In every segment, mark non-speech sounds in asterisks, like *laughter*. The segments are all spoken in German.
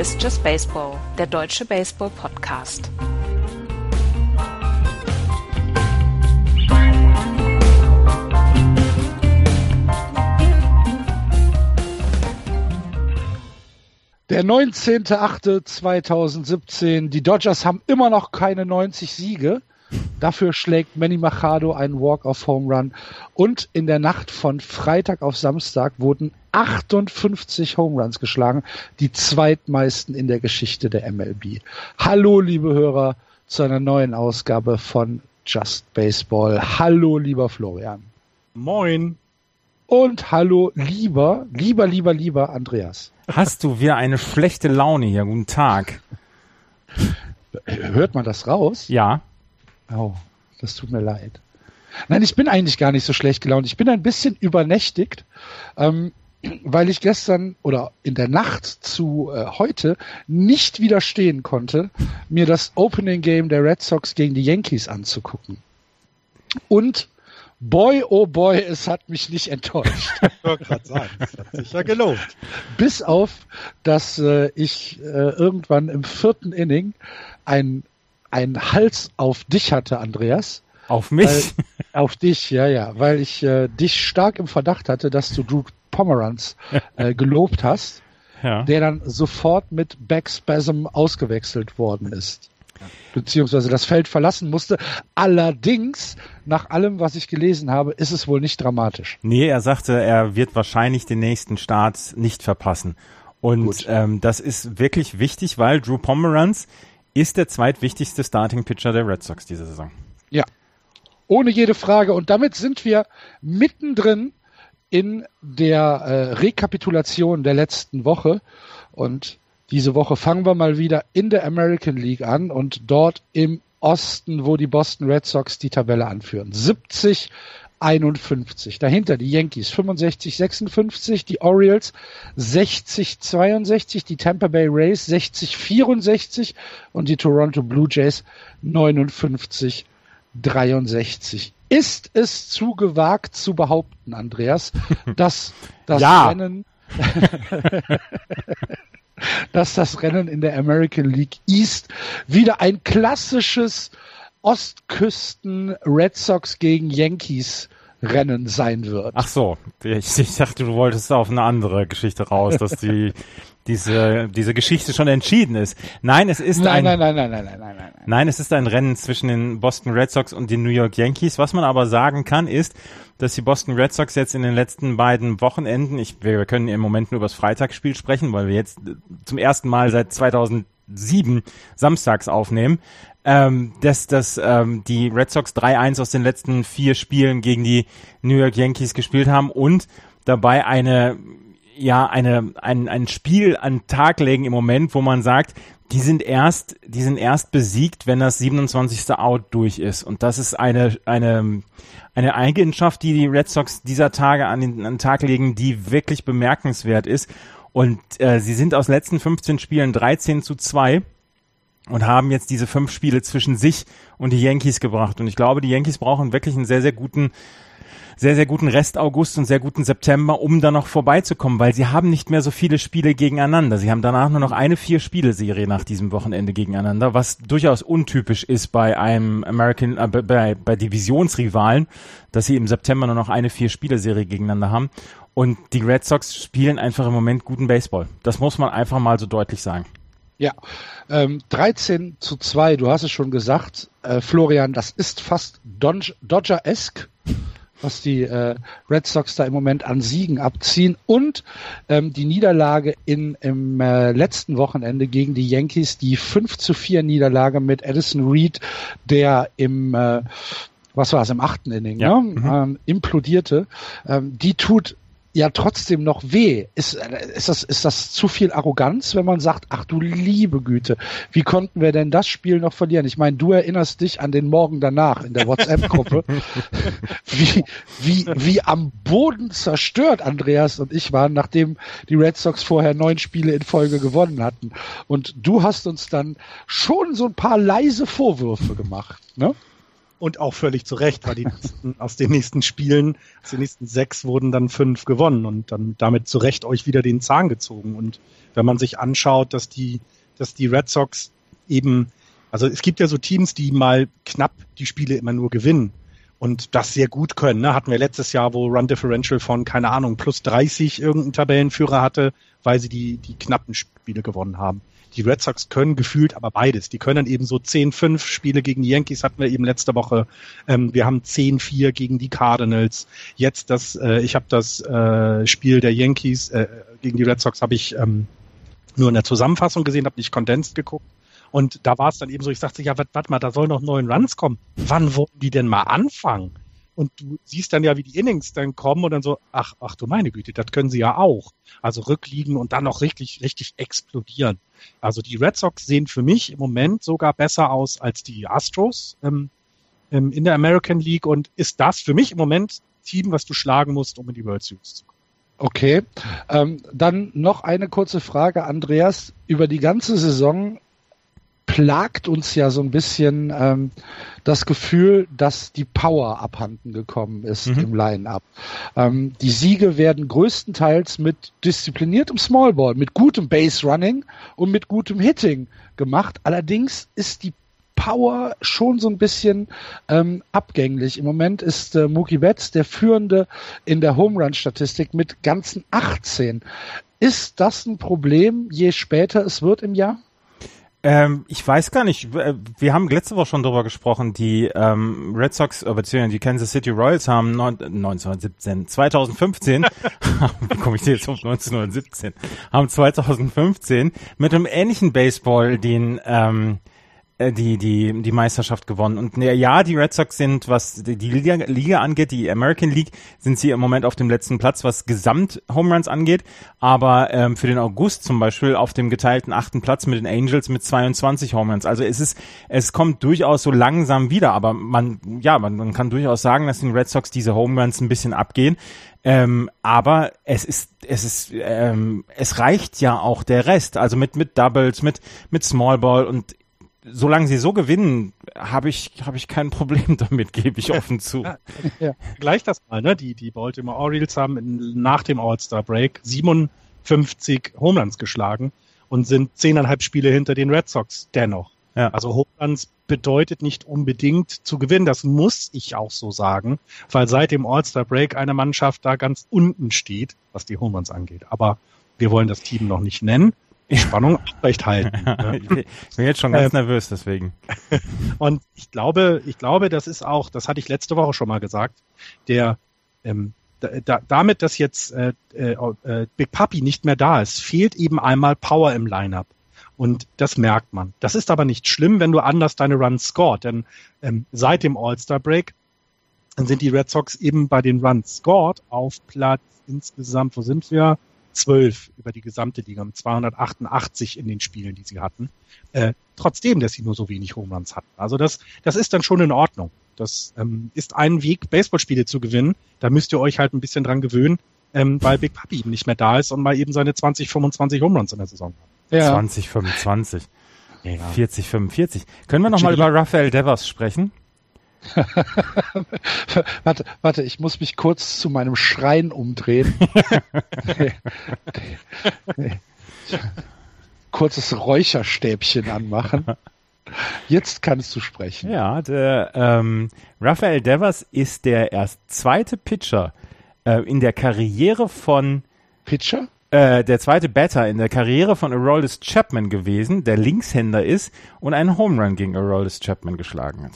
Ist Just Baseball, der deutsche Baseball-Podcast. Der 19.08.2017. Die Dodgers haben immer noch keine 90 Siege. Dafür schlägt Manny Machado einen Walk-of-Home Run. Und in der Nacht von Freitag auf Samstag wurden 58 Home Runs geschlagen, die zweitmeisten in der Geschichte der MLB. Hallo, liebe Hörer, zu einer neuen Ausgabe von Just Baseball. Hallo, lieber Florian. Moin. Und hallo, lieber, lieber, lieber, lieber Andreas. Hast du wieder eine schlechte Laune hier? Guten Tag. Hört man das raus? Ja. Oh, das tut mir leid. Nein, ich bin eigentlich gar nicht so schlecht gelaunt. Ich bin ein bisschen übernächtigt, ähm, weil ich gestern oder in der Nacht zu äh, heute nicht widerstehen konnte, mir das Opening Game der Red Sox gegen die Yankees anzugucken. Und boy, oh boy, es hat mich nicht enttäuscht. *laughs* Ich wollte gerade sagen, das hat sich ja gelohnt. Bis auf, dass äh, ich äh, irgendwann im vierten Inning ein einen Hals auf dich hatte, Andreas. Auf mich? Weil, auf dich, ja, ja, weil ich äh, dich stark im Verdacht hatte, dass du Drew Pomeranz äh, gelobt hast, ja. der dann sofort mit Backspasm ausgewechselt worden ist. Beziehungsweise das Feld verlassen musste. Allerdings, nach allem, was ich gelesen habe, ist es wohl nicht dramatisch. Nee, er sagte, er wird wahrscheinlich den nächsten Start nicht verpassen. Und ähm, das ist wirklich wichtig, weil Drew Pomeranz ist der zweitwichtigste Starting Pitcher der Red Sox diese Saison. Ja, ohne jede Frage. Und damit sind wir mittendrin in der äh, Rekapitulation der letzten Woche. Und diese Woche fangen wir mal wieder in der American League an und dort im Osten, wo die Boston Red Sox die Tabelle anführen. 70 51. Dahinter die Yankees 65, 56, die Orioles 60, 62, die Tampa Bay Rays 60, 64 und die Toronto Blue Jays 59, 63. Ist es zu gewagt zu behaupten, Andreas, *laughs* dass das ja. Rennen *laughs* dass das Rennen in der American League East wieder ein klassisches Ostküsten Red Sox gegen Yankees Rennen sein wird. Ach so, ich, ich dachte, du wolltest auf eine andere Geschichte raus, dass die *laughs* diese diese Geschichte schon entschieden ist. Nein, es ist nein, ein nein, nein, nein, nein, nein, nein, nein. Nein, es ist ein Rennen zwischen den Boston Red Sox und den New York Yankees. Was man aber sagen kann, ist, dass die Boston Red Sox jetzt in den letzten beiden Wochenenden, ich, wir können im Moment nur über das Freitagsspiel sprechen, weil wir jetzt zum ersten Mal seit 2007 samstags aufnehmen, ähm, dass, dass ähm, die Red Sox 3-1 aus den letzten vier Spielen gegen die New York Yankees gespielt haben und dabei eine ja eine ein, ein Spiel an Tag legen im Moment, wo man sagt, die sind erst die sind erst besiegt, wenn das 27. Out durch ist und das ist eine eine eine Eigenschaft, die die Red Sox dieser Tage an den, an den Tag legen, die wirklich bemerkenswert ist und äh, sie sind aus letzten 15 Spielen 13 zu 2 und haben jetzt diese fünf Spiele zwischen sich und die Yankees gebracht. Und ich glaube, die Yankees brauchen wirklich einen sehr, sehr guten, sehr, sehr guten Rest August und sehr guten September, um da noch vorbeizukommen, weil sie haben nicht mehr so viele Spiele gegeneinander. Sie haben danach nur noch eine Vier-Spiele-Serie nach diesem Wochenende gegeneinander, was durchaus untypisch ist bei einem American, äh, bei, bei Divisionsrivalen, dass sie im September nur noch eine Vier-Spiele-Serie gegeneinander haben. Und die Red Sox spielen einfach im Moment guten Baseball. Das muss man einfach mal so deutlich sagen. Ja, ähm, 13 zu 2, du hast es schon gesagt, äh, Florian, das ist fast Dodger-esque, was die äh, Red Sox da im Moment an Siegen abziehen. Und ähm, die Niederlage in, im äh, letzten Wochenende gegen die Yankees, die 5 zu 4 Niederlage mit Addison Reed, der im äh, was war es, im achten Inning, ja. ne? mhm. ähm, implodierte, ähm, die tut ja trotzdem noch weh. Ist, ist, das, ist das zu viel Arroganz, wenn man sagt, ach du liebe Güte, wie konnten wir denn das Spiel noch verlieren? Ich meine, du erinnerst dich an den Morgen danach in der WhatsApp-Gruppe, *laughs* wie, wie, wie am Boden zerstört Andreas und ich waren, nachdem die Red Sox vorher neun Spiele in Folge gewonnen hatten. Und du hast uns dann schon so ein paar leise Vorwürfe gemacht, ne? Und auch völlig zu Recht, weil die *laughs* aus den nächsten Spielen, aus den nächsten sechs wurden dann fünf gewonnen und dann damit zu Recht euch wieder den Zahn gezogen. Und wenn man sich anschaut, dass die, dass die Red Sox eben, also es gibt ja so Teams, die mal knapp die Spiele immer nur gewinnen und das sehr gut können. Ne? Hatten wir letztes Jahr, wo Run Differential von, keine Ahnung, plus 30 irgendein Tabellenführer hatte, weil sie die, die knappen Spiele gewonnen haben. Die Red Sox können gefühlt aber beides. Die können eben so 10-5 Spiele gegen die Yankees hatten wir eben letzte Woche. Ähm, wir haben 10-4 gegen die Cardinals. Jetzt das, äh, ich habe das äh, Spiel der Yankees äh, gegen die Red Sox habe ich ähm, nur in der Zusammenfassung gesehen, habe nicht condensed geguckt. Und da war es dann eben so, ich sagte, ja, warte mal, da sollen noch neun Runs kommen. Wann wollen die denn mal anfangen? Und du siehst dann ja, wie die Innings dann kommen und dann so, ach, ach du meine Güte, das können sie ja auch. Also rückliegen und dann noch richtig, richtig explodieren. Also die Red Sox sehen für mich im Moment sogar besser aus als die Astros ähm, ähm, in der American League und ist das für mich im Moment Team, was du schlagen musst, um in die World Series zu kommen. Okay, ähm, dann noch eine kurze Frage, Andreas. Über die ganze Saison plagt uns ja so ein bisschen ähm, das Gefühl, dass die Power abhanden gekommen ist mhm. im Line-Up. Ähm, die Siege werden größtenteils mit diszipliniertem Smallball, mit gutem Base Running und mit gutem Hitting gemacht. Allerdings ist die Power schon so ein bisschen ähm, abgänglich. Im Moment ist äh, Mookie Betts der Führende in der Home Run Statistik mit ganzen 18. Ist das ein Problem, je später es wird im Jahr? Ähm, ich weiß gar nicht. Wir haben letzte Woche schon drüber gesprochen. Die ähm, Red Sox, äh, beziehungsweise die Kansas City Royals haben neun, 1917, 2015, *laughs* wie komme ich jetzt auf 1917, haben 2015 mit einem ähnlichen Baseball den ähm, äh, die, die, die Meisterschaft gewonnen. Und ja, die Red Sox sind, was die, die Liga, Liga angeht, die American League, sind sie im Moment auf dem letzten Platz, was Gesamt-Home Runs angeht. Aber ähm, für den August zum Beispiel auf dem geteilten achten Platz mit den Angels mit 22 Home Runs. Also es ist, es kommt durchaus so langsam wieder. Aber man, ja, man, man kann durchaus sagen, dass den Red Sox diese Home Runs ein bisschen abgehen. Ähm, aber es ist, es ist, ähm, es reicht ja auch der Rest. Also mit mit Doubles, mit mit Small Ball und solange sie so gewinnen, habe ich, habe ich kein Problem *laughs* damit, gebe ich offen zu. Ja, ja. Gleich das mal, ne? Die, die Baltimore Orioles haben in, nach dem All-Star Break 57 Homelands geschlagen und sind zehneinhalb Spiele hinter den Red Sox dennoch. Ja. Also Homelands bedeutet nicht unbedingt zu gewinnen. Das muss ich auch so sagen, weil seit dem All-Star Break eine Mannschaft da ganz unten steht, was die Homelands angeht. Aber wir wollen das Team noch nicht nennen die Spannung aufrecht halten. *laughs* Ne? ich bin jetzt schon ganz ähm, nervös deswegen. *laughs* Und ich glaube, ich glaube, das ist auch, das hatte ich letzte Woche schon mal gesagt, der ähm, da, damit, dass jetzt äh, äh, äh, Big Papi nicht mehr da ist, fehlt eben einmal Power im Lineup. Und das merkt man. Das ist aber nicht schlimm, wenn du anders deine Runs scored. Denn ähm, seit dem All-Star-Break sind die Red Sox eben bei den Runs scored auf Platz insgesamt, wo sind wir? 12 über die gesamte Liga, mit 288 in den Spielen, die sie hatten. Äh, trotzdem, dass sie nur so wenig Home Runs hatten. Also das, das ist dann schon in Ordnung. Das ähm, ist ein Weg, Baseballspiele zu gewinnen. Da müsst ihr euch halt ein bisschen dran gewöhnen, ähm, weil Big Papi eben nicht mehr da ist und mal eben seine 20, 25 Home Runs in der Saison hat. Ja. 20, 25. Ja. 40, 45. Können wir nochmal über Rafael Devers sprechen? *laughs* warte, warte, ich muss mich kurz zu meinem Schrein umdrehen. *laughs* *laughs* Kurzes Räucherstäbchen anmachen. Jetzt kannst du sprechen. Ja, der ähm, Raphael Devers ist der erst zweite Pitcher äh, in der Karriere von Pitcher? Äh, der zweite Batter in der Karriere von Aroldis Chapman gewesen, der Linkshänder ist und einen Home Run gegen Aroldis Chapman geschlagen hat.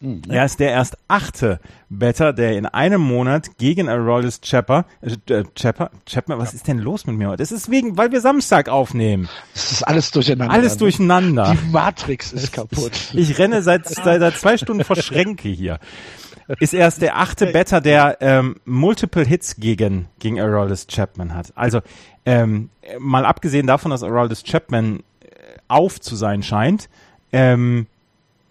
Mhm. Er ist der erst achte Better, der in einem Monat gegen Aroldis Chapper, äh, Chapper, Chapman, was ja. ist denn los mit mir heute? Das ist wegen, weil wir Samstag aufnehmen. Das ist alles durcheinander. Alles durcheinander. Die Matrix ist kaputt. Ich, *laughs* ich renne seit, seit, seit zwei Stunden vor Schränke hier. Ist erst der achte Better, der ähm, Multiple Hits gegen, gegen Aroldis Chapman hat. Also, ähm, mal abgesehen davon, dass Aroldis Chapman äh, auf zu sein scheint, ähm,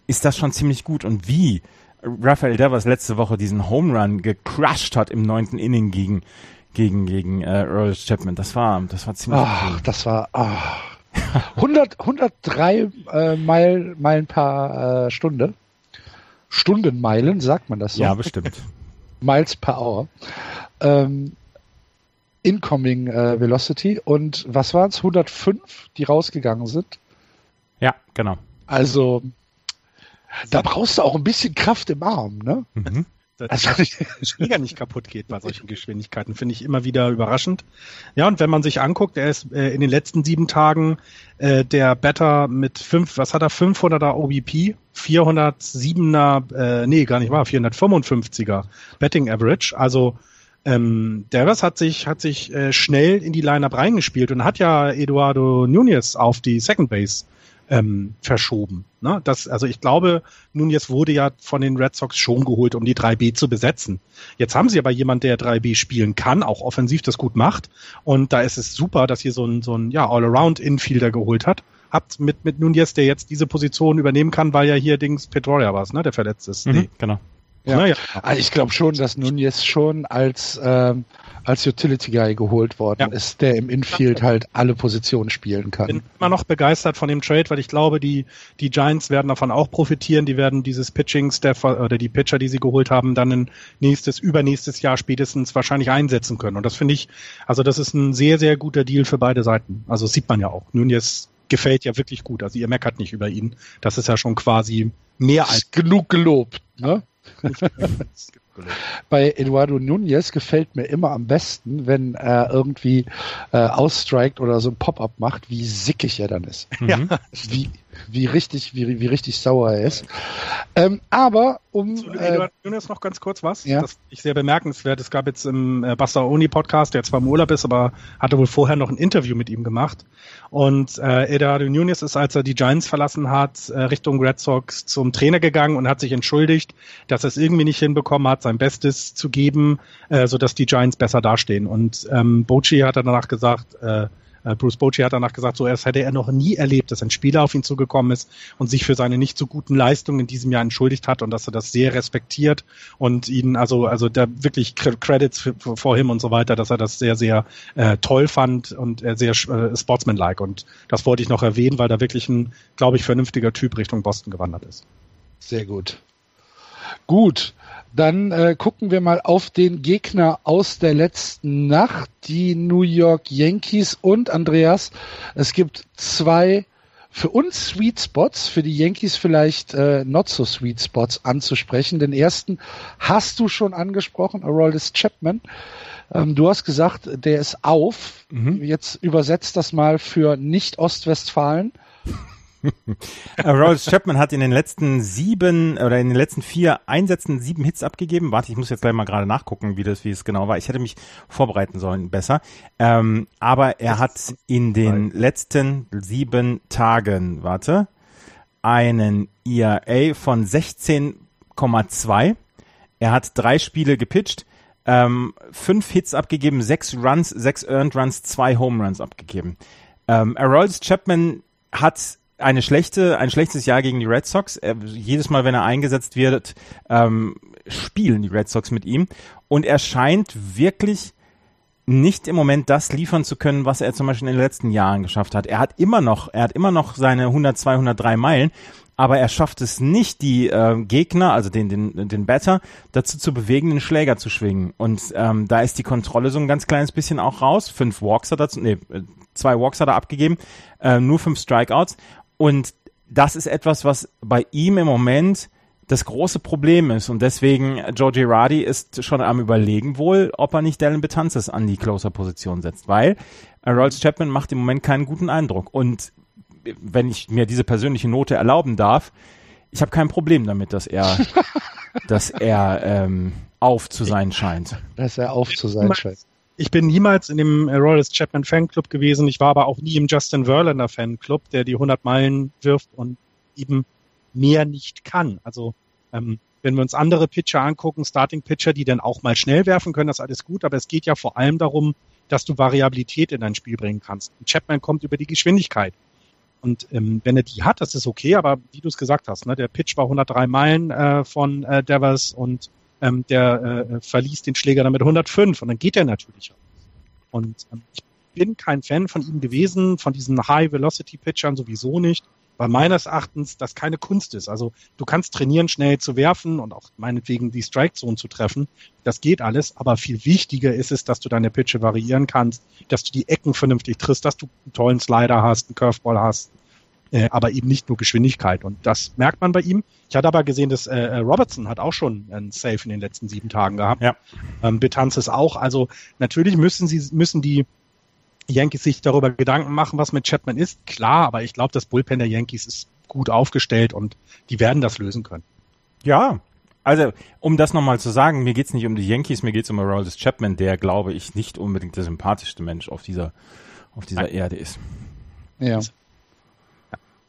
ist das schon ziemlich gut. Und wie Rafael Devers letzte Woche diesen Home Run gecrushed hat im neunten Inning gegen gegen gegen äh, Earl Chapman, das war das war ziemlich Ach, cool. Das war ach. 100 103 äh, Meilen Meilen per äh, Stunde. Stundenmeilen, sagt man das so? Ja, bestimmt. *laughs* Miles per Hour. Ähm, Incoming äh, Velocity und was waren es? 105, die rausgegangen sind. Ja, genau. Also da brauchst du auch ein bisschen Kraft im Arm, ne? Mhm. Dass also, der Schläger nicht kaputt geht bei solchen Geschwindigkeiten, finde ich immer wieder überraschend. Ja, und wenn man sich anguckt, er ist äh, in den letzten sieben Tagen äh, der Better mit fünf, was hat er, 500er OBP, 407er, äh, nee, gar nicht wahr, 455er Betting Average, also ähm, Devers hat sich, hat sich äh, schnell in die Lineup reingespielt und hat ja Eduardo Nunez auf die Second Base ähm, verschoben. Ne? Das, also ich glaube, Nunez wurde ja von den Red Sox schon geholt, um die 3B zu besetzen. Jetzt haben sie aber jemand, der 3B spielen kann, auch offensiv das gut macht. Und da ist es super, dass ihr so ein, so ein ja, All-Around-Infielder geholt hat. Habt mit, mit Nunez, der jetzt diese Position übernehmen kann, weil ja hier Dings Petroria war, ne, der verletzt ist. Mhm, nee. Genau. Ja. ja. Also ich glaube schon, dass Nunez schon als ähm, als Utility Guy geholt worden ja. ist, der im Infield halt alle Positionen spielen kann. Ich bin immer noch begeistert von dem Trade, weil ich glaube, die, die Giants werden davon auch profitieren. Die werden dieses Pitching Staff oder die Pitcher, die sie geholt haben, dann in nächstes, übernächstes Jahr spätestens wahrscheinlich einsetzen können. Und das finde ich, also das ist ein sehr, sehr guter Deal für beide Seiten. Also sieht man ja auch. Nun jetzt gefällt ja wirklich gut. Also ihr meckert nicht über ihn. Das ist ja schon quasi mehr als genug gelobt. Ne? *laughs* Bei Eduardo Nunez gefällt mir immer am besten, wenn er irgendwie äh, ausstrikt oder so ein Pop-up macht, wie sickig er dann ist. Ja. Wie, wie richtig, wie, wie richtig sauer er ist. Ähm, aber um. Zu Eduardo äh, Nunez noch ganz kurz was, ja? das ich sehr bemerkenswert. Es gab jetzt im äh, Basta Oni Podcast, der zwar im Urlaub ist, aber hatte wohl vorher noch ein Interview mit ihm gemacht. Und äh, Eduardo Nunez ist, als er die Giants verlassen hat, äh, Richtung Red Sox zum Trainer gegangen und hat sich entschuldigt, dass er es irgendwie nicht hinbekommen hat, sein Bestes zu geben, äh, sodass die Giants besser dastehen. Und ähm, Bocci hat danach gesagt, äh, äh, Bruce Bochy hat danach gesagt, so erst hätte er noch nie erlebt, dass ein Spieler auf ihn zugekommen ist und sich für seine nicht so guten Leistungen in diesem Jahr entschuldigt hat und dass er das sehr respektiert und ihn also also da wirklich Credits vor ihm und so weiter, dass er das sehr sehr äh, toll fand und äh, sehr äh, sportsmanlike und das wollte ich noch erwähnen, weil da wirklich ein, glaube ich, vernünftiger Typ Richtung Boston gewandert ist. Sehr gut. Gut, dann äh, gucken wir mal auf den Gegner aus der letzten Nacht, die New York Yankees und Andreas. Es gibt zwei für uns Sweet Spots, für die Yankees vielleicht äh, not so Sweet Spots anzusprechen. Den ersten hast du schon angesprochen, Aroldis Chapman. Ähm, du hast gesagt, der ist auf. Mhm. Jetzt übersetzt das mal für Nicht-Ostwestfalen. Äh, Rolls Chapman hat in den letzten sieben oder in den letzten vier Einsätzen sieben Hits abgegeben. Warte, ich muss jetzt gleich mal gerade nachgucken, wie das, wie es genau war. Ich hätte mich vorbereiten sollen, besser. Ähm, aber er hat in den letzten sieben Tagen, warte, einen ERA von 16,2. Er hat drei Spiele gepitcht, ähm, fünf Hits abgegeben, sechs Runs, sechs Earned Runs, zwei Home Runs abgegeben. Ähm, Rolls Chapman hat eine schlechte, ein schlechtes Jahr gegen die Red Sox. Er, jedes Mal, wenn er eingesetzt wird, ähm, spielen die Red Sox mit ihm. Und er scheint wirklich nicht im Moment das liefern zu können, was er zum Beispiel in den letzten Jahren geschafft hat. Er hat immer noch, er hat immer noch seine 100, 203 Meilen, aber er schafft es nicht, die äh, Gegner, also den, den, den Batter, dazu zu bewegen, den Schläger zu schwingen. Und ähm, da ist die Kontrolle so ein ganz kleines bisschen auch raus. Fünf Walks hat er, nee, zwei Walks hat er abgegeben, äh, nur fünf Strikeouts. Und das ist etwas, was bei ihm im Moment das große Problem ist. Und deswegen, Joe Girardi ist schon am überlegen wohl, ob er nicht Dylan Betances an die Closer-Position setzt, weil äh, Rolls Chapman macht im Moment keinen guten Eindruck. Und wenn ich mir diese persönliche Note erlauben darf, ich habe kein Problem damit, dass er, *laughs* dass er ähm, auf zu sein scheint. Dass er auf zu sein scheint. Ich bin niemals in dem Royals Chapman Fanclub gewesen. Ich war aber auch nie im Justin Verlander Fanclub, der die 100 Meilen wirft und eben mehr nicht kann. Also ähm, wenn wir uns andere Pitcher angucken, Starting Pitcher, die dann auch mal schnell werfen können, das ist alles gut. Aber es geht ja vor allem darum, dass du Variabilität in dein Spiel bringen kannst. Und Chapman kommt über die Geschwindigkeit. Und ähm, wenn er die hat, das ist okay. Aber wie du es gesagt hast, ne, der Pitch war 103 Meilen äh, von äh, Devers und ähm, der äh, verließ den Schläger dann mit 105 und dann geht er natürlich auch. Und ähm, ich bin kein Fan von ihm gewesen, von diesen High-Velocity-Pitchern sowieso nicht. weil meines Erachtens das keine Kunst ist. Also du kannst trainieren, schnell zu werfen und auch meinetwegen die Strike Zone zu treffen. Das geht alles, aber viel wichtiger ist es, dass du deine Pitche variieren kannst, dass du die Ecken vernünftig triffst, dass du einen tollen Slider hast, einen Curveball hast, äh, aber eben nicht nur Geschwindigkeit. Und das merkt man bei ihm. Ich hatte aber gesehen, dass äh, äh Robertson hat auch schon einen Save in den letzten sieben Tagen gehabt. Ja. Ähm, Betances auch. Also natürlich müssen sie müssen die Yankees sich darüber Gedanken machen, was mit Chapman ist. Klar, aber ich glaube, das Bullpen der Yankees ist gut aufgestellt und die werden das lösen können. Ja, also um das nochmal zu sagen, mir geht's nicht um die Yankees, mir geht's um Aroldis Chapman, der, glaube ich, nicht unbedingt der sympathischste Mensch auf dieser, auf dieser Erde ist. Ja.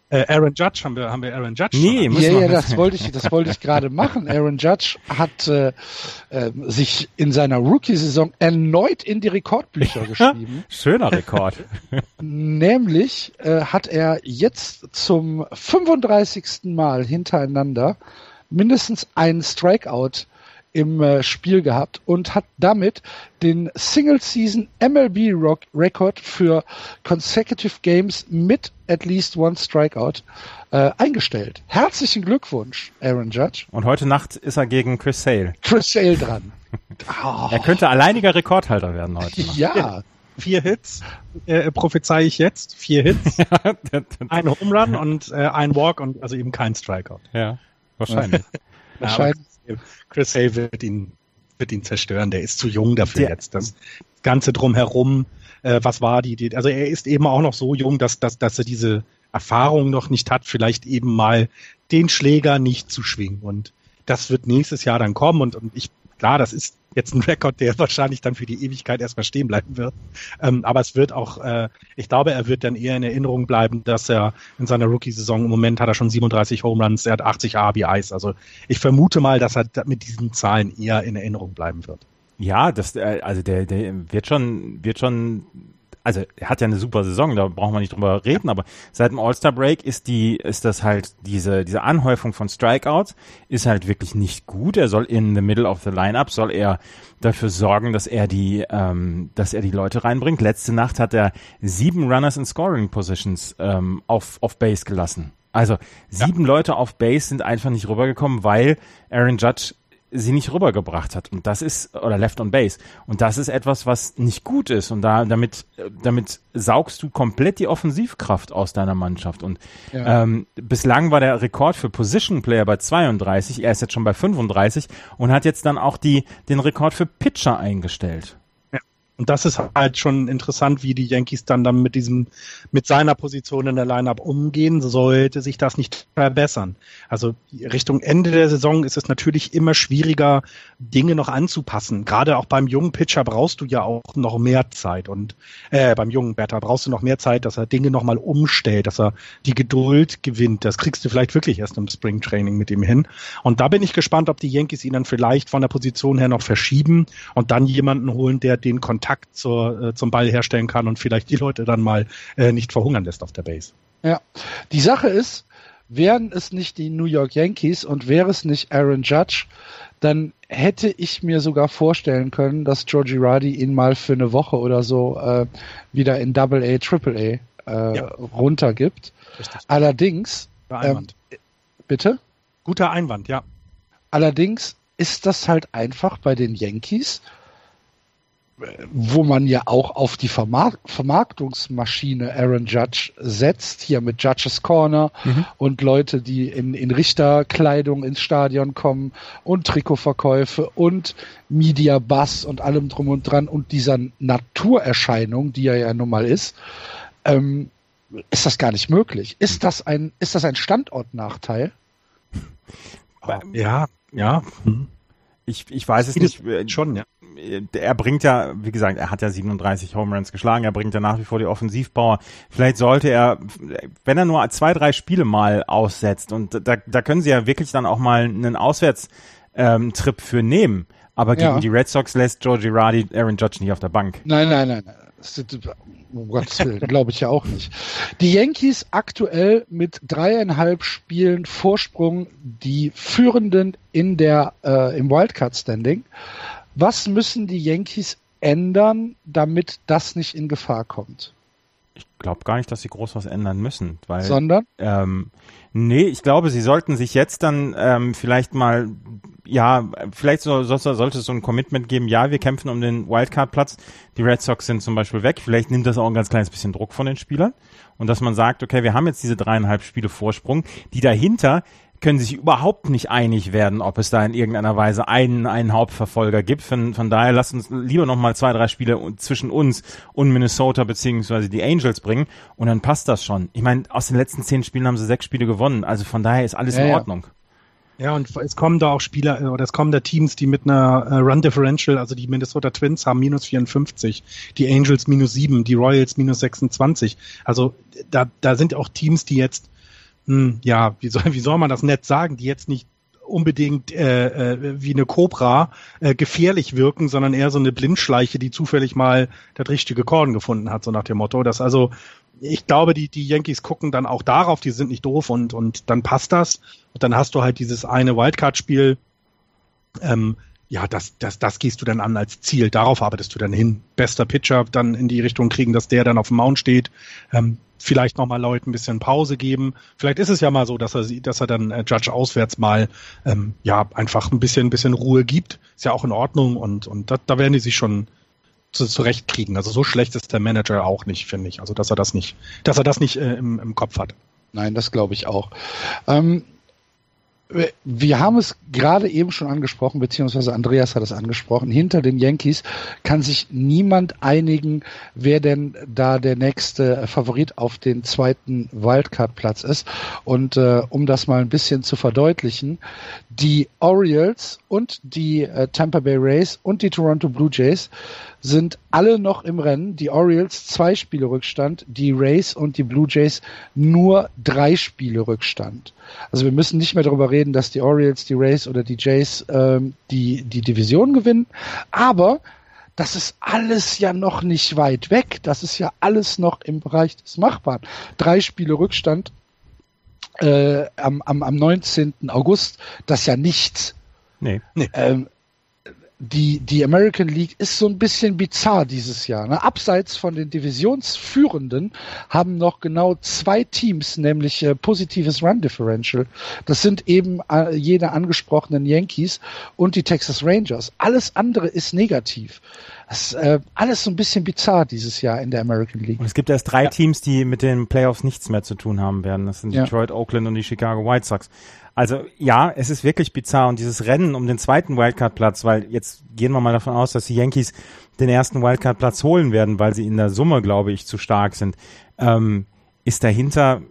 Äh, Aaron Judge haben wir, haben wir Aaron Judge? Nee, ja, ja, das wollte ich, das wollte ich gerade *laughs* machen. Aaron Judge hat äh, äh, sich in seiner Rookie-Saison erneut in die Rekordbücher *laughs* geschrieben. Schöner Rekord. *laughs* Nämlich äh, hat er jetzt zum 35. Mal hintereinander mindestens einen Strikeout im äh, Spiel gehabt und hat damit den Single Season MLB Record für Consecutive Games mit at least one Strikeout äh, eingestellt. Herzlichen Glückwunsch, Aaron Judge. Und heute Nacht ist er gegen Chris Sale. Chris Sale dran. Oh. *laughs* Er könnte alleiniger Rekordhalter werden heute. Nacht. Ja. Vier Hits, äh, prophezei ich jetzt. Vier Hits, *laughs* ein Home Run und äh, ein Walk und also eben kein Strikeout. Ja, wahrscheinlich. *laughs* wahrscheinlich. Chris Hale wird ihn, wird ihn zerstören. Der ist zu jung dafür der, jetzt. Das Ganze drumherum, äh, was war die, die, also er ist eben auch noch so jung, dass, dass, dass er diese Erfahrung noch nicht hat, vielleicht eben mal den Schläger nicht zu schwingen. Und das wird nächstes Jahr dann kommen und, und ich, klar, das ist jetzt ein Rekord, der wahrscheinlich dann für die Ewigkeit erstmal stehen bleiben wird. Ähm, aber es wird auch, äh, ich glaube, er wird dann eher in Erinnerung bleiben, dass er in seiner Rookie-Saison im Moment hat er schon 37 Home Runs, er hat 80 RBIs. Also ich vermute mal, dass er mit diesen Zahlen eher in Erinnerung bleiben wird. Ja, das, äh, also der, der wird schon, wird schon also er hat ja eine super Saison, da brauchen wir nicht drüber reden, aber seit dem All-Star-Break ist die, ist das halt, diese, diese Anhäufung von Strikeouts ist halt wirklich nicht gut. Er soll in the middle of the lineup, soll er dafür sorgen, dass er die, ähm, dass er die Leute reinbringt. Letzte Nacht hat er sieben Runners in Scoring Positions ähm, auf, auf Base gelassen. Also sieben ja. Leute auf Base sind einfach nicht rübergekommen, weil Aaron Judge sie nicht rübergebracht hat. Und das ist, oder Left on Base. Und das ist etwas, was nicht gut ist. Und da, damit, damit saugst du komplett die Offensivkraft aus deiner Mannschaft. Und ja. ähm, bislang war der Rekord für Position Player bei 32. Er ist jetzt schon bei 35 und hat jetzt dann auch die, den Rekord für Pitcher eingestellt. Und das ist halt schon interessant, wie die Yankees dann, dann mit diesem, mit seiner Position in der Lineup umgehen, sollte sich das nicht verbessern. Also Richtung Ende der Saison ist es natürlich immer schwieriger, Dinge noch anzupassen. Gerade auch beim jungen Pitcher brauchst du ja auch noch mehr Zeit und äh, beim jungen Batter brauchst du noch mehr Zeit, dass er Dinge nochmal umstellt, dass er die Geduld gewinnt. Das kriegst du vielleicht wirklich erst im Spring Training mit ihm hin. Und da bin ich gespannt, ob die Yankees ihn dann vielleicht von der Position her noch verschieben und dann jemanden holen, der den Kontakt Kontakt zur, äh, zum Ball herstellen kann und vielleicht die Leute dann mal äh, nicht verhungern lässt auf der Base. Ja, die Sache ist, wären es nicht die New York Yankees und wäre es nicht Aaron Judge, dann hätte ich mir sogar vorstellen können, dass Georgie Ruddy ihn mal für eine Woche oder so äh, wieder in Double A, Triple A äh, ja. runtergibt. Richtig. Allerdings, ähm, bitte? Guter Einwand, ja. Allerdings ist das halt einfach bei den Yankees wo man ja auch auf die Vermark Vermarktungsmaschine Aaron Judge setzt, hier mit Judges Corner mhm. und Leute, die in, in Richterkleidung ins Stadion kommen und Trikotverkäufe und Media Bass und allem drum und dran und dieser Naturerscheinung, die er ja nun mal ist, ähm, ist das gar nicht möglich. Ist das ein, ist das ein Standortnachteil? Ja, ja. Hm. Ich, ich weiß es nicht. Schon, ja er bringt ja, wie gesagt, er hat ja 37 Home Runs geschlagen, er bringt ja nach wie vor die Offensivpower. Vielleicht sollte er, wenn er nur zwei, drei Spiele mal aussetzt und da, da können sie ja wirklich dann auch mal einen Auswärtstrip ähm, für nehmen. Aber gegen ja. die Red Sox lässt Joe Girardi Aaron Judge nicht auf der Bank. Nein, nein, nein. nein. Um Gottes Willen, glaube ich ja auch nicht. Die Yankees aktuell mit dreieinhalb Spielen Vorsprung, die Führenden in der äh, im Wildcard-Standing. Was müssen die Yankees ändern, damit das nicht in Gefahr kommt? Ich glaube gar nicht, dass sie groß was ändern müssen, weil Sondern? Ähm, nee, ich glaube, sie sollten sich jetzt dann ähm, vielleicht mal, ja, vielleicht so, so, sollte es so ein Commitment geben, ja, wir kämpfen um den Wildcard-Platz. Die Red Sox sind zum Beispiel weg. Vielleicht nimmt das auch ein ganz kleines bisschen Druck von den Spielern. Und dass man sagt, okay, wir haben jetzt diese dreieinhalb Spiele Vorsprung, die dahinter können sich überhaupt nicht einig werden, ob es da in irgendeiner Weise einen, einen Hauptverfolger gibt. Von, von daher lasst uns lieber noch mal zwei, drei Spiele zwischen uns und Minnesota beziehungsweise die Angels bringen und dann passt das schon. Ich meine, aus den letzten zehn Spielen haben sie sechs Spiele gewonnen, also von daher ist alles ja, in Ordnung. Ja. Ja, und es kommen da auch Spieler äh, oder es kommen da Teams, die mit einer äh, Run Differential, also die Minnesota Twins haben minus 54, die Angels minus 7, die Royals minus 26. Also da, da sind auch Teams, die jetzt hm, ja, wie soll, *laughs* wie soll man das nett sagen, die jetzt nicht unbedingt äh, äh, wie eine Cobra äh, gefährlich wirken, sondern eher so eine Blindschleiche, die zufällig mal das richtige Korn gefunden hat, so nach dem Motto. Dass also, ich glaube, die, die Yankees gucken dann auch darauf, die sind nicht doof und, und dann passt das. Und dann hast du halt dieses eine Wildcard-Spiel. Ähm, ja, das, das, das gehst du dann an als Ziel. Darauf arbeitest du dann hin. Bester Pitcher dann in die Richtung kriegen, dass der dann auf dem Mount steht. Ähm, vielleicht nochmal Leuten ein bisschen Pause geben. Vielleicht ist es ja mal so, dass er, dass er dann äh, Judge auswärts mal ähm, ja einfach ein bisschen, ein bisschen Ruhe gibt. Ist ja auch in Ordnung und, und da, da werden die sich schon zu, zurechtkriegen. Also so schlecht ist der Manager auch nicht, finde ich. Also dass er das nicht, dass er das nicht äh, im, im Kopf hat. Nein, das glaube ich auch. Ähm, wir haben es gerade eben schon angesprochen, beziehungsweise Andreas hat es angesprochen. Hinter den Yankees kann sich niemand einigen, wer denn da der nächste Favorit auf den zweiten Wildcard-Platz ist. Und äh, um das mal ein bisschen zu verdeutlichen, die Orioles und die äh, Tampa Bay Rays und die Toronto Blue Jays sind alle noch im Rennen. Die Orioles zwei Spiele Rückstand, die Rays und die Blue Jays nur drei Spiele Rückstand. Also wir müssen nicht mehr darüber reden, dass die Orioles, die Rays oder die Jays ähm, die, die Division gewinnen. Aber das ist alles ja noch nicht weit weg. Das ist ja alles noch im Bereich des Machbaren. Drei Spiele Rückstand äh, am, am, am 19. August, das ist ja nichts. Nee. nee. Ähm, die, die American League ist so ein bisschen bizarr dieses Jahr. Ne? Abseits von den Divisionsführenden haben noch genau zwei Teams, nämlich äh, positives Run Differential. Das sind eben äh, jene angesprochenen Yankees und die Texas Rangers. Alles andere ist negativ. Das ist äh, alles so ein bisschen bizarr dieses Jahr in der American League. Und es gibt erst drei ja. Teams, die mit den Playoffs nichts mehr zu tun haben werden. Das sind ja. Detroit, Oakland und die Chicago White Sox. Also ja, es ist wirklich bizarr und dieses Rennen um den zweiten Wildcard-Platz, weil jetzt gehen wir mal davon aus, dass die Yankees den ersten Wildcard-Platz holen werden, weil sie in der Summe, glaube ich, zu stark sind, ähm, ist dahinter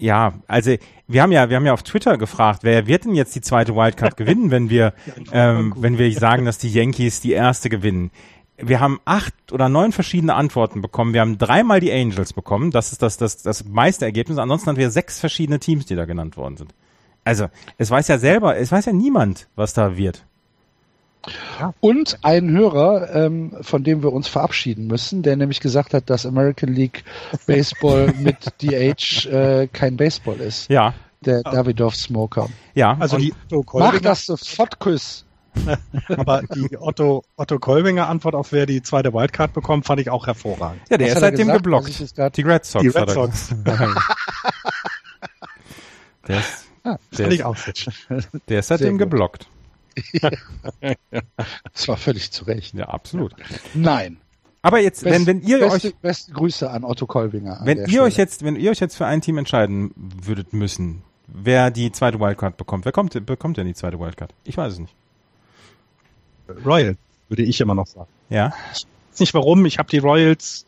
ja, also wir haben ja, wir haben ja auf Twitter gefragt, wer wird denn jetzt die zweite Wildcard *laughs* gewinnen, wenn wir, ähm, wenn wir sagen, dass die Yankees die erste gewinnen? Wir haben acht oder neun verschiedene Antworten bekommen. Wir haben dreimal die Angels bekommen. Das ist das, das, das meiste Ergebnis. Ansonsten hatten wir sechs verschiedene Teams, die da genannt worden sind. Also, es weiß ja selber, es weiß ja niemand, was da wird. Und ein Hörer, ähm, von dem wir uns verabschieden müssen, der nämlich gesagt hat, dass American League Baseball *laughs* mit DH äh, kein Baseball ist. Ja. Der Davidoff Smoker. Ja. Also die Mach das sofort Küss. *laughs* Aber die Otto, Otto Kolbinger Antwort auf wer die zweite Wildcard bekommt, fand ich auch hervorragend. Ja, der Was ist seitdem gesagt, geblockt. Die Red Sox. Die Red Sox. *laughs* der ist Ah, der, ist, auch der ist seitdem geblockt. *laughs* das war völlig zu Recht. Ja, absolut. Nein. Aber jetzt, Best, wenn, wenn ihr beste, euch. Beste Grüße an Otto Kolbinger. Wenn ihr Stelle. euch jetzt, wenn ihr euch jetzt für ein Team entscheiden würdet müssen, wer die zweite Wildcard bekommt, wer kommt, bekommt denn die zweite Wildcard? Ich weiß es nicht. Royal, würde ich immer noch sagen. Ja. Ich weiß nicht warum, ich habe die Royals,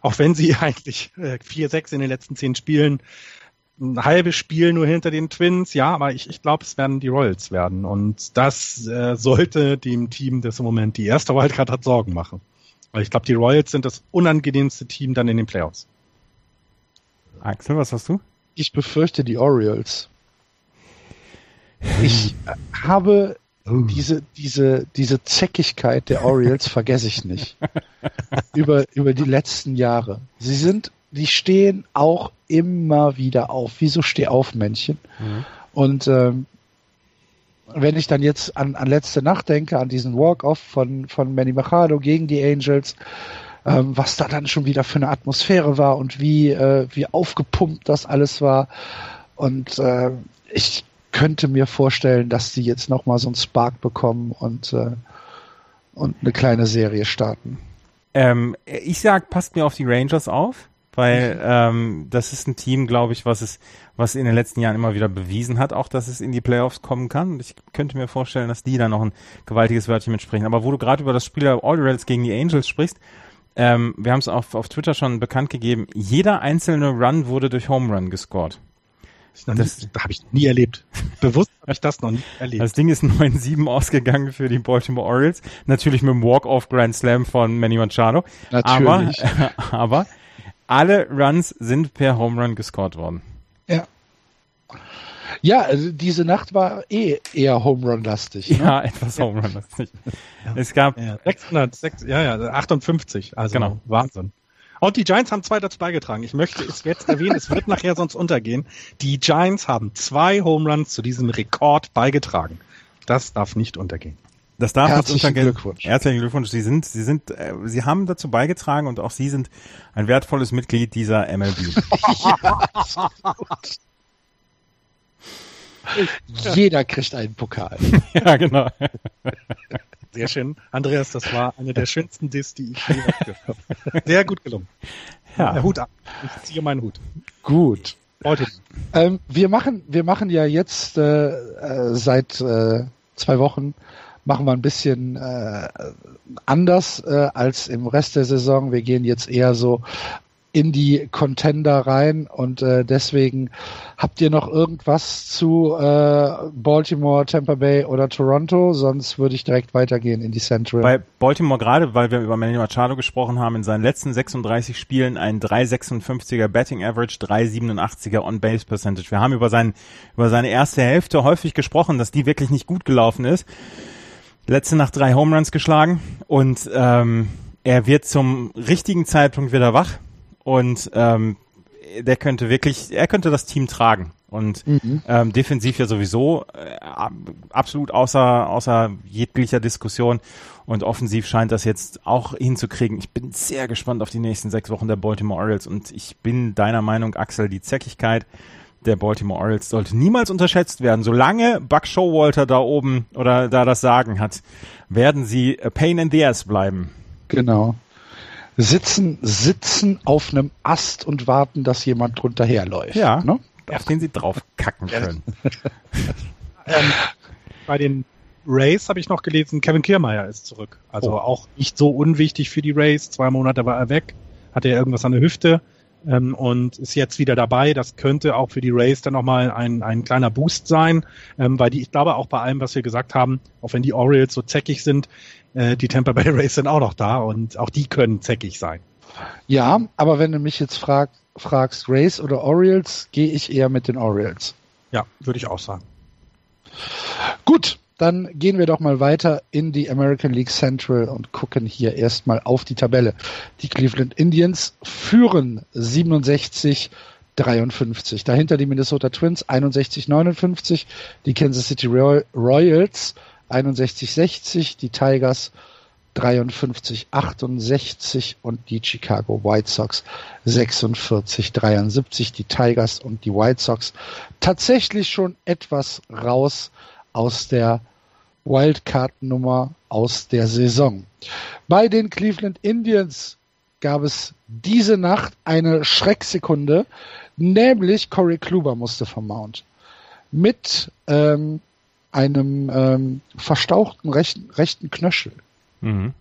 auch wenn sie *laughs* eigentlich äh, 4-6 in den letzten zehn Spielen ein halbes Spiel nur hinter den Twins, ja, aber ich, ich glaube, es werden die Royals werden. Und das äh, sollte dem Team, das im Moment die erste Wildcard hat, Sorgen machen. Weil ich glaube, die Royals sind das unangenehmste Team dann in den Playoffs. Axel, was hast du? Ich befürchte die Orioles. Ich habe oh. diese, diese, diese Zäckigkeit der Orioles vergesse ich nicht. *laughs* über, über die letzten Jahre. Sie sind die stehen auch immer wieder auf. Wieso steh auf, Männchen? Mhm. Und ähm, wenn ich dann jetzt an, an letzte Nacht denke, an diesen Walk-Off von, von Manny Machado gegen die Angels, ähm, was da dann schon wieder für eine Atmosphäre war und wie, äh, wie aufgepumpt das alles war. Und äh, ich könnte mir vorstellen, dass die jetzt nochmal so einen Spark bekommen und, äh, und eine kleine Serie starten. Ähm, ich sag, passt mir auf die Rangers auf, weil ähm, das ist ein Team, glaube ich, was es, was in den letzten Jahren immer wieder bewiesen hat, auch dass es in die Playoffs kommen kann. Und ich könnte mir vorstellen, dass die da noch ein gewaltiges Wörtchen mitsprechen. Aber wo du gerade über das Spiel der Orioles gegen die Angels sprichst, ähm, wir haben es auf, auf Twitter schon bekannt gegeben, jeder einzelne Run wurde durch Home Run gescored. Das, das habe ich nie erlebt. *laughs* Bewusst habe ich das noch nie erlebt. Das Ding ist *laughs* 9-7 ausgegangen für die Baltimore Orioles. Natürlich mit dem Walk-Off Grand Slam von Manny Machado. Natürlich. Aber, *laughs* aber alle Runs sind per Home Run gescored worden. Ja. Ja, also diese Nacht war eh eher Home Run lastig. Ne? Ja, etwas Home Run lastig. Ja. Es gab Ja, 600, 6, ja, ja, 58. Also Genau. Wahnsinn. Und die Giants haben zwei dazu beigetragen. Ich möchte es jetzt erwähnen, es wird nachher sonst untergehen. Die Giants haben zwei Home Runs zu diesem Rekord beigetragen. Das darf nicht untergehen. Das darf Herzlichen nicht untergehen. Glückwunsch. Herzlichen Glückwunsch. Sie sind, Sie sind, äh, Sie haben dazu beigetragen und auch Sie sind ein wertvolles Mitglied dieser MLB. *laughs* Jeder kriegt einen Pokal. *laughs* ja, genau. *laughs* Sehr schön. Andreas, das war eine der *laughs* schönsten Diss, die ich je gehört habe. *laughs* Sehr gut gelungen. Ja. Hut ab. Ich ziehe meinen Hut. Gut. Heute. Ähm, wir machen, wir machen ja jetzt äh, äh, seit äh, zwei Wochen machen wir ein bisschen äh, anders äh, als im Rest der Saison. Wir gehen jetzt eher so in die Contender rein und äh, deswegen habt ihr noch irgendwas zu äh, Baltimore, Tampa Bay oder Toronto? Sonst würde ich direkt weitergehen in die Central. Bei Baltimore gerade, weil wir über Manny Machado gesprochen haben, in seinen letzten 36 Spielen ein 3,56er Betting Average, 3,87er On-Base Percentage. Wir haben über, seinen, über seine erste Hälfte häufig gesprochen, dass die wirklich nicht gut gelaufen ist. Letzte Nacht drei Home Runs geschlagen und ähm, er wird zum richtigen Zeitpunkt wieder wach und ähm, der könnte wirklich, er könnte das Team tragen. Und ähm, defensiv ja sowieso äh, ab- absolut außer, außer jeglicher Diskussion. Und offensiv scheint das jetzt auch hinzukriegen. Ich bin sehr gespannt auf die nächsten sechs Wochen der Baltimore Orioles. Und ich bin deiner Meinung, Axel, die Zäckigkeit der Baltimore Orioles sollte niemals unterschätzt werden. Solange Buck Showalter da oben oder da das Sagen hat, werden sie a pain in the ass bleiben. Genau. Sitzen, sitzen auf einem Ast und warten, dass jemand drunter herläuft. Ja. Ne? Auf den sie drauf kacken können. *laughs* Ähm, bei den Rays habe ich noch gelesen, Kevin Kiermaier ist zurück. Also Oh. auch nicht so unwichtig für die Rays. Zwei Monate war er weg, hatte er irgendwas an der Hüfte ähm, und ist jetzt wieder dabei. Das könnte auch für die Rays dann nochmal ein, ein kleiner Boost sein, ähm, weil die, ich glaube auch bei allem, was wir gesagt haben, auch wenn die Orioles so zäckig sind, äh, die Tampa Bay Rays sind auch noch da und auch die können zäckig sein. Ja, aber wenn du mich jetzt frag, fragst, Rays oder Orioles, gehe ich eher mit den Orioles. Ja, würde ich auch sagen. Gut, dann gehen wir doch mal weiter in die American League Central und gucken hier erstmal auf die Tabelle. Die Cleveland Indians führen 67 53. Dahinter die Minnesota Twins 61 59, die Kansas City Roy- Royals 61 60, die Tigers 53 68 und die Chicago White Sox 46 73. Die Tigers und die White Sox tatsächlich schon etwas raus aus der Wildcard-Nummer aus der Saison. Bei den Cleveland Indians gab es diese Nacht eine Schrecksekunde, nämlich Corey Kluber musste vom Mount mit ähm, einem ähm, verstauchten rechten, rechten Knöchel. Mhm.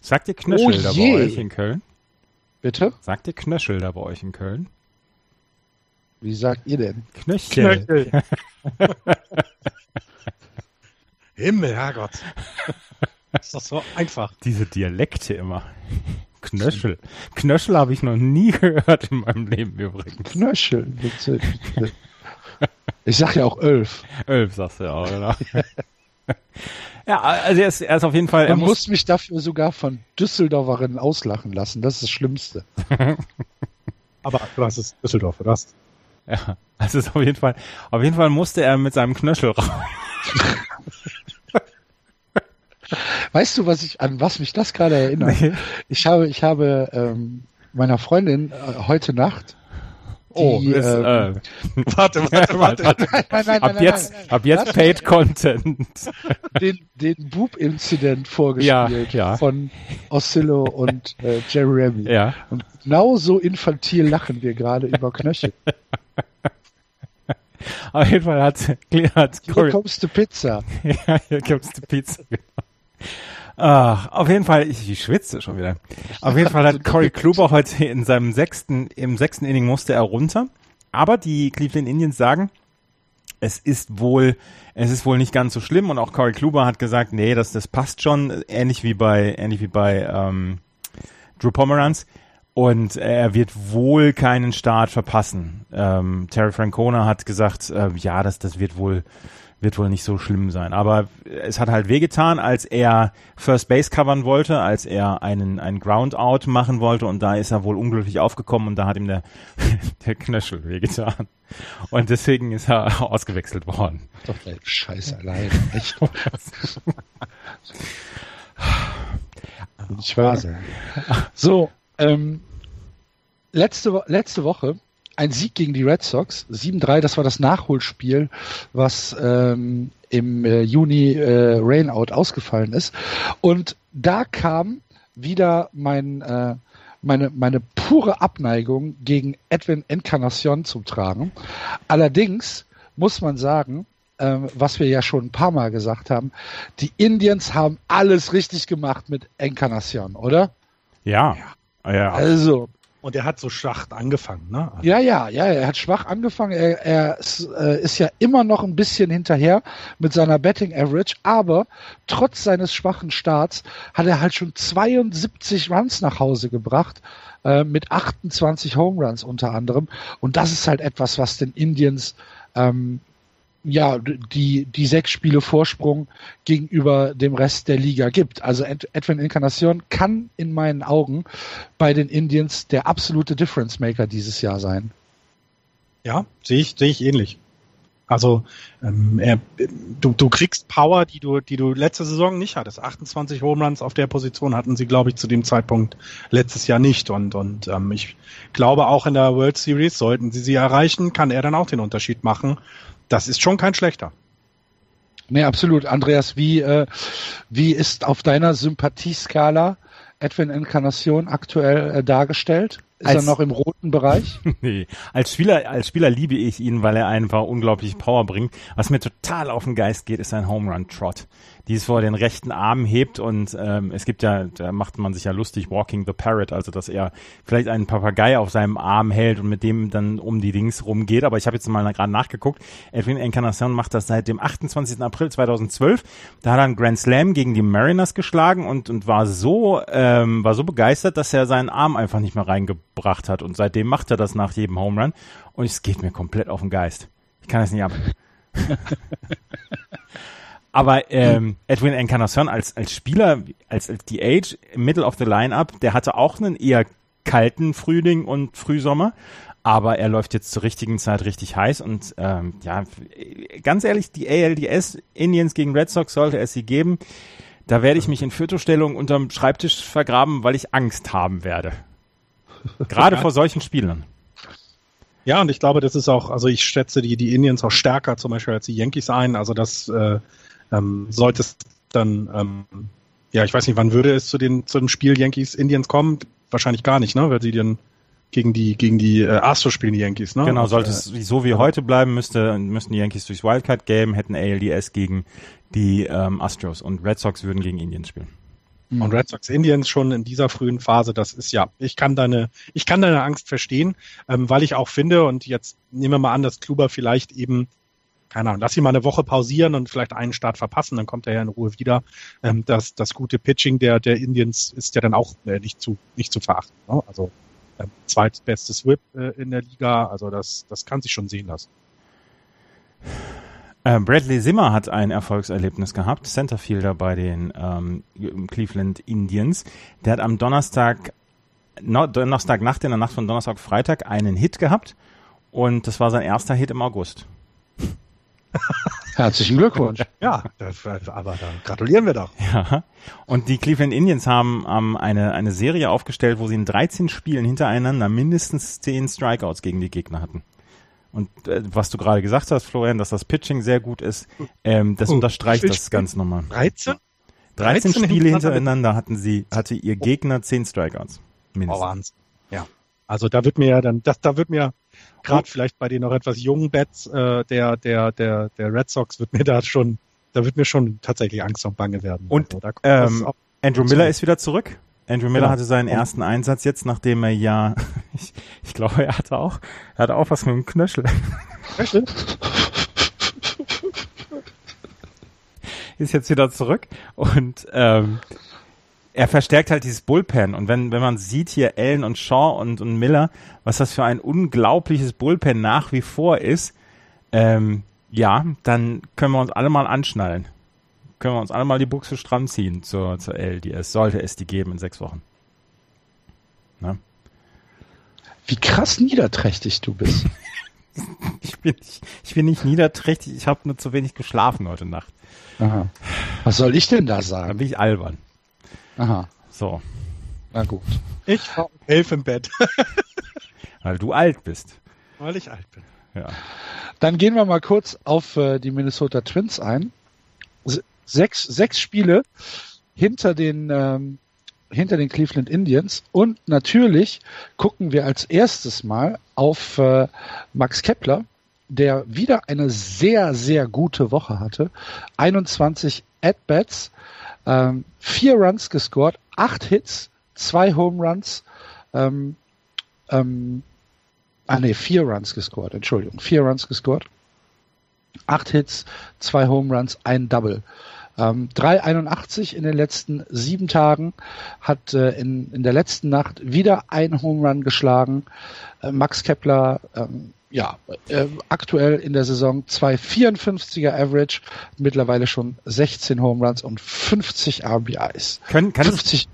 Sagt ihr Knöchel Oh da je. bei euch in Köln? Bitte? Sagt ihr Knöchel da bei euch in Köln? Wie sagt ihr denn? Knöchel. Knöchel. *laughs* Himmel, Herrgott. Das ist doch so einfach. Diese Dialekte immer. Knöchel. Knöchel habe ich noch nie gehört in meinem Leben übrigens. Knöchel. bitte, bitte. Ich sag ja auch elf. Elf sagst du ja auch, oder? *laughs* ja, also er ist, er ist auf jeden Fall, er Man muss, muss mich dafür sogar von Düsseldorferinnen auslachen lassen. Das ist das Schlimmste. *laughs* Aber du hast es Düsseldorf, oder ja, also ist auf jeden Fall, auf jeden Fall musste er mit seinem Knöchel raus. *laughs* Weißt du, was ich an was mich das gerade erinnert? Nee. Ich habe, ich habe ähm, meiner Freundin äh, heute Nacht Oh, die, ist, ähm, äh, *laughs* warte, warte, warte. warte. Nein, nein, nein, ab jetzt, ab jetzt Paid Content. *laughs* Den, den Boop-Incident vorgespielt ja, ja. von Oscillo und äh, Jerry Remy. Ja. Und genau so infantil lachen wir gerade über Knöchel. *laughs* Auf jeden Fall hat, hat Hier kommst du Pizza. ja, hier kommst du Pizza, genau. Ach, auf jeden Fall, ich, ich schwitze schon wieder. Auf jeden Fall hat *laughs* Corey Kluber heute in seinem sechsten, im sechsten Inning musste er runter. Aber die Cleveland Indians sagen, es ist wohl, es ist wohl nicht ganz so schlimm und auch Corey Kluber hat gesagt, nee, das, das passt schon, ähnlich wie bei, ähnlich wie bei ähm, Drew Pomeranz. Und er wird wohl keinen Start verpassen. Ähm, Terry Francona hat gesagt, äh, ja, das, das wird wohl, wird wohl nicht so schlimm sein. Aber es hat halt wehgetan, als er First Base covern wollte, als er einen, einen Ground Out machen wollte und da ist er wohl unglücklich aufgekommen und da hat ihm der, *laughs* der Knöchel wehgetan. Und deswegen ist er *laughs* ausgewechselt worden. Doch der Scheiß allein. Echt. ich weiß. So, ähm, letzte, letzte Woche ein Sieg gegen die Red Sox, 7-3, das war das Nachholspiel, was ähm, im äh, Juni äh, Rainout ausgefallen ist. Und da kam wieder mein, äh, meine, meine pure Abneigung gegen Edwin Encarnacion zum Tragen. Allerdings muss man sagen, ähm, was wir ja schon ein paar Mal gesagt haben, die Indians haben alles richtig gemacht mit Encarnacion, oder? Ja. ja. ja. Also, und er hat so schwach angefangen, ne? Ja, ja, ja, er hat schwach angefangen. Er, er ist, äh, ist ja immer noch ein bisschen hinterher mit seiner Betting Average, aber trotz seines schwachen Starts hat er halt schon 72 Runs nach Hause gebracht, äh, mit 28 Home Runs unter anderem. Und das ist halt etwas, was den Indians ähm, ja, die, die sechs Spiele Vorsprung gegenüber dem Rest der Liga gibt. Also Edwin Incarnacion kann in meinen Augen bei den Indians der absolute Difference Maker dieses Jahr sein. Ja, sehe ich, sehe ich ähnlich. Also ähm, er, du, du kriegst Power, die du, die du letzte Saison nicht hattest. 28 Home Runs auf der Position hatten sie, glaube ich, zu dem Zeitpunkt letztes Jahr nicht. Und, und ähm, ich glaube auch in der World Series sollten sie sie erreichen, kann er dann auch den Unterschied machen das ist schon kein schlechter. Nee, absolut. Andreas, wie, äh, wie ist auf deiner Sympathieskala Edwin Encarnacion aktuell äh, dargestellt? Ist als, er noch im roten Bereich? *laughs* nee, als Spieler, als Spieler liebe ich ihn, weil er einfach unglaublich Power bringt. Was mir total auf den Geist geht, ist sein Home Run Trot die es vor den rechten Arm hebt und ähm, es gibt ja, da macht man sich ja lustig, Walking the Parrot, also dass er vielleicht einen Papagei auf seinem Arm hält und mit dem dann um die Dings rumgeht, aber ich habe jetzt mal gerade nachgeguckt, Edwin Encarnacion macht das seit dem 28. April 2012, da hat er einen Grand Slam gegen die Mariners geschlagen und, und war so, ähm, war so begeistert, dass er seinen Arm einfach nicht mehr reingebracht hat und seitdem macht er das nach jedem Home Run und es geht mir komplett auf den Geist. Ich kann es nicht ab. *laughs* Aber ähm, Edwin Encarnacion als, als Spieler, als, als die Age, Middle of the Lineup, der hatte auch einen eher kalten Frühling und Frühsommer, aber er läuft jetzt zur richtigen Zeit richtig heiß und ähm, ja, ganz ehrlich, die ALDS Indians gegen Red Sox sollte es sie geben. Da werde ich mich in Viertelstellung unterm Schreibtisch vergraben, weil ich Angst haben werde. Gerade ja. vor solchen Spielern. Ja, und ich glaube, das ist auch, also ich schätze die, die Indians auch stärker zum Beispiel als die Yankees ein. Also das äh, ähm, sollte es dann, ähm, ja, ich weiß nicht, wann würde es zu den zu dem Spiel Yankees Indians kommen? Wahrscheinlich gar nicht, ne? Weil sie dann gegen die gegen die äh, Astros spielen die Yankees, ne? Genau, sollte es so wie heute bleiben, müsste müssten die Yankees durchs Wildcard Game, hätten ALDS gegen die ähm, Astros und Red Sox würden gegen Indians spielen. Mhm. Und Red Sox Indians schon in dieser frühen Phase, das ist ja, ich kann deine, ich kann deine Angst verstehen, ähm, weil ich auch finde, und jetzt nehmen wir mal an, dass Kluber vielleicht eben keine Ahnung, lass ihn mal eine Woche pausieren und vielleicht einen Start verpassen, dann kommt er ja in Ruhe wieder. Ähm, das, das gute Pitching der, der Indians ist ja dann auch äh, nicht zu, nicht zu verachten. Ne? Also äh, zweitbestes Whip äh, in der Liga, also das, das kann sich schon sehen lassen. Äh, Bradley Zimmer hat ein Erfolgserlebnis gehabt, Centerfielder bei den ähm, Cleveland Indians. Der hat am Donnerstag, no, Donnerstag Nacht in der Nacht von Donnerstag Freitag einen Hit gehabt und das war sein erster Hit im August. *laughs* Herzlichen Glückwunsch. Ja, das, aber da gratulieren wir doch. Ja. Und die Cleveland Indians haben ähm, eine, eine Serie aufgestellt, wo sie in 13 Spielen hintereinander mindestens 10 Strikeouts gegen die Gegner hatten. Und äh, was du gerade gesagt hast, Florian, dass das Pitching sehr gut ist, ähm, das Oh, unterstreicht das ganz nochmal. 13? 13 13 Spiele hintereinander? hatten sie, hatte ihr Gegner 10 Strikeouts. Oh, Mindestens. Wahnsinn. Also da wird mir ja dann, das, da wird mir gerade vielleicht bei den noch etwas jungen Bets äh, der, der, der, der Red Sox wird mir da schon, da wird mir schon tatsächlich Angst und Bange werden. Und, also, ähm, Andrew Miller ist wieder zurück. Andrew Miller Ja. hatte seinen ersten Einsatz jetzt, nachdem er ja, *laughs* ich, ich glaube, er hatte auch, er hatte auch was mit dem Knöchel. *laughs* ist jetzt wieder zurück und ähm, er verstärkt halt dieses Bullpen und wenn wenn man sieht hier Allen und Shaw und und Miller, was das für ein unglaubliches Bullpen nach wie vor ist, ähm, ja, dann können wir uns alle mal anschnallen. Können wir uns alle mal die Buchse stramm ziehen zur zur LDS, sollte es die geben in sechs Wochen. Wie krass niederträchtig du bist. *laughs* Ich bin nicht, ich bin nicht niederträchtig, ich habe nur zu wenig geschlafen heute Nacht. Aha. Was soll ich denn da sagen? bin ich albern. Aha. So, Na gut. ich war um elf im Bett, *laughs* weil du alt bist. weil ich alt bin. Ja. Dann gehen wir mal kurz auf äh, die Minnesota Twins ein. Sechs, sechs Spiele hinter den, ähm, hinter den Cleveland Indians. Und natürlich gucken wir als erstes mal auf äh, Max Kepler, der wieder eine sehr, sehr gute Woche hatte. 21 At-Bats, ähm, vier Runs gescored, acht Hits, zwei Home Runs, ähm, ähm, ah nee, vier Runs gescored, Entschuldigung, vier Runs gescored, acht Hits, zwei Home Runs, ein Double. Ähm, 3,81 in den letzten sieben Tagen, hat äh, in, in der letzten Nacht wieder ein Home Run geschlagen. Äh, Max Kepler, ähm, ja, äh, aktuell in der Saison 2,54er Average, mittlerweile schon 16 Home Runs und 50 RBIs. Können, kann ich, 50,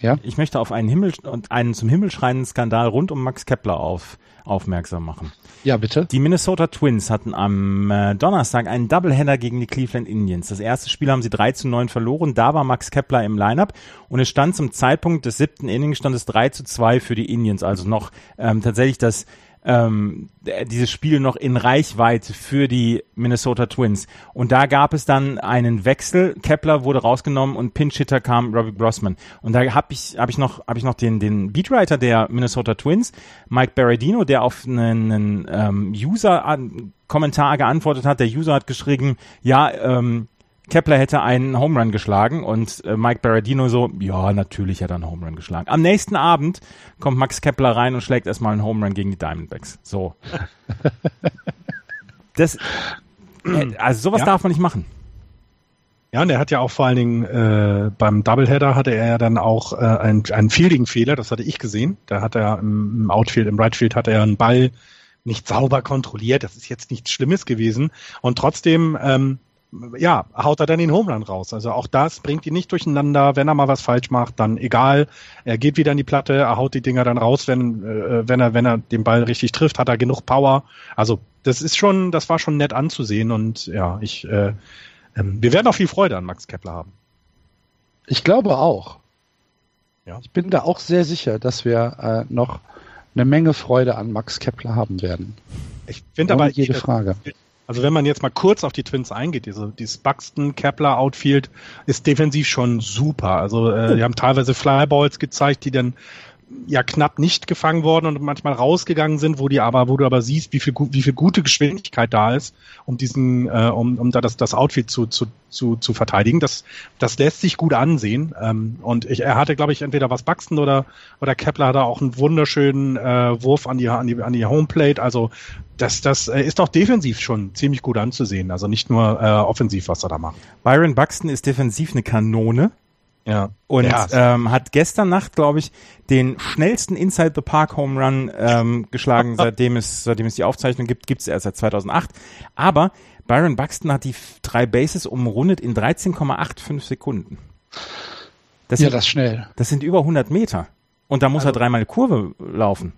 ja? ich möchte auf einen Himmel und einen zum Himmel schreienden Skandal rund um Max Kepler auf, aufmerksam machen. Ja, bitte. Die Minnesota Twins hatten am äh, Donnerstag einen Doubleheader gegen die Cleveland Indians. Das erste Spiel haben sie 3 zu 9 verloren. Da war Max Kepler im Lineup und es stand zum Zeitpunkt des siebten Innings stand es 3 zu 2 für die Indians. Also noch ähm, tatsächlich das ähm, dieses Spiel noch in Reichweite für die Minnesota Twins. Und da gab es dann einen Wechsel. Kepler wurde rausgenommen und Pinch-Hitter kam Robbie Grossman. Und da habe ich, hab ich noch, hab ich noch den, den Beatwriter der Minnesota Twins, Mike Berardino, der auf einen, einen ähm, User-Kommentar geantwortet hat. Der User hat geschrieben, ja, ähm, Kepler hätte einen Home Run geschlagen und äh, Mike Berardino so, ja, natürlich hat er einen Home Run geschlagen. Am nächsten Abend kommt Max Kepler rein und schlägt erstmal einen Home Run gegen die Diamondbacks. So. *laughs* das, äh, also sowas Ja. darf man nicht machen. Ja, und er hat ja auch vor allen Dingen äh, beim Doubleheader hatte er ja dann auch äh, einen, einen Fielding-Fehler, das hatte ich gesehen. Da hat er im, im Outfield, im Rightfield hat er einen Ball nicht sauber kontrolliert. Das ist jetzt nichts Schlimmes gewesen. Und trotzdem, ähm, ja, haut er dann den Home Run raus. Also auch das bringt ihn nicht durcheinander. Wenn er mal was falsch macht, dann egal. Er geht wieder in die Platte, er haut die Dinger dann raus, wenn, äh, wenn er, wenn er den Ball richtig trifft, hat er genug Power. Also das ist schon, das war schon nett anzusehen und ja, ich, äh, ähm, wir werden auch viel Freude an Max Kepler haben. Ich glaube auch. Ja. Ich bin da auch sehr sicher, dass wir äh, noch eine Menge Freude an Max Kepler haben werden. Ich finde aber, jede Frage. Also wenn man jetzt mal kurz auf die Twins eingeht, diese, dieses Buxton, Kepler Outfield ist defensiv schon super. Also äh, die haben teilweise Flyballs gezeigt, die dann ja knapp nicht gefangen worden und manchmal rausgegangen sind, wo die aber, wo du aber siehst, wie viel, wie viel gute Geschwindigkeit da ist, um diesen, äh, um, um da das, das Outfit zu, zu, zu, zu verteidigen. Das, das lässt sich gut ansehen. Ähm, und ich, er hatte, glaube ich, entweder was Buxton oder, oder Kepler hatte auch einen wunderschönen äh, Wurf an die, an die, an die Homeplate. Also das, das äh, ist auch defensiv schon ziemlich gut anzusehen. Also nicht nur äh, offensiv, was er da macht. Byron Buxton ist defensiv eine Kanone Ja. und ja, ähm, hat gestern Nacht, glaube ich, den schnellsten Inside the Park Home Run ähm, geschlagen, *laughs* seitdem es, seitdem es die Aufzeichnung gibt, gibt es erst seit 2008. Aber Byron Buxton hat die drei Bases umrundet in 13,85 Sekunden. Das Ja, sind, das schnell. das sind über 100 Meter. Und da muss er dreimal eine Kurve laufen.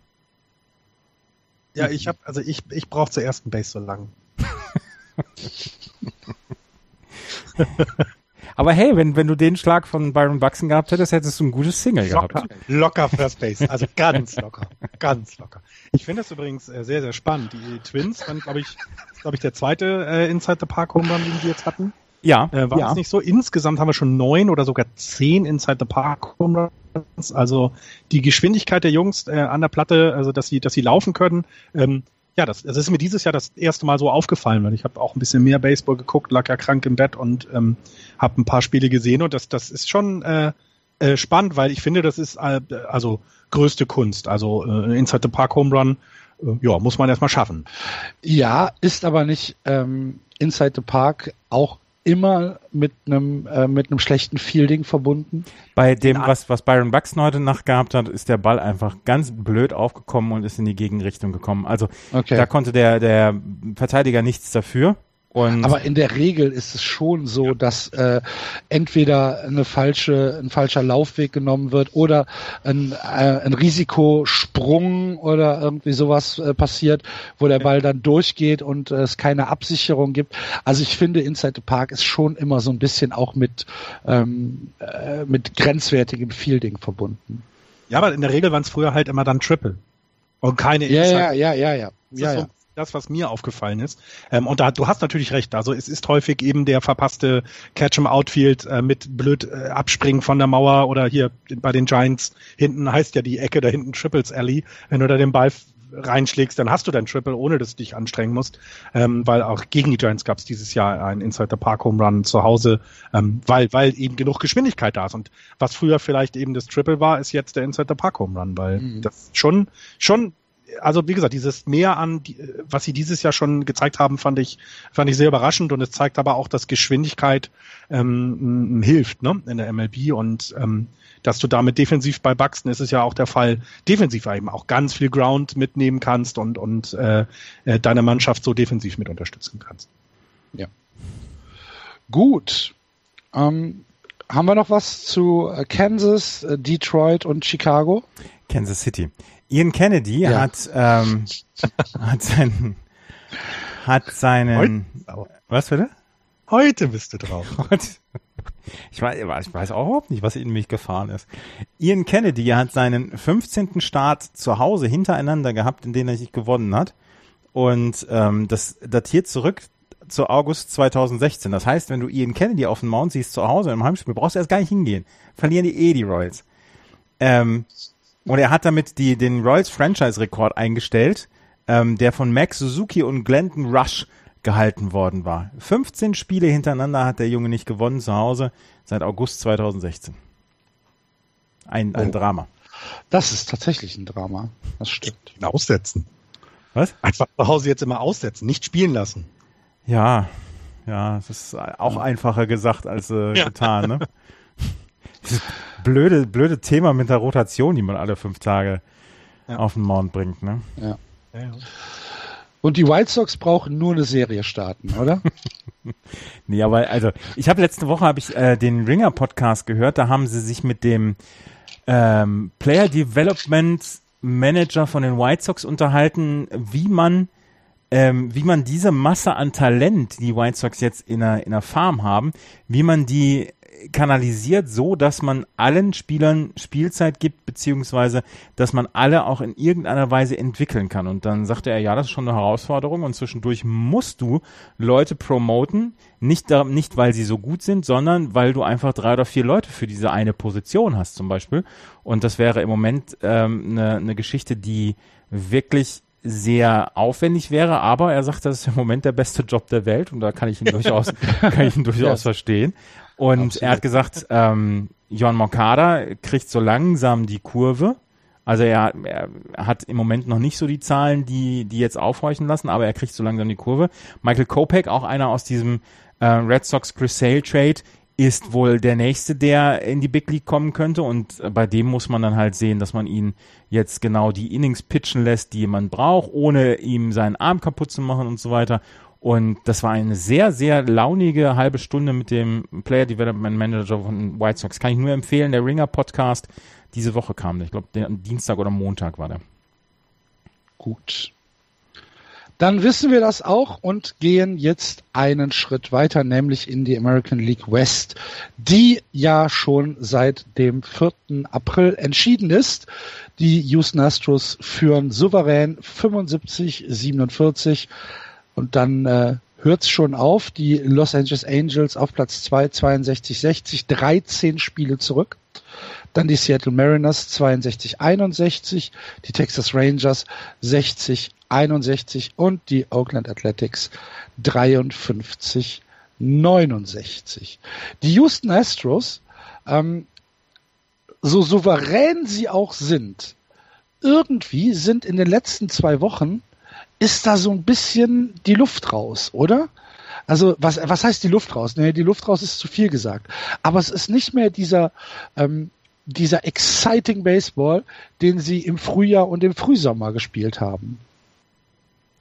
ja, ich habe, also ich, ich brauche zur ersten Base so lang. *laughs* Aber hey, wenn, wenn du den Schlag von Byron Buxton gehabt hättest, hättest du ein gutes Single locker, gehabt. Locker First *laughs* Base, also ganz locker, ganz locker. Ich finde das übrigens äh, sehr, sehr spannend. Die Twins waren, glaube ich, glaube ich, der zweite äh, Inside the Park Home Run, den wir jetzt hatten. Ja. Äh, war ja. es nicht so? Insgesamt haben wir schon neun oder sogar zehn Inside the Park Home Runs. Also die Geschwindigkeit der Jungs äh, an der Platte, also dass sie, dass sie laufen können, ähm, ja, das, das ist mir dieses Jahr das erste Mal so aufgefallen, weil ich habe auch ein bisschen mehr Baseball geguckt, lag ja krank im Bett und ähm, habe ein paar Spiele gesehen und das, das ist schon äh, äh, spannend, weil ich finde, das ist äh, also größte Kunst. Also äh, Inside the Park Home Run, äh, ja, muss man erstmal schaffen. Ja, ist aber nicht ähm, Inside the Park auch immer mit einem äh, mit einem schlechten Fielding verbunden. Bei dem, was, was Byron Buxton heute Nacht gehabt hat, ist der Ball einfach ganz blöd aufgekommen und ist in die Gegenrichtung gekommen. Also Okay. da konnte der, der Verteidiger nichts dafür. Und Aber in der Regel ist es schon so, dass äh, entweder eine falsche, ein falscher Laufweg genommen wird oder ein, äh, ein Risikosprung oder irgendwie sowas äh, passiert, wo der Ball dann durchgeht und äh, es keine Absicherung gibt. Also ich finde, Inside the Park ist schon immer so ein bisschen auch mit, ähm, äh, mit grenzwertigem Fielding verbunden. Ja, aber in der Regel waren es früher halt immer dann Triple. Und keine Ja, Inside- ja, ja, ja, ja. Das ja, ja. Das, was mir aufgefallen ist. Ähm, und da, du hast natürlich recht. Also es ist häufig eben der verpasste Catch im Outfield äh, mit blöd äh, abspringen von der Mauer oder hier bei den Giants hinten heißt ja die Ecke da hinten Triples Alley. Wenn du da den Ball reinschlägst, dann hast du dein Triple, ohne dass du dich anstrengen musst. Ähm, weil auch gegen die Giants gab es dieses Jahr einen Inside the Park Home Run zu Hause, ähm, weil, weil eben genug Geschwindigkeit da ist. Und was früher vielleicht eben das Triple war, ist jetzt der Inside the Park Home Run, weil Mhm. das schon, schon also wie gesagt, dieses Mehr an, was sie dieses Jahr schon gezeigt haben, fand ich, fand ich sehr überraschend und es zeigt aber auch, dass Geschwindigkeit ähm, hilft ne, in der MLB und ähm, dass du damit defensiv bei Buxton ist es ja auch der Fall, defensiv eben auch ganz viel Ground mitnehmen kannst und, und äh, äh, deine Mannschaft so defensiv mit unterstützen kannst. Gut. Ähm, haben wir noch was zu äh, Kansas, äh, Detroit und Chicago? Kansas City. Ian Kennedy Ja. hat, ähm, hat seinen, hat seinen, was bitte? Heute bist du drauf. *laughs* Ich weiß, ich weiß auch überhaupt nicht, was in mich gefahren ist. Ian Kennedy hat seinen 15. Start zu Hause hintereinander gehabt, in denen er sich gewonnen hat. Und ähm, das datiert zurück zu August 2016. Das heißt, wenn du Ian Kennedy auf dem Mount siehst zu Hause im Heimspiel, brauchst du erst gar nicht hingehen. Verlieren die eh die Royals. Ähm, und er hat damit die, den Royals Franchise-Rekord eingestellt, ähm, der von Max Suzuki und Glendon Rush gehalten worden war. 15 Spiele hintereinander hat der Junge nicht gewonnen zu Hause seit August 2016. Ein, ein Oh. Drama. Das ist tatsächlich ein Drama. Das stimmt. Aussetzen. Was? Einfach zu Hause jetzt immer aussetzen, nicht spielen lassen. Ja, ja, das ist auch einfacher gesagt als äh, Ja. getan, ne? *laughs* Dieses blöde, blöde Thema mit der Rotation, die man alle fünf Tage Ja. auf den Mount bringt, ne? Ja. Und die White Sox brauchen nur eine Serie starten, oder? *laughs* Nee, aber also ich habe letzte Woche habe ich äh, den Ringer Podcast gehört, da haben sie sich mit dem ähm, Player Development Manager von den White Sox unterhalten, wie man ähm, wie man diese Masse an Talent, die White Sox jetzt in einer, in einer Farm haben, wie man die kanalisiert so, dass man allen Spielern Spielzeit gibt, beziehungsweise dass man alle auch in irgendeiner Weise entwickeln kann. Und dann sagte er, ja, das ist schon eine Herausforderung und zwischendurch musst du Leute promoten, nicht, da, nicht weil sie so gut sind, sondern weil du einfach drei oder vier Leute für diese eine Position hast zum Beispiel. Und das wäre im Moment ähm, eine, eine Geschichte, die wirklich sehr aufwendig wäre, aber er sagt, das ist im Moment der beste Job der Welt und da kann ich ihn durchaus, *laughs* kann ich ihn durchaus Ja. verstehen. Und Absolut. er hat gesagt, ähm, John Moncada kriegt so langsam die Kurve. Also er, er hat im Moment noch nicht so die Zahlen, die, die jetzt aufhorchen lassen, aber er kriegt so langsam die Kurve. Michael Kopech, auch einer aus diesem äh, Red Sox Chris Sale Trade, ist wohl der nächste, der in die Big League kommen könnte und äh, bei dem muss man dann halt sehen, dass man ihn jetzt genau die Innings pitchen lässt, die man braucht, ohne ihm seinen Arm kaputt zu machen und so weiter. Und das war eine sehr, sehr launige halbe Stunde mit dem Player Development Manager von White Sox. Kann ich nur empfehlen, der Ringer Podcast diese Woche kam. der. Ich glaube, Dienstag oder Montag war der. Gut. Dann wissen wir das auch und gehen jetzt einen Schritt weiter, nämlich in die American League West, die ja schon seit dem 4. April entschieden ist. Die Houston Astros führen souverän 75, 47 und dann äh, hört es schon auf. Die Los Angeles Angels auf Platz 2, 62, 60, 13 Spiele zurück. Dann die Seattle Mariners 62, 61, die Texas Rangers 60, 61 und die Oakland Athletics 53, 69. Die Houston Astros, ähm, so souverän sie auch sind, irgendwie sind in den letzten zwei Wochen ist da so ein bisschen die Luft raus, oder? Also was, was heißt die Luft raus? Nee, die Luft raus ist zu viel gesagt. Aber es ist nicht mehr dieser, ähm, dieser exciting Baseball, den sie im Frühjahr und im Frühsommer gespielt haben.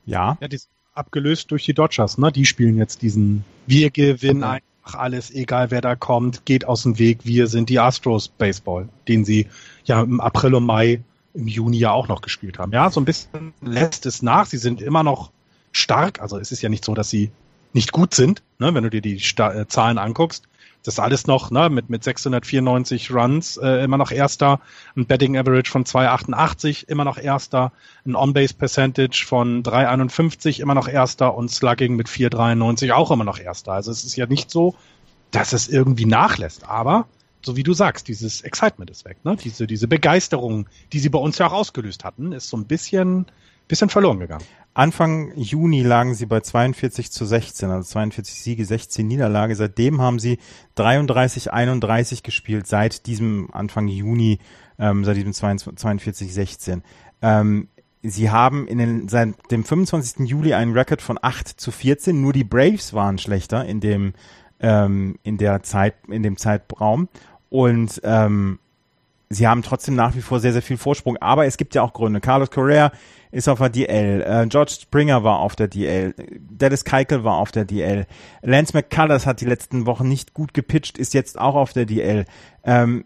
Ja. Ja, abgelöst durch die Dodgers, ne? Die spielen jetzt diesen Wir gewinnen okay. einfach alles, egal wer da kommt, geht aus dem Weg, wir sind die Astros Baseball, den sie ja im April und Mai im Juni ja auch noch gespielt haben. Ja, so ein bisschen lässt es nach. Sie sind immer noch stark. Also es ist ja nicht so, dass sie nicht gut sind, ne, wenn du dir die Sta äh, Zahlen anguckst. Das ist alles noch ne, mit, mit 694 Runs äh, immer noch Erster, ein Betting Average von 288 immer noch Erster, ein On-Base Percentage von 351 immer noch Erster und Slugging mit 493 auch immer noch Erster. Also es ist ja nicht so, dass es irgendwie nachlässt, aber so wie du sagst, dieses Excitement ist weg, ne? Diese, diese Begeisterung, die sie bei uns ja auch ausgelöst hatten, ist so ein bisschen, bisschen verloren gegangen. Anfang Juni lagen sie bei 42 zu 16, also 42 Siege, 16 Niederlage. Seitdem haben sie 33, 31 gespielt, seit diesem Anfang Juni, ähm, seit diesem 42, 16. Ähm, sie haben in den, seit dem 25. Juli einen Rekord von 8 zu 14. Nur die Braves waren schlechter in dem, ähm, in der Zeit, in dem Zeitraum. Und ähm, sie haben trotzdem nach wie vor sehr, sehr viel Vorsprung. Aber es gibt ja auch Gründe. Carlos Correa ist auf der DL. Äh, George Springer war auf der DL. Dennis Keikel war auf der DL. Lance McCullers hat die letzten Wochen nicht gut gepitcht, ist jetzt auch auf der DL. Ähm,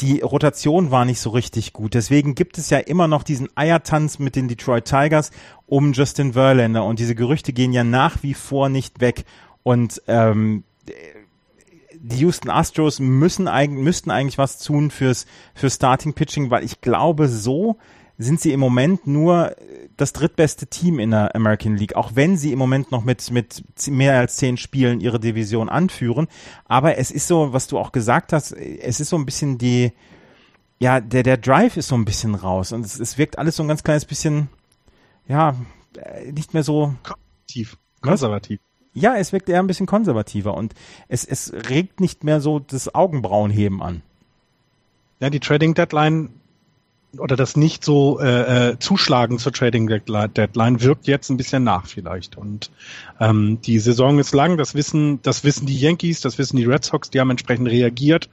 die Rotation war nicht so richtig gut. Deswegen gibt es ja immer noch diesen Eiertanz mit den Detroit Tigers um Justin Verlander. Und diese Gerüchte gehen ja nach wie vor nicht weg. Und ähm, die Houston Astros müssen eigentlich, müssten eigentlich was tun fürs, für Starting Pitching, weil ich glaube, so sind sie im Moment nur das drittbeste Team in der American League, auch wenn sie im Moment noch mit, mit mehr als zehn Spielen ihre Division anführen. Aber es ist so, was du auch gesagt hast, es ist so ein bisschen die, ja, der, der Drive ist so ein bisschen raus und es, es wirkt alles so ein ganz kleines bisschen, ja, nicht mehr so konservativ. Konservativ. Ja, es wirkt eher ein bisschen konservativer und es, es regt nicht mehr so das Augenbrauenheben an. Ja, die Trading Deadline oder das nicht so äh, äh, Zuschlagen zur Trading Deadline wirkt jetzt ein bisschen nach vielleicht. Und ähm, die Saison ist lang, das wissen, das wissen die Yankees, das wissen die Red Sox, die haben entsprechend reagiert.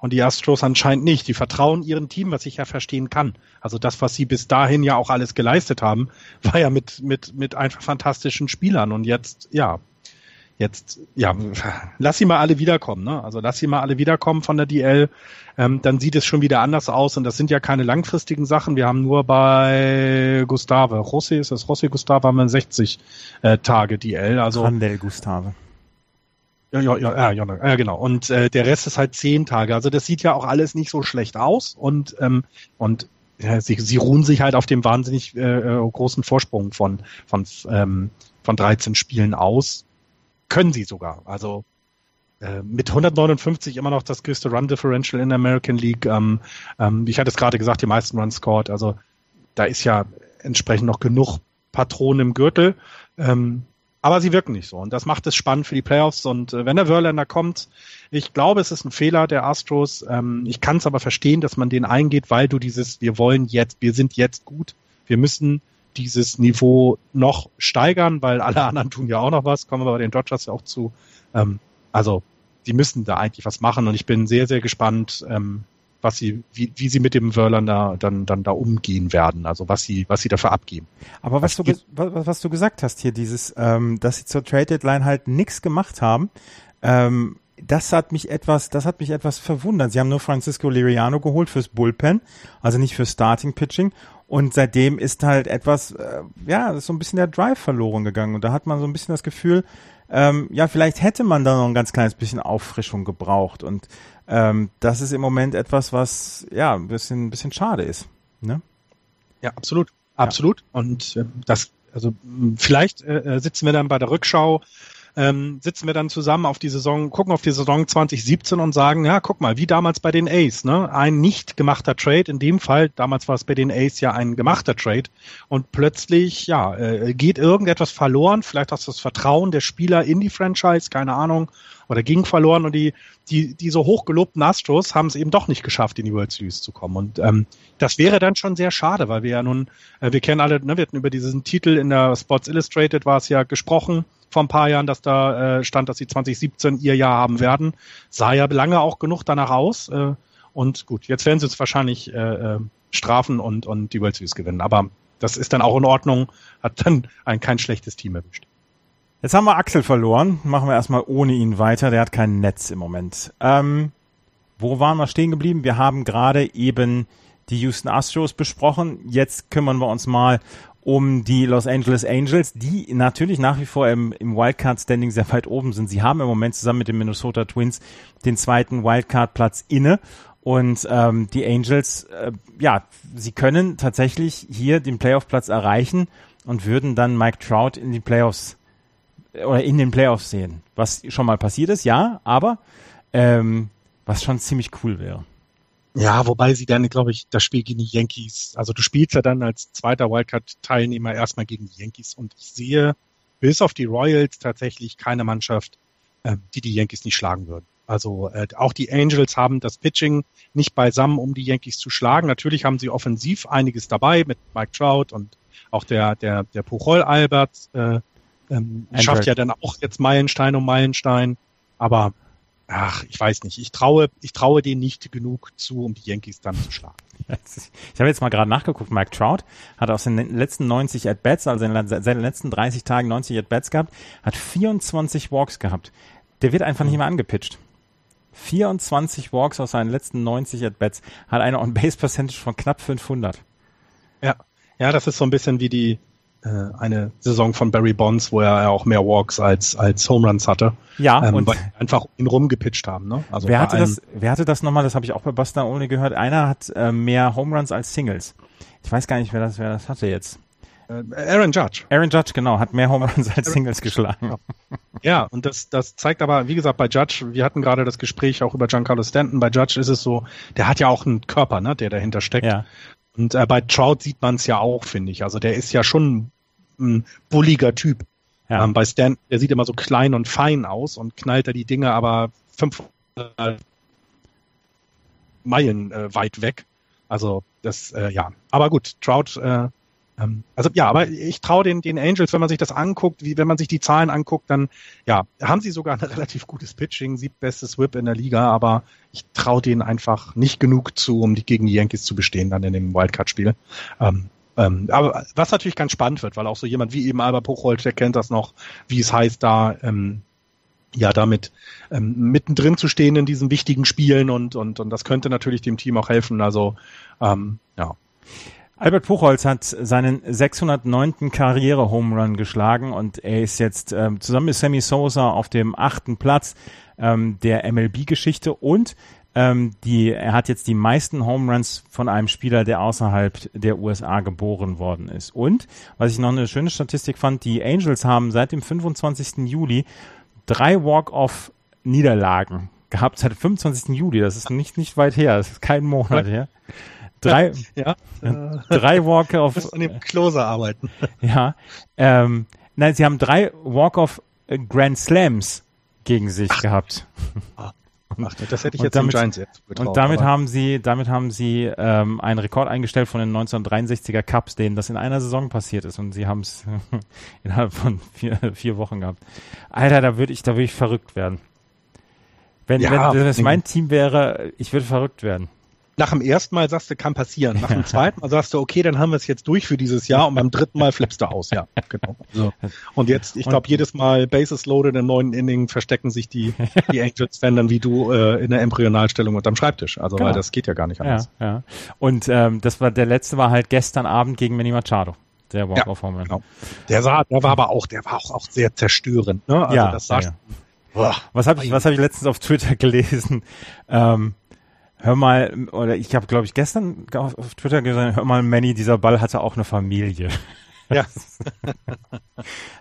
Und die Astros anscheinend nicht. Die vertrauen ihrem Team, was ich ja verstehen kann. Also das, was sie bis dahin ja auch alles geleistet haben, war ja mit, mit, mit einfach fantastischen Spielern. Und jetzt, ja, jetzt, ja, lass sie mal alle wiederkommen, ne? Also lass sie mal alle wiederkommen von der DL, ähm, dann sieht es schon wieder anders aus und das sind ja keine langfristigen Sachen. Wir haben nur bei Gustave, José ist das José Gustave haben wir 60 äh, Tage DL, also. Randel Gustave. Ja, ja, ja, ja, ja, genau. Und äh, der Rest ist halt zehn Tage. Also das sieht ja auch alles nicht so schlecht aus und ähm, und ja, sie, sie ruhen sich halt auf dem wahnsinnig äh, äh großen Vorsprung von von ähm, von 13 Spielen aus können sie sogar. Also äh, mit 159 immer noch das größte Run Differential in der American League. Ähm, ähm, ich hatte es gerade gesagt, die meisten Runs scored. Also da ist ja entsprechend noch genug Patronen im Gürtel. Ähm, aber sie wirken nicht so. Und das macht es spannend für die Playoffs. Und äh, wenn der Verlander kommt, ich glaube, es ist ein Fehler der Astros. Ähm, ich kann es aber verstehen, dass man den eingeht, weil du dieses, wir wollen jetzt, wir sind jetzt gut. Wir müssen dieses Niveau noch steigern, weil alle *laughs* anderen tun ja auch noch was, kommen wir bei den Dodgers ja auch zu. Ähm, also die müssen da eigentlich was machen und ich bin sehr, sehr gespannt, ähm, was sie, wie, wie sie mit dem da dann, dann da umgehen werden, also was sie, was sie dafür abgeben. Aber was, was du, was, was du gesagt hast hier, dieses, ähm, dass sie zur Trade Deadline halt nichts gemacht haben, ähm, das hat mich etwas, das hat mich etwas verwundert. Sie haben nur Francisco Liriano geholt fürs Bullpen, also nicht für Starting Pitching. Und seitdem ist halt etwas, äh, ja, ist so ein bisschen der Drive verloren gegangen. Und da hat man so ein bisschen das Gefühl, ähm, ja, vielleicht hätte man da noch ein ganz kleines bisschen Auffrischung gebraucht. Und ähm, das ist im Moment etwas, was ja ein bisschen, ein bisschen schade ist. Ne? Ja, absolut. Absolut. Ja. Und äh, das, also vielleicht äh, äh, sitzen wir dann bei der Rückschau ähm, sitzen wir dann zusammen auf die Saison, gucken auf die Saison 2017 und sagen, ja, guck mal, wie damals bei den Ace, ne? Ein nicht gemachter Trade, in dem Fall, damals war es bei den Ace ja ein gemachter Trade und plötzlich, ja, äh, geht irgendetwas verloren, vielleicht hast du das Vertrauen der Spieler in die Franchise, keine Ahnung, oder ging verloren und die, die, die so hochgelobten Astros haben es eben doch nicht geschafft, in die World Series zu kommen. Und ähm, das wäre dann schon sehr schade, weil wir ja nun, äh, wir kennen alle, ne, wir hatten über diesen Titel in der Sports Illustrated war es ja gesprochen, vor ein paar Jahren, dass da äh, stand, dass sie 2017 ihr Jahr haben werden. Sah ja lange auch genug danach aus. Äh, und gut, jetzt werden sie uns wahrscheinlich äh, äh, strafen und, und die World Series gewinnen. Aber das ist dann auch in Ordnung, hat dann ein kein schlechtes Team erwischt. Jetzt haben wir Axel verloren. Machen wir erstmal ohne ihn weiter. Der hat kein Netz im Moment. Ähm, wo waren wir stehen geblieben? Wir haben gerade eben die Houston Astros besprochen. Jetzt kümmern wir uns mal um die Los Angeles Angels, die natürlich nach wie vor im, im Wildcard-Standing sehr weit oben sind. Sie haben im Moment zusammen mit den Minnesota Twins den zweiten Wildcard-Platz inne. Und ähm, die Angels, äh, ja, sie können tatsächlich hier den Playoff-Platz erreichen und würden dann Mike Trout in die Playoffs oder in den Playoffs sehen. Was schon mal passiert ist, ja, aber ähm, was schon ziemlich cool wäre. Ja, wobei sie dann, glaube ich, das Spiel gegen die Yankees, also du spielst ja dann als zweiter Wildcard-Teilnehmer erstmal gegen die Yankees und ich sehe bis auf die Royals tatsächlich keine Mannschaft, äh, die die Yankees nicht schlagen würden. Also äh, auch die Angels haben das Pitching nicht beisammen, um die Yankees zu schlagen. Natürlich haben sie offensiv einiges dabei mit Mike Trout und auch der der der Pujol Albert äh, ähm, schafft ja dann auch jetzt Meilenstein um Meilenstein. Aber ach, ich weiß nicht. Ich traue, ich traue denen nicht genug zu, um die Yankees dann zu schlagen. *laughs* Ich habe jetzt mal gerade nachgeguckt. Mike Trout hat aus den letzten 90 At-Bats, also in den letzten 30 Tagen 90 At-Bats gehabt, hat 24 Walks gehabt. Der wird einfach nicht mehr angepitcht. 24 Walks aus seinen letzten 90 At-Bats, hat eine On-Base-Percentage von knapp 500. Ja, ja, das ist so ein bisschen wie die, eine Saison von Barry Bonds, wo er auch mehr Walks als, als Home Runs hatte. Ja, ähm, und weil einfach ihn rumgepitcht haben. Ne? Also wer, hatte das, wer hatte das nochmal, das habe ich auch bei Buster ohne gehört, einer hat äh, mehr Home Runs als Singles. Ich weiß gar nicht, wer das, wer das hatte jetzt. Äh, Aaron Judge. Aaron Judge, genau, hat mehr Home Runs als Singles geschlagen. Ja, und das, das zeigt aber, wie gesagt, bei Judge, wir hatten gerade das Gespräch auch über Giancarlo Stanton, bei Judge ist es so, der hat ja auch einen Körper, ne, der dahinter steckt. Ja. Und äh, bei Trout sieht man es ja auch, finde ich. Also der ist ja schon ein bulliger Typ. Ja. Ähm, bei Stan, der sieht immer so klein und fein aus und knallt da die Dinge aber 500 Meilen äh, weit weg. Also das, äh, ja. Aber gut, Trout, äh, also ja, aber ich traue den, den Angels, wenn man sich das anguckt, wie wenn man sich die Zahlen anguckt, dann ja, haben sie sogar ein *laughs* relativ gutes Pitching, siebbestes Whip in der Liga, aber ich traue denen einfach nicht genug zu, um die gegen die Yankees zu bestehen dann in dem Wildcard-Spiel. Ähm, ähm, aber was natürlich ganz spannend wird, weil auch so jemand wie eben Albert Buchholz, der kennt das noch, wie es heißt, da ähm, ja damit ähm, mittendrin zu stehen in diesen wichtigen Spielen und, und, und das könnte natürlich dem Team auch helfen. Also ähm, ja. Albert Puchholz hat seinen 609. Karriere-Home Run geschlagen und er ist jetzt ähm, zusammen mit Sammy Sosa auf dem achten Platz ähm, der MLB-Geschichte und ähm, die, er hat jetzt die meisten Home Runs von einem Spieler, der außerhalb der USA geboren worden ist. Und, was ich noch eine schöne Statistik fand, die Angels haben seit dem 25. Juli drei Walk-Off-Niederlagen gehabt, seit dem 25. Juli. Das ist nicht, nicht weit her, das ist kein Monat her. Drei, ja, *laughs* äh, drei Walk-Off. an dem Closer arbeiten. *laughs* Ja, ähm, nein, sie haben drei Walk-Off Grand Slams gegen sich Ach. gehabt. Ah. Ach, das hätte ich *laughs* jetzt damit, Giants jetzt betraut, Und damit haben sie, damit haben sie ähm, einen Rekord eingestellt von den 1963er Cups, denen das in einer Saison passiert ist. Und sie haben es innerhalb von vier, vier Wochen gehabt. Alter, da würde ich, da würde ich verrückt werden. Wenn, ja, wenn das mein Team wäre, ich würde verrückt werden. Nach dem ersten Mal sagst du, kann passieren. Nach dem *laughs* zweiten Mal sagst du, okay, dann haben wir es jetzt durch für dieses Jahr und beim dritten Mal flippst du aus, ja. Genau. So. Und jetzt, ich glaube, jedes Mal Bases loaded im neuen Inning verstecken sich die, *laughs* die Angels-Fan dann wie du äh, in der Embryonalstellung unterm Schreibtisch. Also genau. weil das geht ja gar nicht anders. Ja, ja. Und ähm, das war der letzte war halt gestern Abend gegen Manny Machado. Der walk off ja, genau. Der sah, der war aber auch, der war auch, auch sehr zerstörend. Ne? Also ja, das sah ja. Boah. Was habe ich, was habe ich letztens auf Twitter *laughs* gelesen? Ähm, hör mal, oder ich habe, glaube ich, gestern auf, auf Twitter gesagt, hör mal, Manny, dieser Ball hatte auch eine Familie. Ja.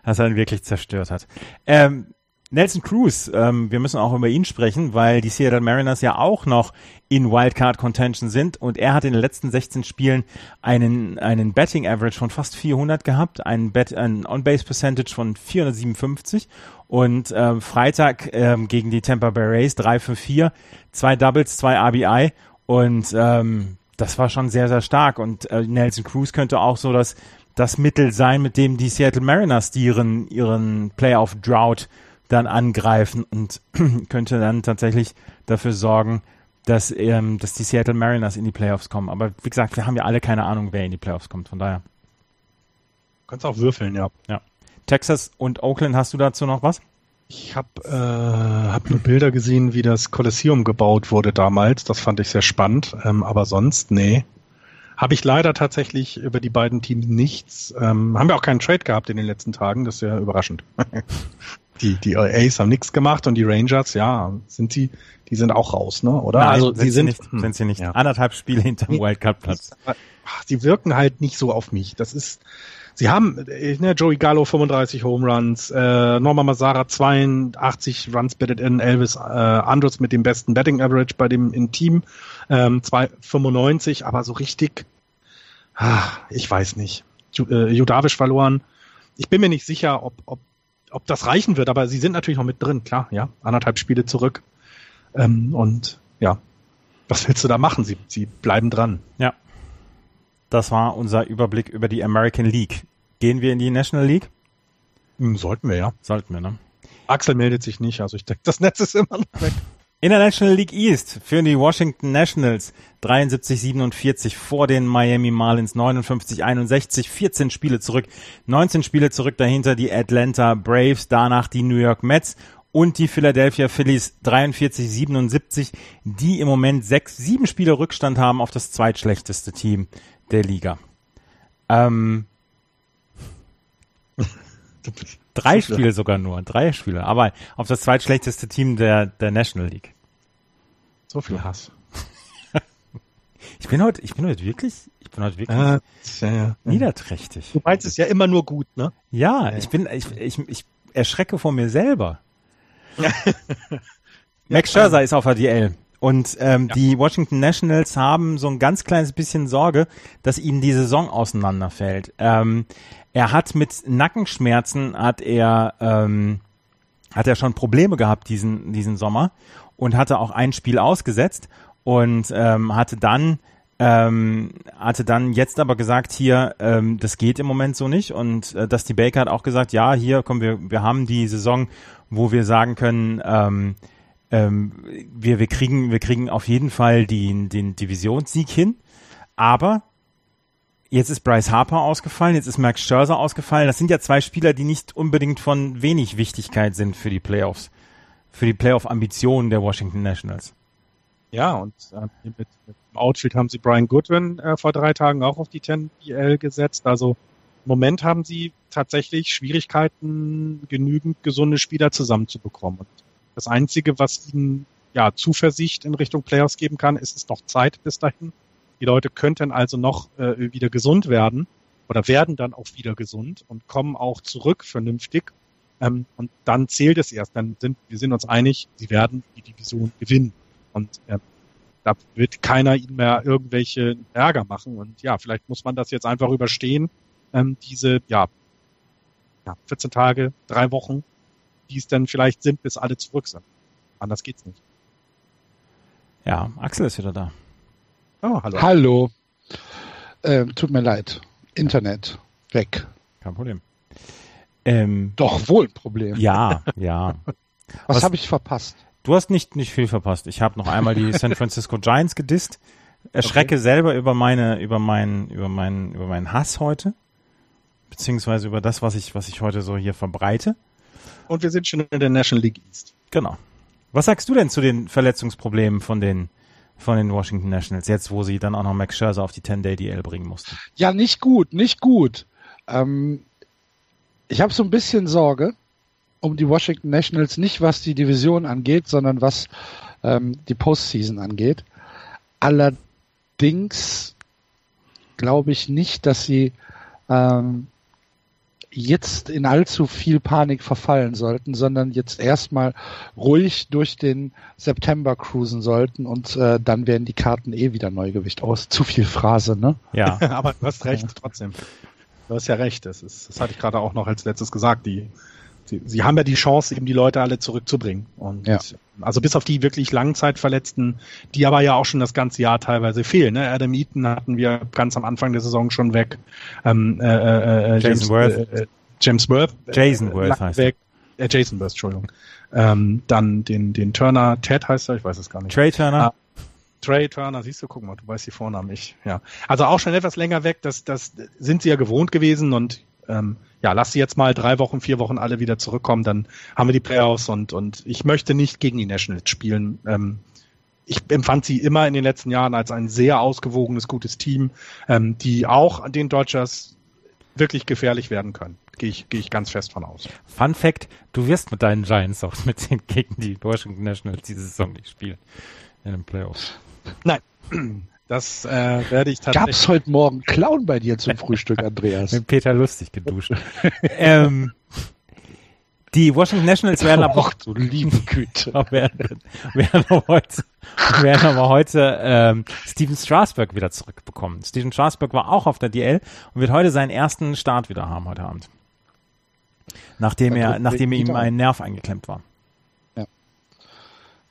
Was er ihn wirklich zerstört hat. Ähm, Nelson Cruz, ähm, wir müssen auch über ihn sprechen, weil die Seattle Mariners ja auch noch in Wildcard Contention sind und er hat in den letzten 16 Spielen einen, einen Betting Average von fast 400 gehabt, einen, Bet, einen On-Base Percentage von 457 und ähm, Freitag ähm, gegen die Tampa Bay Rays 3 für 4, zwei Doubles, zwei RBI und ähm, das war schon sehr, sehr stark und äh, Nelson Cruz könnte auch so das, das Mittel sein, mit dem die Seattle Mariners ihren, ihren Playoff Drought dann angreifen und *clears throat* könnte dann tatsächlich dafür sorgen, dass, ähm, dass die Seattle Mariners in die Playoffs kommen. Aber wie gesagt, wir haben ja alle keine Ahnung, wer in die Playoffs kommt. Von daher. Du kannst auch würfeln, ja. Ja. Texas und Oakland, hast du dazu noch was? Ich habe äh, hab nur Bilder gesehen, wie das Kolosseum gebaut wurde damals. Das fand ich sehr spannend. Ähm, aber sonst, nee. Habe ich leider tatsächlich über die beiden Teams nichts. Ähm, haben wir auch keinen Trade gehabt in den letzten Tagen. Das ist ja überraschend. *laughs* die, die A's haben nichts gemacht und die Rangers, ja, sind sie, die sind auch raus, ne? Oder? Nein, also sie sind, nicht, hm, sind sie nicht. Ja. Anderthalb Spiele hinterm Wildcard-Platz. Sie wirken halt nicht so auf mich. Das ist, sie haben, äh, ne, Joey Gallo 35 Home Runs, äh, Norma Mazara 82 Runs betted in, Elvis äh, Andrus mit dem besten Betting Average bei dem in Team, ähm, 295, aber so richtig, ah, ich weiß nicht. Äh, Judavisch verloren. Ich bin mir nicht sicher, ob, ob ob das reichen wird, aber sie sind natürlich noch mit drin, klar, ja. Anderthalb Spiele zurück. Ähm, und ja, was willst du da machen? Sie, sie bleiben dran. Ja. Das war unser Überblick über die American League. Gehen wir in die National League? Hm, sollten wir, ja. Sollten wir, ne? Axel meldet sich nicht, also ich denke, das Netz ist immer noch weg. International League East führen die Washington Nationals 73-47 vor den Miami Marlins 59-61, 14 Spiele zurück, 19 Spiele zurück dahinter die Atlanta Braves, danach die New York Mets und die Philadelphia Phillies 43-77, die im Moment sechs, sieben Spiele Rückstand haben auf das zweitschlechteste Team der Liga. Ähm, *laughs* Drei Spiele sogar nur, drei Spiele, aber auf das zweitschlechteste Team der, der National League. So viel Hass. *laughs* ich bin heute, ich bin heute wirklich, ich bin heute wirklich ah, ja, ja. niederträchtig. Du meinst es ja immer nur gut, ne? Ja, ich bin, ich, ich, ich erschrecke vor mir selber. *laughs* Max Scherzer ist auf der DL. Und ähm, ja. die Washington Nationals haben so ein ganz kleines bisschen Sorge, dass ihnen die Saison auseinanderfällt. Ähm, er hat mit Nackenschmerzen hat er ähm, hat er schon Probleme gehabt diesen diesen Sommer und hatte auch ein Spiel ausgesetzt und ähm, hatte dann ähm, hatte dann jetzt aber gesagt hier ähm, das geht im Moment so nicht und äh, Dusty Baker hat auch gesagt ja hier kommen wir wir haben die Saison wo wir sagen können ähm, ähm, wir wir kriegen wir kriegen auf jeden Fall den den Divisionssieg hin aber Jetzt ist Bryce Harper ausgefallen, jetzt ist Max Scherzer ausgefallen. Das sind ja zwei Spieler, die nicht unbedingt von wenig Wichtigkeit sind für die Playoffs, für die Playoff-Ambitionen der Washington Nationals. Ja, und äh, mit, mit dem Outfield haben sie Brian Goodwin äh, vor drei Tagen auch auf die 10 BL gesetzt. Also im Moment haben sie tatsächlich Schwierigkeiten, genügend gesunde Spieler zusammenzubekommen. Und das Einzige, was ihnen ja Zuversicht in Richtung Playoffs geben kann, ist es noch Zeit bis dahin. Die Leute könnten also noch äh, wieder gesund werden oder werden dann auch wieder gesund und kommen auch zurück vernünftig. Ähm, und dann zählt es erst. Dann sind wir sind uns einig, sie werden die Division gewinnen. Und äh, da wird keiner ihnen mehr irgendwelche Ärger machen. Und ja, vielleicht muss man das jetzt einfach überstehen. Ähm, diese ja, ja 14 Tage, drei Wochen, die es dann vielleicht sind, bis alle zurück sind. Anders geht's nicht. Ja, Axel ist wieder da. Oh, hallo. Hallo. Ähm, tut mir leid. Internet weg. Kein Problem. Ähm, Doch wohl ein Problem. Ja, ja. Was, Was habe ich verpasst? Du hast nicht, nicht viel verpasst. Ich habe noch einmal die San Francisco Giants gedisst. erschrecke okay. selber über meine, über meinen, über meinen, über meinen Hass heute. Beziehungsweise über das, was ich, was ich heute so hier verbreite. Und wir sind schon in der National League East. Genau. Was sagst du denn zu den Verletzungsproblemen von den, von den Washington Nationals, jetzt wo sie dann auch noch Max Scherzer auf die 10-Day-DL bringen mussten? Ja, nicht gut, nicht gut. Ähm, ich habe so ein bisschen Sorge um die Washington Nationals, nicht was die Division angeht, sondern was ähm, die Postseason angeht. Allerdings glaube ich nicht, dass sie ähm, jetzt in allzu viel Panik verfallen sollten, sondern jetzt erstmal ruhig durch den September cruisen sollten und äh, dann werden die Karten eh wieder Neugewicht aus. Zu viel Phrase, ne? Ja, *laughs* aber du hast recht, trotzdem. Du hast ja recht, das ist, das hatte ich gerade auch noch als letztes gesagt, die Sie, sie haben ja die Chance, eben die Leute alle zurückzubringen. Und ja. Also bis auf die wirklich Langzeitverletzten, die aber ja auch schon das ganze Jahr teilweise fehlen. Ne? Adam Eaton hatten wir ganz am Anfang der Saison schon weg. Ähm, äh, äh, äh James Worth. Äh, James Worth. Jason Worth heißt weg. Äh, Jason Worth, Entschuldigung. Ähm, dann den, den Turner, Ted heißt er, ich weiß es gar nicht. Trey Turner. Ah, Trey Turner, siehst du, guck mal, du weißt die Vornamen, ich, ja. Also auch schon etwas länger weg, das, das sind sie ja gewohnt gewesen und ähm, ja, lass sie jetzt mal drei Wochen, vier Wochen alle wieder zurückkommen, dann haben wir die Playoffs und, und ich möchte nicht gegen die Nationals spielen. Ähm, ich empfand sie immer in den letzten Jahren als ein sehr ausgewogenes, gutes Team, ähm, die auch den Dodgers wirklich gefährlich werden können. Gehe ich, gehe ich ganz fest von aus. Fun Fact, du wirst mit deinen Giants auch mit den, gegen die Washington Nationals diese Saison nicht spielen. In den Playoffs. Nein. Das äh, werde ich tatsächlich. Gab's heute Morgen Clown bei dir zum Frühstück, Andreas? Mit Peter lustig geduscht. *laughs* ähm, die Washington Nationals werden aber auch so liebe Güte. *laughs* werden, werden aber heute, werden aber heute ähm, Steven Strasberg wieder zurückbekommen. Steven Strasberg war auch auf der DL und wird heute seinen ersten Start wieder haben heute Abend. Nachdem er, nachdem ihm ein Nerv eingeklemmt war. Ja.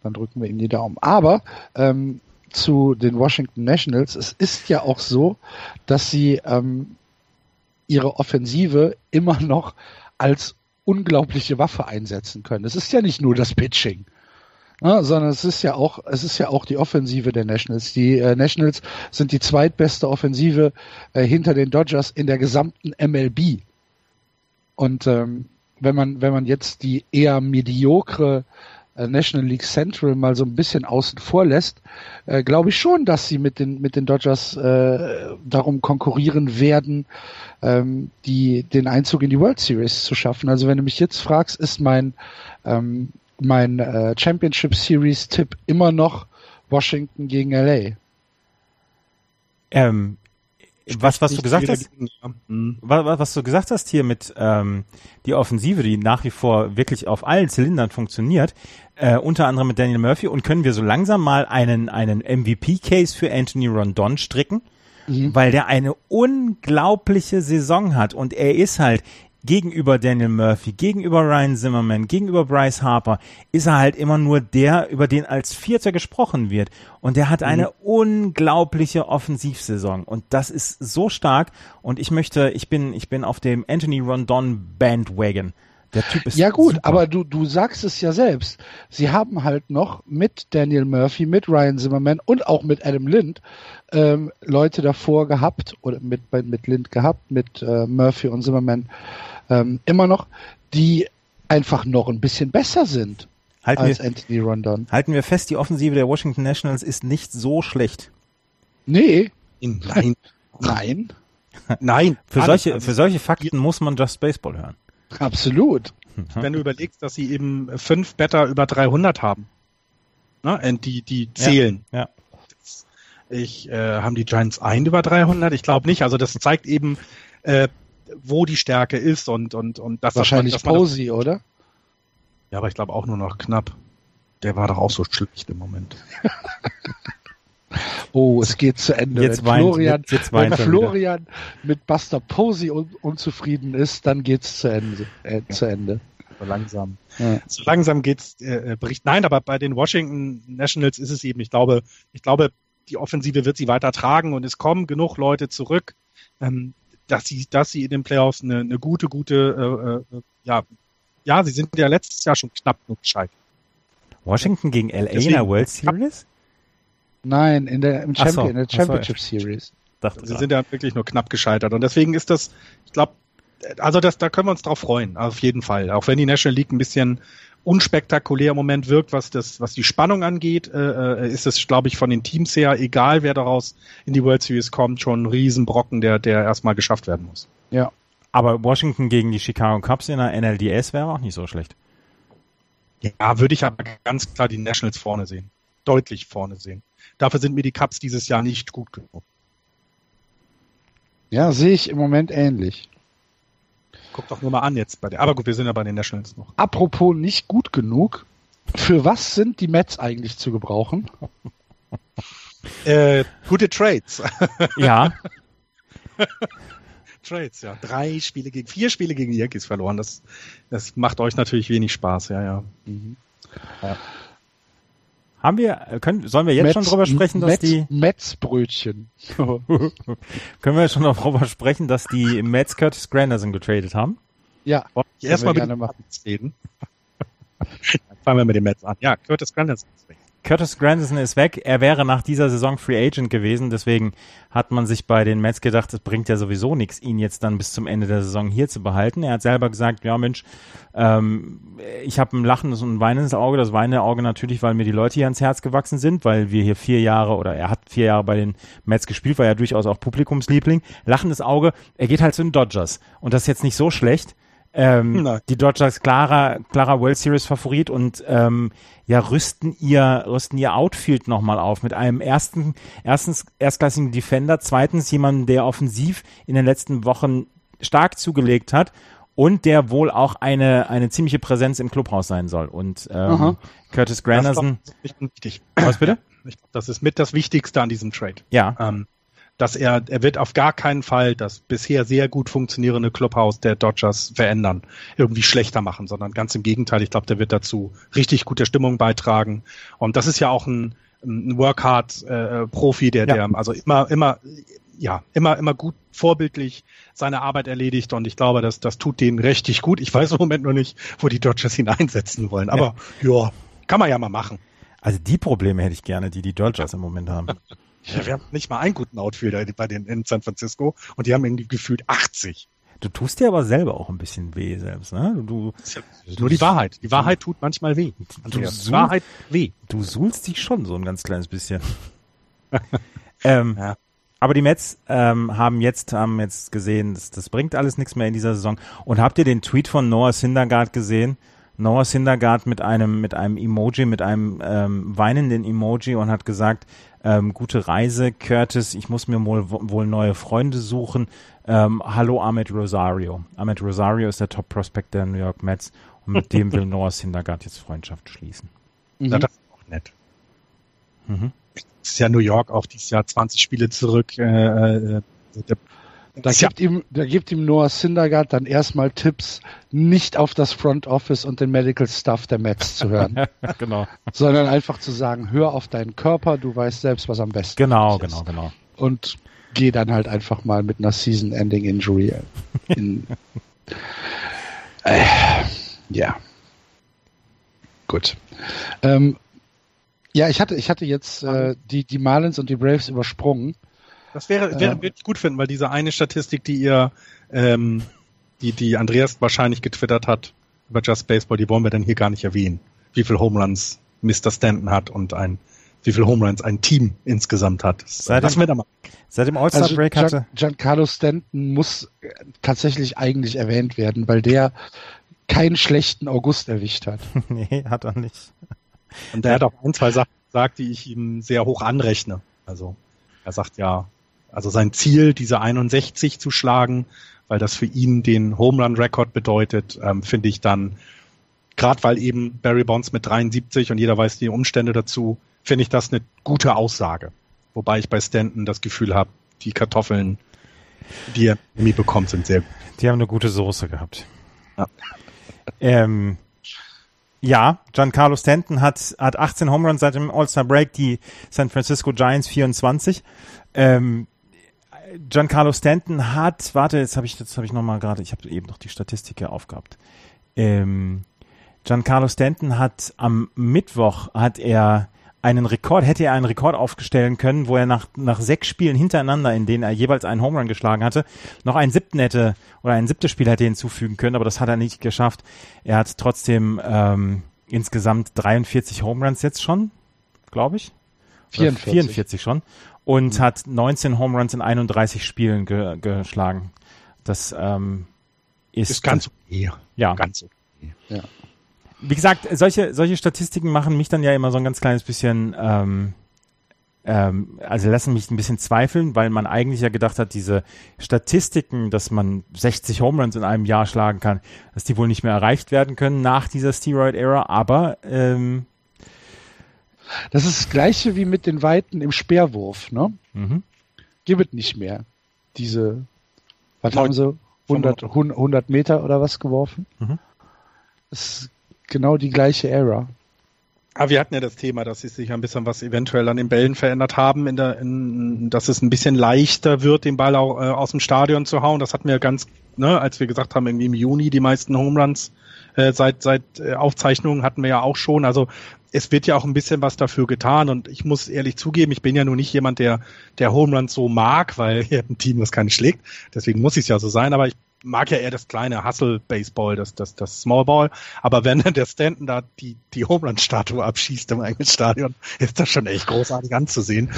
Dann drücken wir ihm die Daumen. Aber ähm, zu den Washington Nationals. Es ist ja auch so, dass sie ähm, ihre Offensive immer noch als unglaubliche Waffe einsetzen können. Es ist ja nicht nur das Pitching. Ja, sondern es ist ja auch, es ist ja auch die Offensive der Nationals. Die äh, Nationals sind die zweitbeste Offensive äh, hinter den Dodgers in der gesamten MLB. Und ähm, wenn man, wenn man jetzt die eher mediokre National League Central mal so ein bisschen außen vor lässt, äh, glaube ich schon, dass sie mit den mit den Dodgers äh, darum konkurrieren werden, ähm, die den Einzug in die World Series zu schaffen. Also wenn du mich jetzt fragst, ist mein ähm, mein äh, Championship Series Tipp immer noch Washington gegen LA. Ähm, was, was du gesagt hast, mhm. was, was, du gesagt hast hier mit ähm, die Offensive, die nach wie vor wirklich auf allen Zylindern funktioniert, äh, unter anderem mit Daniel Murphy, und können wir so langsam mal einen, einen MVP-Case für Anthony Rondon stricken? Mhm. Weil der eine unglaubliche Saison hat und er ist halt gegenüber Daniel Murphy, gegenüber Ryan Zimmerman, gegenüber Bryce Harper, ist er halt immer nur der, über den als Vierter gesprochen wird. Und der hat eine mhm. unglaubliche Offensivsaison. Und das ist so stark. Und ich möchte, ich bin, ich bin auf dem Anthony Rondon Bandwagon. Der Typ ist ja gut, super. aber du, du sagst es ja selbst. Sie haben halt noch mit Daniel Murphy, mit Ryan Zimmerman und auch mit Adam Lind ähm, Leute davor gehabt oder mit, mit Lind gehabt, mit äh, Murphy und Zimmerman ähm, immer noch, die einfach noch ein bisschen besser sind halten als wir, Anthony Rondon. Halten wir fest, die Offensive der Washington Nationals ist nicht so schlecht. Nee. Nein. *laughs* Nein. Nein. Für solche, für solche Fakten muss man Just Baseball hören. Absolut. Wenn du überlegst, dass sie eben fünf Better über 300 haben. Ne? Die, die zählen. Ja. ja. Ich, äh, haben die Giants ein über 300? Ich glaube nicht. Also das zeigt eben, äh, wo die Stärke ist und und und das wahrscheinlich man, dass Posey, das, oder? Ja, aber ich glaube auch nur noch knapp. Der war doch auch so schlecht im Moment. *laughs* oh, es geht zu Ende. Jetzt wenn weint, Florian, jetzt, jetzt wenn Florian mit Buster Posey un unzufrieden ist, dann geht's zu Ende. Äh, ja. zu Ende. So langsam. Ja. So langsam geht's äh, äh, Bericht. Nein, aber bei den Washington Nationals ist es eben. Ich glaube, ich glaube, die Offensive wird sie weiter tragen und es kommen genug Leute zurück. Ähm, dass sie, dass sie in den Playoffs eine, eine gute, gute, äh, äh, ja, ja, sie sind ja letztes Jahr schon knapp genug gescheitert. Washington gegen LA Deswegen, in der World Series? Nein, in der, im Ach so, Champion, in der ach so, Championship Series. Dachte Sie sind ja wirklich nur knapp gescheitert. Und deswegen ist das, ich glaube, also das, da können wir uns drauf freuen, auf jeden Fall. Auch wenn die National League ein bisschen unspektakulär im Moment wirkt, was das, was die Spannung angeht, äh, äh, ist es, glaube ich, von den Teams her, egal wer daraus in die World Series kommt, schon ein Riesenbrocken, der, der erstmal geschafft werden muss. Ja. Aber Washington gegen die Chicago Cubs in der NLDS wäre auch nicht so schlecht. Ja, würde ich aber ganz klar die Nationals vorne sehen. Deutlich vorne sehen. Dafür sind mir die Cubs dieses Jahr nicht gut genug. Ja, sehe ich im Moment ähnlich. Guck doch nur mal an jetzt bei der. Aber gut, wir sind ja bei den Nationals noch. Apropos nicht gut genug. Für was sind die Mets eigentlich zu gebrauchen? *laughs* Äh, gute Trades. *laughs* Ja, *laughs* Trades, ja. Drei Spiele gegen, vier Spiele gegen die Yankees verloren. Das, das macht euch natürlich wenig Spaß, ja, ja. Haben wir, äh, können, sollen wir jetzt schon drüber sprechen, dass Mets, die, Mets-Brötchen. *laughs* können wir schon darüber sprechen, dass die Mets Curtis Granderson getradet haben? ja, Wollen wir erstmal mit gerne den reden? Dann *laughs* fangen wir mit den Mets an. Ja, Curtis Granderson ist weg. Curtis Granderson ist weg. Er wäre nach dieser Saison Free Agent gewesen. Deswegen hat man sich bei den Mets gedacht, es bringt ja sowieso nichts, ihn jetzt dann bis zum Ende der Saison hier zu behalten. Er hat selber gesagt, ja Mensch, ähm, ich habe ein lachendes und ein weinendes Auge. Das weinende Auge natürlich, weil mir die Leute hier ans Herz gewachsen sind, weil wir hier vier Jahre oder er hat vier Jahre bei den Mets gespielt, war ja durchaus auch Publikumsliebling. Lachendes Auge, er geht halt zu den Dodgers. Und das ist jetzt nicht so schlecht. Ähm, die Dodgers klarer, klarer World Series Favorit und ähm, ja rüsten ihr rüsten ihr Outfield nochmal auf mit einem ersten erstens erstklassigen Defender, zweitens jemanden, der offensiv in den letzten Wochen stark zugelegt hat und der wohl auch eine eine ziemliche Präsenz im Clubhaus sein soll und ähm, Aha. Curtis Das Granderson, ist nicht wichtig. was bitte? Ich glaube, das ist mit das Wichtigste an diesem Trade. Ja, Ähm, dass er, er wird auf gar keinen Fall das bisher sehr gut funktionierende Clubhaus der Dodgers verändern, irgendwie schlechter machen, sondern ganz im Gegenteil. Ich glaube, der wird dazu richtig gute Stimmung beitragen. Und das ist ja auch ein, ein Workhard-Profi, der, Ja. der also immer, immer, ja, immer, immer gut vorbildlich seine Arbeit erledigt. Und ich glaube, das, das tut denen richtig gut. Ich weiß im Moment noch nicht, wo die Dodgers ihn einsetzen wollen. Aber ja, kann man ja mal machen. also die Probleme hätte ich gerne, die die Dodgers im Moment haben. *laughs* Ja, wir haben nicht mal einen guten Outfielder bei den in San Francisco und die haben irgendwie gefühlt 80. Du tust dir aber selber auch ein bisschen weh selbst, ne? Du ja nur die Wahrheit. Die Wahrheit tut manchmal weh. Andreas. suchst- Wahrheit tut weh. du suhlst dich schon so ein ganz kleines bisschen. *laughs* ähm, Ja. Aber die Mets ähm, haben jetzt haben jetzt gesehen, das, das bringt alles nichts mehr in dieser Saison. Und habt ihr den Tweet von Noah Syndergaard gesehen? Noah Syndergaard mit einem mit einem Emoji, mit einem ähm, weinenden Emoji und hat gesagt: ähm, Gute Reise, Curtis. Ich muss mir wohl wohl neue Freunde suchen. Ähm, Hallo Ahmed Rosario. Ahmed Rosario ist der Top Prospect der New York Mets und mit dem will *laughs* Noah Syndergaard jetzt Freundschaft schließen. Na, das ist auch nett. Mhm. Das ist ja New York auch dieses Jahr 20 Spiele zurück. Äh, äh, der, Da ist ja, gibt, ihm, da gibt ihm Noah Syndergaard dann erstmal Tipps, nicht auf das Front Office und den Medical Stuff der Mets zu hören, *laughs* genau. sondern einfach zu sagen, hör auf deinen Körper, du weißt selbst, was am besten Genau, dich genau, ist. genau. Und geh dann halt einfach mal mit einer Season-Ending-Injury in. *laughs* äh, ja. Gut. Ähm, ja, ich hatte, ich hatte jetzt äh, die, die Marlins und die Braves übersprungen. Das wäre, wäre Ähm. würde ich gut finden, weil diese eine Statistik, die ihr, ähm, die, die Andreas wahrscheinlich getwittert hat über Just Baseball, die wollen wir dann hier gar nicht erwähnen. Wie viel Home Runs Mr. Stanton hat und ein, wie viel Home Runs ein Team insgesamt hat. Das, Seit lassen wir da mal. Seit dem All-Star Also hatte. Giancarlo Stanton muss äh, tatsächlich eigentlich erwähnt werden, weil der keinen schlechten August erwischt hat. *laughs* nee, hat er nicht. Und der hat auch ein, zwei Sachen gesagt, die ich ihm sehr hoch anrechne. Also er sagt ja, also sein Ziel, diese 61 zu schlagen, weil das für ihn den Home Run Rekord bedeutet, ähm, finde ich dann, gerade weil eben Barry Bonds mit 73 und jeder weiß die Umstände dazu, finde ich das eine gute Aussage. Wobei ich bei Stanton das Gefühl habe, die Kartoffeln, die er irgendwie bekommt, sind sehr gut. Die haben eine gute Soße gehabt. Ja. Ähm, ja, Giancarlo Stanton hat, hat 18 Home Runs seit dem All-Star Break, die San Francisco Giants 24. Ähm, Giancarlo Stanton hat, warte, jetzt habe ich, jetzt habe ich noch mal gerade, ich habe eben noch die Statistik hier aufgehabt. Ähm, Giancarlo Stanton hat am Mittwoch hat er einen Rekord, hätte er einen Rekord aufstellen können, wo er nach, nach sechs Spielen hintereinander, in denen er jeweils einen Home Run geschlagen hatte, noch einen siebten hätte oder ein siebtes Spiel hätte hinzufügen können, aber das hat er nicht geschafft. Er hat trotzdem ähm, insgesamt 43 Home Runs jetzt schon, glaube ich. 44. 44 schon. Und mhm. hat 19 Home Runs in 31 Spielen ge geschlagen. Das ähm, ist, ist ganz okay. Ja. Ganz okay. Ja wie gesagt, solche, solche Statistiken machen mich dann ja immer so ein ganz kleines bisschen, ähm, ähm, also lassen mich ein bisschen zweifeln, weil man eigentlich ja gedacht hat, diese Statistiken, dass man 60 Home Runs in einem Jahr schlagen kann, dass die wohl nicht mehr erreicht werden können nach dieser Steroid-Ära, aber ähm, das ist das gleiche wie mit den Weiten im Speerwurf, ne? Mhm. Gibt nicht mehr. Diese, was haben sie? 100, 100 Meter oder was geworfen? Mhm. Das genau die gleiche Era. Aber wir hatten ja das Thema, dass sie sich ein bisschen was eventuell an den Bällen verändert haben, in der, in, dass es ein bisschen leichter wird, den Ball auch, äh, aus dem Stadion zu hauen. Das hatten wir ganz, ne, als wir gesagt haben, irgendwie im Juni die meisten Home Runs äh, seit seit äh, Aufzeichnungen hatten wir ja auch schon. Also es wird ja auch ein bisschen was dafür getan und ich muss ehrlich zugeben, ich bin ja nur nicht jemand, der der Home Runs so mag, weil *laughs* er ein Team, das keine schlägt. Deswegen muss es ja so sein. Aber ich mag ja eher das kleine Hustle-Baseball, das, das, das Smallball. Aber wenn *laughs* der Stanton da die, die Home Run-Statue abschießt im eigenen Stadion, ist das schon echt großartig anzusehen.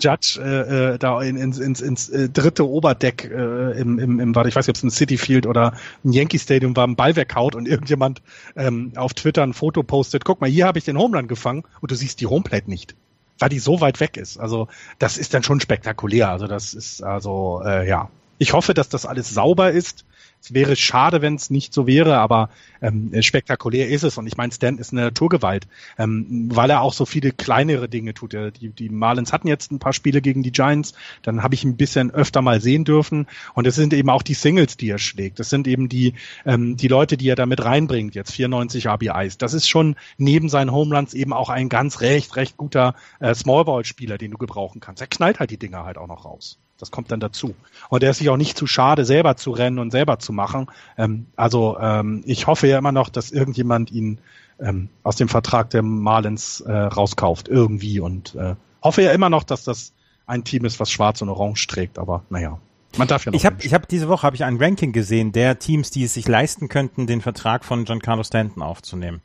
Judge äh, äh, da in, ins, ins, ins äh, dritte Oberdeck äh, im, im, im, ich weiß nicht, ob es ein City Field oder ein Yankee Stadium war, einen Ball weghaut und irgendjemand ähm, auf Twitter ein Foto postet, guck mal, hier habe ich den Home Run gefangen und du siehst die Homeplate nicht weil die so weit weg ist. Also das ist dann schon spektakulär. Also das ist also äh, ja ich hoffe, dass das alles sauber ist. Es wäre schade, wenn es nicht so wäre, aber ähm, spektakulär ist es. Und ich meine, Stan ist eine Naturgewalt, ähm, weil er auch so viele kleinere Dinge tut. Die, die Marlins hatten jetzt ein paar Spiele gegen die Giants, dann habe ich ein bisschen öfter mal sehen dürfen. Und es sind eben auch die Singles, die er schlägt. Das sind eben die, ähm, die Leute, die er damit reinbringt, jetzt 94 RBIs. Das ist schon neben seinen Homeruns eben auch ein ganz recht, recht guter äh, Smallball-Spieler, den du gebrauchen kannst. Er knallt halt die Dinger halt auch noch raus. Das kommt dann dazu. Und er ist sich auch nicht zu schade, selber zu rennen und selber zu machen. Ähm, also ähm, ich hoffe ja immer noch, dass irgendjemand ihn ähm, aus dem Vertrag der Marlins äh, rauskauft, irgendwie. Und äh, hoffe ja immer noch, dass das ein Team ist, was schwarz und orange trägt. Aber naja. Man darf ja noch ich habe ich hab diese Woche habe ich ein Ranking gesehen der Teams, die es sich leisten könnten, den Vertrag von Giancarlo Stanton aufzunehmen.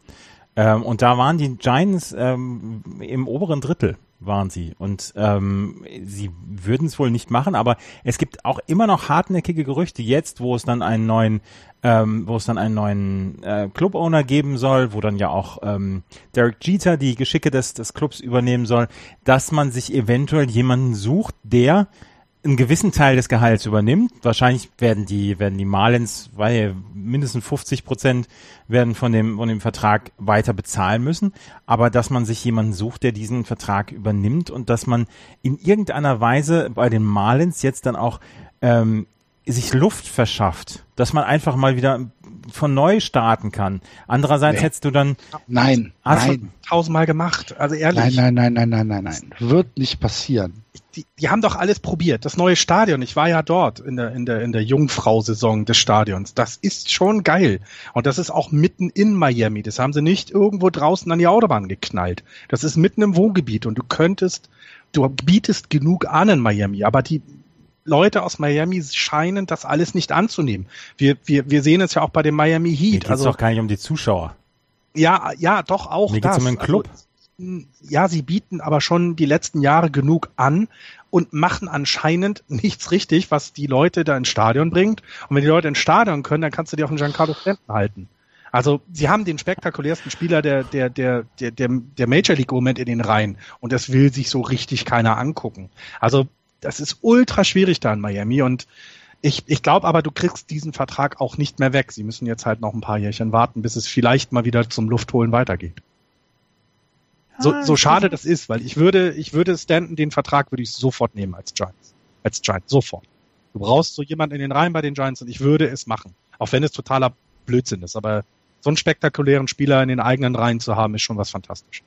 Ähm, und da waren die Giants ähm, im oberen Drittel waren sie. Und ähm, sie würden es wohl nicht machen, aber es gibt auch immer noch hartnäckige Gerüchte jetzt, wo es dann einen neuen, ähm, wo es dann einen neuen äh, Club-Owner geben soll, wo dann ja auch ähm, Derek Jeter die Geschicke des, des Clubs übernehmen soll, dass man sich eventuell jemanden sucht, der einen gewissen Teil des Gehalts übernimmt. Wahrscheinlich werden die, werden die Marlins, weil mindestens 50 Prozent werden von dem, von dem Vertrag weiter bezahlen müssen. Aber dass man sich jemanden sucht, der diesen Vertrag übernimmt und dass man in irgendeiner Weise bei den Marlins jetzt dann auch ähm, sich Luft verschafft, dass man einfach mal wieder von neu starten kann. Andererseits nee. hättest du dann nein, nein, tausendmal gemacht. Also ehrlich. Nein, nein, nein, nein, nein, nein, nein. Wird nicht passieren. Die, die haben doch alles probiert. Das neue Stadion. Ich war ja dort in der in der in der Jungfrau-Saison des Stadions. Das ist schon geil. Und das ist auch mitten in Miami. Das haben sie nicht irgendwo draußen an die Autobahn geknallt. Das ist mitten im Wohngebiet und du könntest du bietest genug an in Miami, aber die Leute aus Miami scheinen das alles nicht anzunehmen. Wir, wir, wir sehen es ja auch bei dem Miami Heat. Geht's also doch gar nicht um die Zuschauer. Ja, ja, doch auch Mir das. Geht's um den Club. Also, ja, sie bieten aber schon die letzten Jahre genug an und machen anscheinend *laughs* nichts richtig, was die Leute da ins Stadion bringt. Und wenn die Leute ins Stadion können, dann kannst du dir auch einen Giancarlo Stanton halten. Also sie haben den spektakulärsten Spieler der, der, der, der, der, der Major League Moment in den Reihen und das will sich so richtig keiner angucken. Also das ist ultra schwierig da in Miami und ich, ich glaube aber, du kriegst diesen Vertrag auch nicht mehr weg. Sie müssen jetzt halt noch ein paar Jährchen warten, bis es vielleicht mal wieder zum Luftholen weitergeht. So, ah, so schade das ist, weil ich würde, ich würde Stanton den Vertrag würde ich sofort nehmen als Giants. Als Giants, sofort. Du brauchst so jemanden in den Reihen bei den Giants und ich würde es machen. Auch wenn es totaler Blödsinn ist. Aber so einen spektakulären Spieler in den eigenen Reihen zu haben, ist schon was Fantastisches.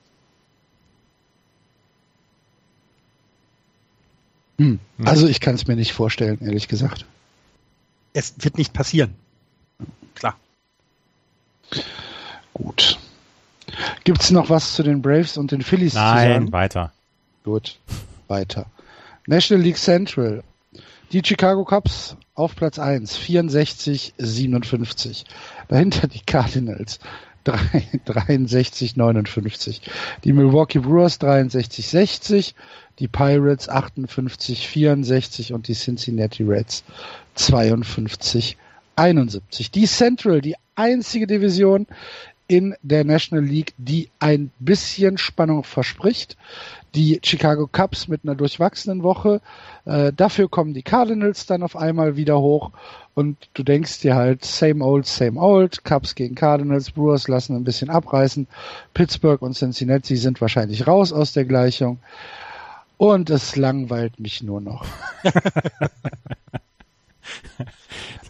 Hm. Also ich kann es mir nicht vorstellen, ehrlich gesagt. Es wird nicht passieren. Klar. Gut. Gibt's noch was zu den Braves und den Phillies zu Nein, sagen? weiter. Gut, weiter. National League Central. Die Chicago Cubs auf Platz 1, 64, 57. Dahinter die Cardinals, 3, 63, 59. Die Milwaukee Brewers 63, 60. Die Pirates 58, 64 und die Cincinnati Reds 52, 71. Die Central, die einzige Division in der National League, die ein bisschen Spannung verspricht. Die Chicago Cubs mit einer durchwachsenen Woche. Äh, dafür kommen die Cardinals dann auf einmal wieder hoch und du denkst dir halt, same old, same old. Cubs gegen Cardinals, Brewers lassen ein bisschen abreißen. Pittsburgh und Cincinnati sind wahrscheinlich raus aus der Gleichung. Und es langweilt mich nur noch. *laughs*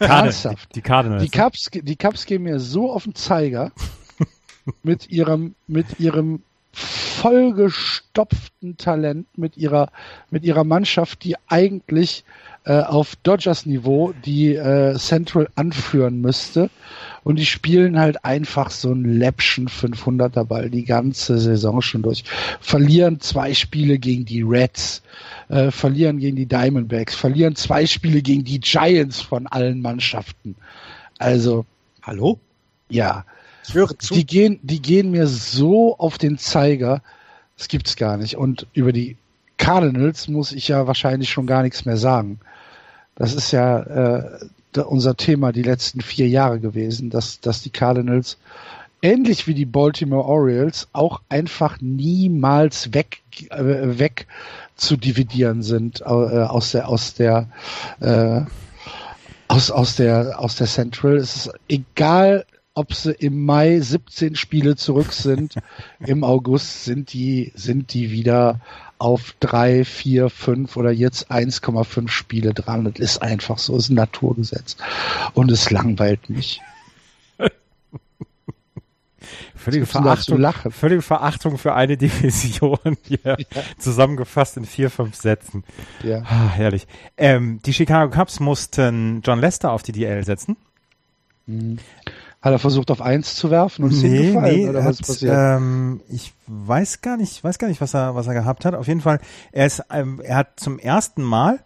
Die, Ernsthaft. die Cardinals. Die Cubs, die Cubs gehen mir so auf den Zeiger mit ihrem, mit ihrem vollgestopften Talent, mit ihrer, mit ihrer Mannschaft, die eigentlich äh, auf Dodgers Niveau die äh, Central anführen müsste. Und die spielen halt einfach so einen läppschen 500er Ball die ganze Saison schon durch. Verlieren zwei Spiele gegen die Reds, äh, verlieren gegen die Diamondbacks, verlieren zwei Spiele gegen die Giants von allen Mannschaften. Also, Hallo? ja, Ich zu. die gehen, die gehen mir so auf den Zeiger, das gibt's gar nicht. Und über die Cardinals muss ich ja wahrscheinlich schon gar nichts mehr sagen. Das ist ja äh, unser Thema die letzten vier Jahre gewesen, dass, dass die Cardinals ähnlich wie die Baltimore Orioles auch einfach niemals weg, äh, weg zu dividieren sind äh, aus der aus der äh, aus, aus der aus der Central. Es ist egal, ob sie im Mai 17 Spiele zurück sind, *laughs* im August sind die sind die wieder auf drei, vier, fünf oder jetzt 1,5 Spiele dran. Das ist einfach so, ist ein Naturgesetz. Und es langweilt mich. *laughs* Völlige Verachtung, völlige Verachtung für eine *laughs* Division hier zusammengefasst in vier, fünf Sätzen. Ja. Ah, herrlich. Ähm, die Chicago Cubs mussten John Lester auf die DL setzen. Hat er versucht auf eins zu werfen und ist hingefallen oder was hat, passiert? ähm, ich weiß gar nicht, weiß gar nicht, was er, was er gehabt hat. Auf jeden Fall, er ist, ähm, er hat zum ersten Mal,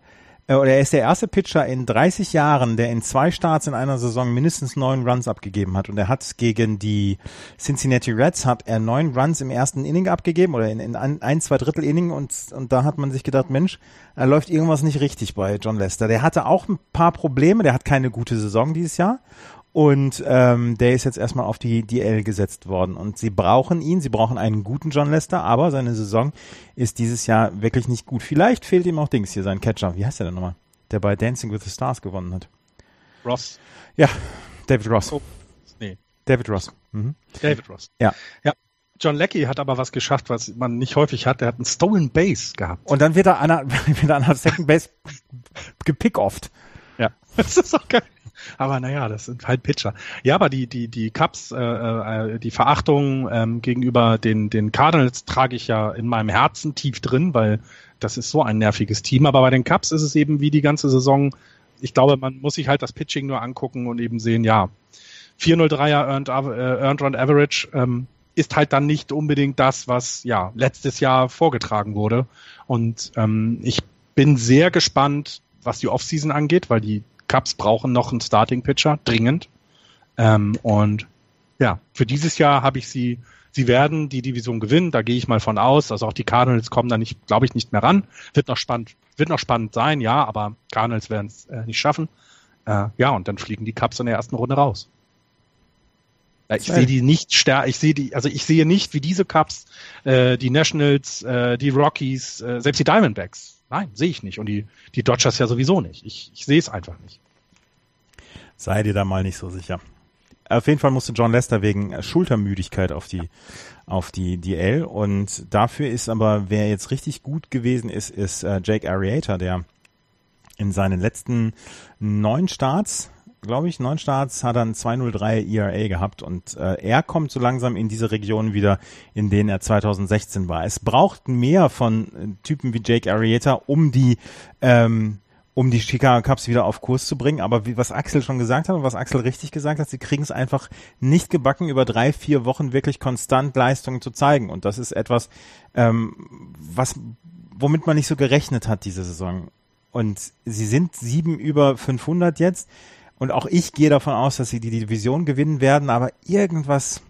äh, oder er ist der erste Pitcher in 30 Jahren, der in zwei Starts in einer Saison mindestens neun Runs abgegeben hat. Und er hat gegen die Cincinnati Reds hat er neun Runs im ersten Inning abgegeben oder in, in ein, ein, zwei Drittel Inning und, und da hat man sich gedacht, Mensch, da läuft irgendwas nicht richtig bei John Lester. Der hatte auch ein paar Probleme, der hat keine gute Saison dieses Jahr. Und ähm, der ist jetzt erstmal auf die DL gesetzt worden. Und sie brauchen ihn, sie brauchen einen guten John Lester, aber seine Saison ist dieses Jahr wirklich nicht gut. Vielleicht fehlt ihm auch Dings hier, sein Catcher. Wie heißt der denn nochmal? Der bei Dancing with the Stars gewonnen hat. Ross. Ja, David Ross. Oh. Nee, David Ross. Mhm. David Ross. Ja. Ja. John Leckie hat aber was geschafft, was man nicht häufig hat. Der hat einen Stolen Base gehabt. Und dann wird er an der, *laughs* wird er an der Second Base *laughs* gepickofft. Ja, *laughs* das ist auch geil. Aber naja, das sind halt Pitcher. Ja, aber die, die, die Cubs, äh, äh, die Verachtung ähm, gegenüber den, den Cardinals trage ich ja in meinem Herzen tief drin, weil das ist so ein nerviges Team. Aber bei den Cubs ist es eben wie die ganze Saison. Ich glaube, man muss sich halt das Pitching nur angucken und eben sehen, ja, 403er Earned, äh, Earned Run Average ähm, ist halt dann nicht unbedingt das, was ja letztes Jahr vorgetragen wurde. Und ähm, ich bin sehr gespannt, was die Offseason angeht, weil die Cubs brauchen noch einen Starting Pitcher dringend. Ähm, und ja, für dieses Jahr habe ich sie, sie werden die Division gewinnen, da gehe ich mal von aus. Also auch die Cardinals kommen da nicht, glaube ich, nicht mehr ran. Wird noch spannend, wird noch spannend sein, ja, aber Cardinals werden es äh, nicht schaffen. Äh, ja, und dann fliegen die Cubs in der ersten Runde raus. Ja, Ich sehe die nicht stärker, ich sehe die, also ich sehe nicht, wie diese Cubs, äh, die Nationals, äh, die Rockies, äh, selbst die Diamondbacks. Nein, sehe ich nicht. Und die, die Dodgers ja sowieso nicht. Ich, ich sehe es einfach nicht. Sei dir da mal nicht so sicher. Auf jeden Fall musste John Lester wegen Schultermüdigkeit auf die auf die DL und dafür ist aber wer jetzt richtig gut gewesen ist, ist äh, Jake Arrieta, der in seinen letzten neun Starts, glaube ich, neun Starts hat ein 203 ERA gehabt und äh, er kommt so langsam in diese Region wieder, in denen er 2016 war. Es braucht mehr von äh, Typen wie Jake Arrieta, um die ähm, um die Chicago Cubs wieder auf Kurs zu bringen. Aber wie, was Axel schon gesagt hat und was Axel richtig gesagt hat, sie kriegen es einfach nicht gebacken, über drei, vier Wochen wirklich konstant Leistungen zu zeigen. Und das ist etwas, ähm, was, womit man nicht so gerechnet hat diese Saison. Und sie sind sieben über 500 jetzt. Und auch ich gehe davon aus, dass sie die Division gewinnen werden, aber irgendwas,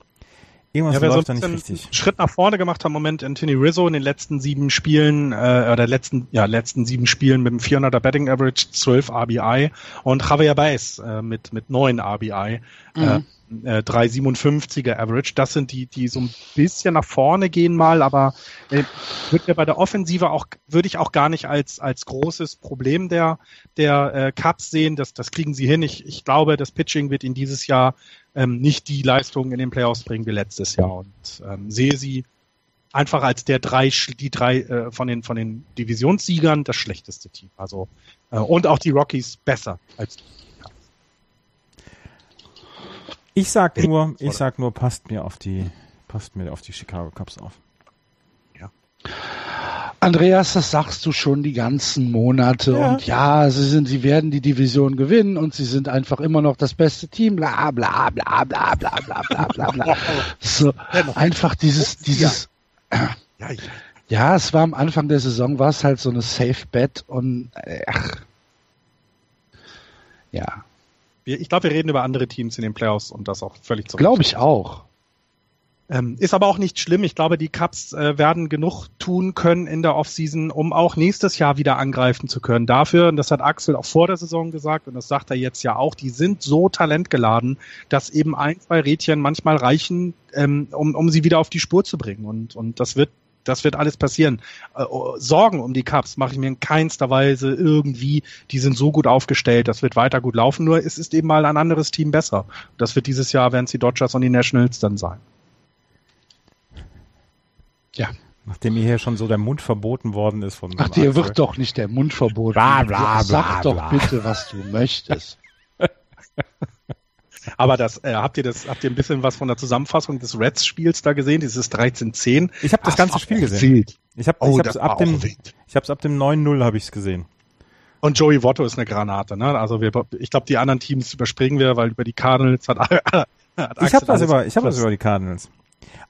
irgendwas ja, läuft so da nicht richtig. Einen Schritt nach vorne gemacht haben, im Moment Anthony Rizzo in den letzten sieben Spielen, äh, oder letzten, ja, letzten sieben Spielen mit dem 400er Betting Average, 12 RBI und Javier Baez äh, mit, mit neun RBI. Äh, mhm. Äh, äh, 3,57er Average. Das sind die, die so ein bisschen nach vorne gehen mal, aber äh, würde mir bei der Offensive auch, würde ich auch gar nicht als, als großes Problem der, der äh, Cups sehen. Das, das kriegen sie hin. Ich, ich glaube, das Pitching wird in dieses Jahr ähm, nicht die Leistung in den Playoffs bringen wie letztes Jahr und ähm, sehe sie einfach als der drei, die drei äh, von den von den Divisionssiegern das schlechteste Team. Also äh, und auch die Rockies besser als die. Ich sag nur, ich sag nur, passt mir auf die, passt mir auf die Chicago Cubs auf. Ja. Andreas, das sagst du schon die ganzen Monate ja. und ja, sie sind, sie werden die Division gewinnen und sie sind einfach immer noch das beste Team, bla bla bla bla bla bla bla bla bla. *laughs* so, einfach dieses, dieses, ja. Ja, es war am Anfang der Saison, war es halt so eine Safe Bet und ach, ja, ich glaube, wir reden über andere Teams in den Playoffs und das auch völlig zu Glaube ich auch. Ähm, ist aber auch nicht schlimm. Ich glaube, die Cups äh, werden genug tun können in der Offseason, um auch nächstes Jahr wieder angreifen zu können. Dafür, und das hat Axel auch vor der Saison gesagt und das sagt er jetzt ja auch, die sind so talentgeladen, dass eben ein, zwei Rädchen manchmal reichen, ähm, um, um sie wieder auf die Spur zu bringen. Und, und das wird das wird alles passieren. Äh, oh, Sorgen um die Cups mache ich mir in keinster Weise irgendwie. Die sind so gut aufgestellt, das wird weiter gut laufen. Nur es ist eben mal ein anderes Team besser. Das wird dieses Jahr, werden es die Dodgers und die Nationals dann sein. Ja. Nachdem mir hier schon so der Mund verboten worden ist von. Ach, dir wird doch nicht der Mund verboten. Bla, bla, bla, Sag doch bitte, was du möchtest. *laughs* Aber das, äh, habt ihr das, habt ihr ein bisschen was von der Zusammenfassung des Reds-Spiels da gesehen? Dieses 13-10? Ich habe das Ach, ganze Spiel gesehen. Ich habe oh, ich ab dem, ich hab's ab dem 9-0 habe ich's gesehen. Und Joey Votto ist eine Granate, ne? Also wir, ich glaube, die anderen Teams überspringen wir, weil über die Cardinals hat, *laughs* hat Ich habe was über, ich habe was über die Cardinals.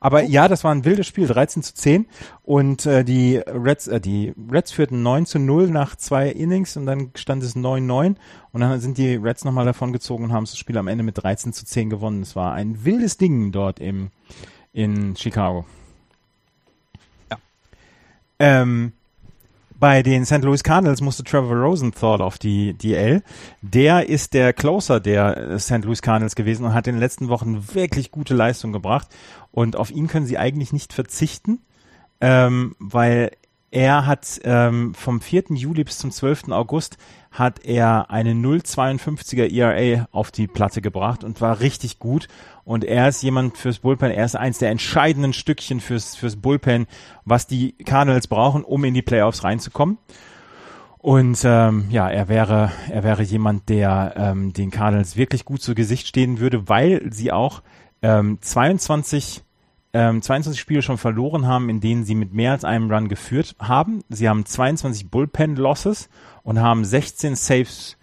Aber ja, das war ein wildes Spiel, 13 zu 10. Und äh, die Reds, äh, die Reds führten 9 zu 0 nach zwei Innings und dann stand es 9-9. Und dann sind die Reds nochmal davon gezogen und haben das Spiel am Ende mit 13 zu 10 gewonnen. Es war ein wildes Ding dort im, in Chicago. Ja. Ähm, bei den St. Louis Cardinals musste Trevor Rosenthal auf die DL. Der ist der Closer der St. Louis Cardinals gewesen und hat in den letzten Wochen wirklich gute Leistung gebracht. Und auf ihn können sie eigentlich nicht verzichten, ähm, weil er hat ähm, vom 4. Juli bis zum 12. August hat er eine 0,52er ERA auf die Platte gebracht und war richtig gut. Und er ist jemand fürs Bullpen, er ist eins der entscheidenden Stückchen fürs, fürs Bullpen, was die Cardinals brauchen, um in die Playoffs reinzukommen. Und ähm, ja, er wäre, er wäre jemand, der ähm, den Cardinals wirklich gut zu Gesicht stehen würde, weil sie auch ähm, 22 ähm, 22 Spiele schon verloren haben, in denen sie mit mehr als einem Run geführt haben. Sie haben 22 Bullpen-Losses und haben 16 Saves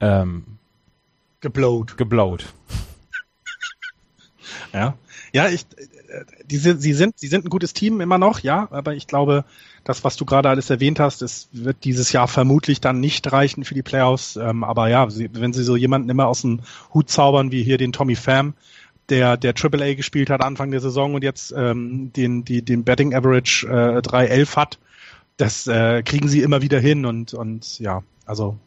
ähm, geblowt. geblowt. Ja, ja, ich, äh, diese, sie sind, sie sind ein gutes Team immer noch, ja, aber ich glaube, das, was du gerade alles erwähnt hast, es wird dieses Jahr vermutlich dann nicht reichen für die Playoffs. Ähm, aber ja, sie, wenn sie so jemanden immer aus dem Hut zaubern wie hier den Tommy Pham, der der AAA gespielt hat Anfang der Saison und jetzt ähm, den die den Betting Average äh, 311 hat, das äh, kriegen sie immer wieder hin und und ja, also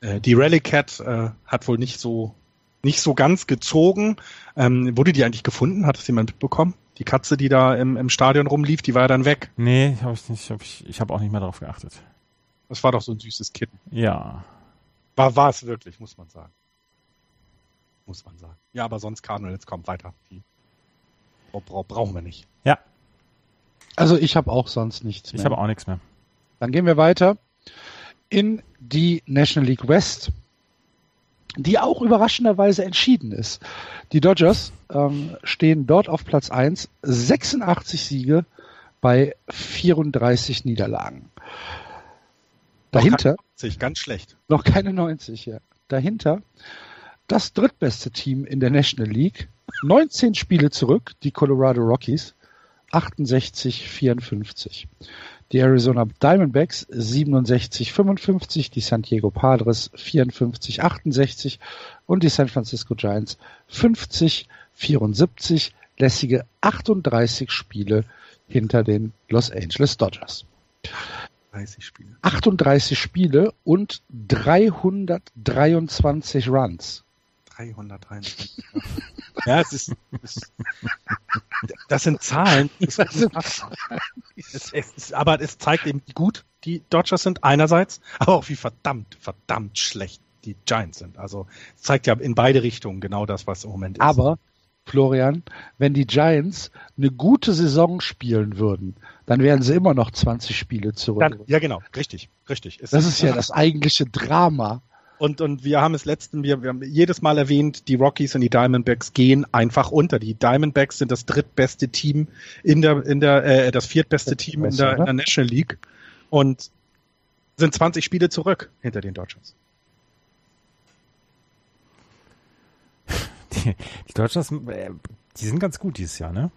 äh, die Rally Cat äh, hat wohl nicht so nicht so ganz gezogen. Ähm, wurde die eigentlich gefunden? Hat es jemand mitbekommen? Die Katze, die da im, im Stadion rumlief, die war ja dann weg. Nee, hab ich nicht. Hab ich ich habe auch nicht mehr darauf geachtet. Das war doch so ein süßes Kind. Ja. War war es wirklich, muss man sagen muss man sagen. Ja, aber sonst Cardinals kommt weiter. Die bra brauchen wir nicht. Ja. Also ich habe auch sonst nichts mehr. Ich habe auch nichts mehr. Dann gehen wir weiter in die National League West, die auch überraschenderweise entschieden ist. Die Dodgers ähm, stehen dort auf Platz 1, 86 Siege bei 34 Niederlagen. Dahinter. Noch 90, ganz schlecht. Noch keine 90, ja. Dahinter das drittbeste Team in der National League. 19 Spiele zurück, die Colorado Rockies. 68, 54. Die Arizona Diamondbacks 67, 55, die San Diego Padres 54, 68 und die San Francisco Giants 50, 74, lässige 38 Spiele hinter den Los Angeles Dodgers. 30 Spiele. 38 Spiele und 323 Runs. 323. *laughs* ja, es ist, es, *laughs* das sind Zahlen. *laughs* Das es, es ist, aber es zeigt eben, wie gut die Dodgers sind einerseits, aber auch wie verdammt, verdammt schlecht die Giants sind. Also es zeigt ja in beide Richtungen genau das, was im Moment ist. Aber Florian, wenn die Giants eine gute Saison spielen würden, dann wären sie immer noch 20 Spiele zurück. Dann, ja, genau, richtig, richtig. Es das ist ja das eigentliche Drama. Und, und wir haben es letzten, wir, wir haben jedes Mal erwähnt, die Rockies und die Diamondbacks gehen einfach unter. Die Diamondbacks sind das drittbeste Team in der, in der, äh, das viertbeste das Team in der, in der National League und sind 20 Spiele zurück hinter den Dodgers. Die, die Dodgers, äh, die sind ganz gut dieses Jahr, ne?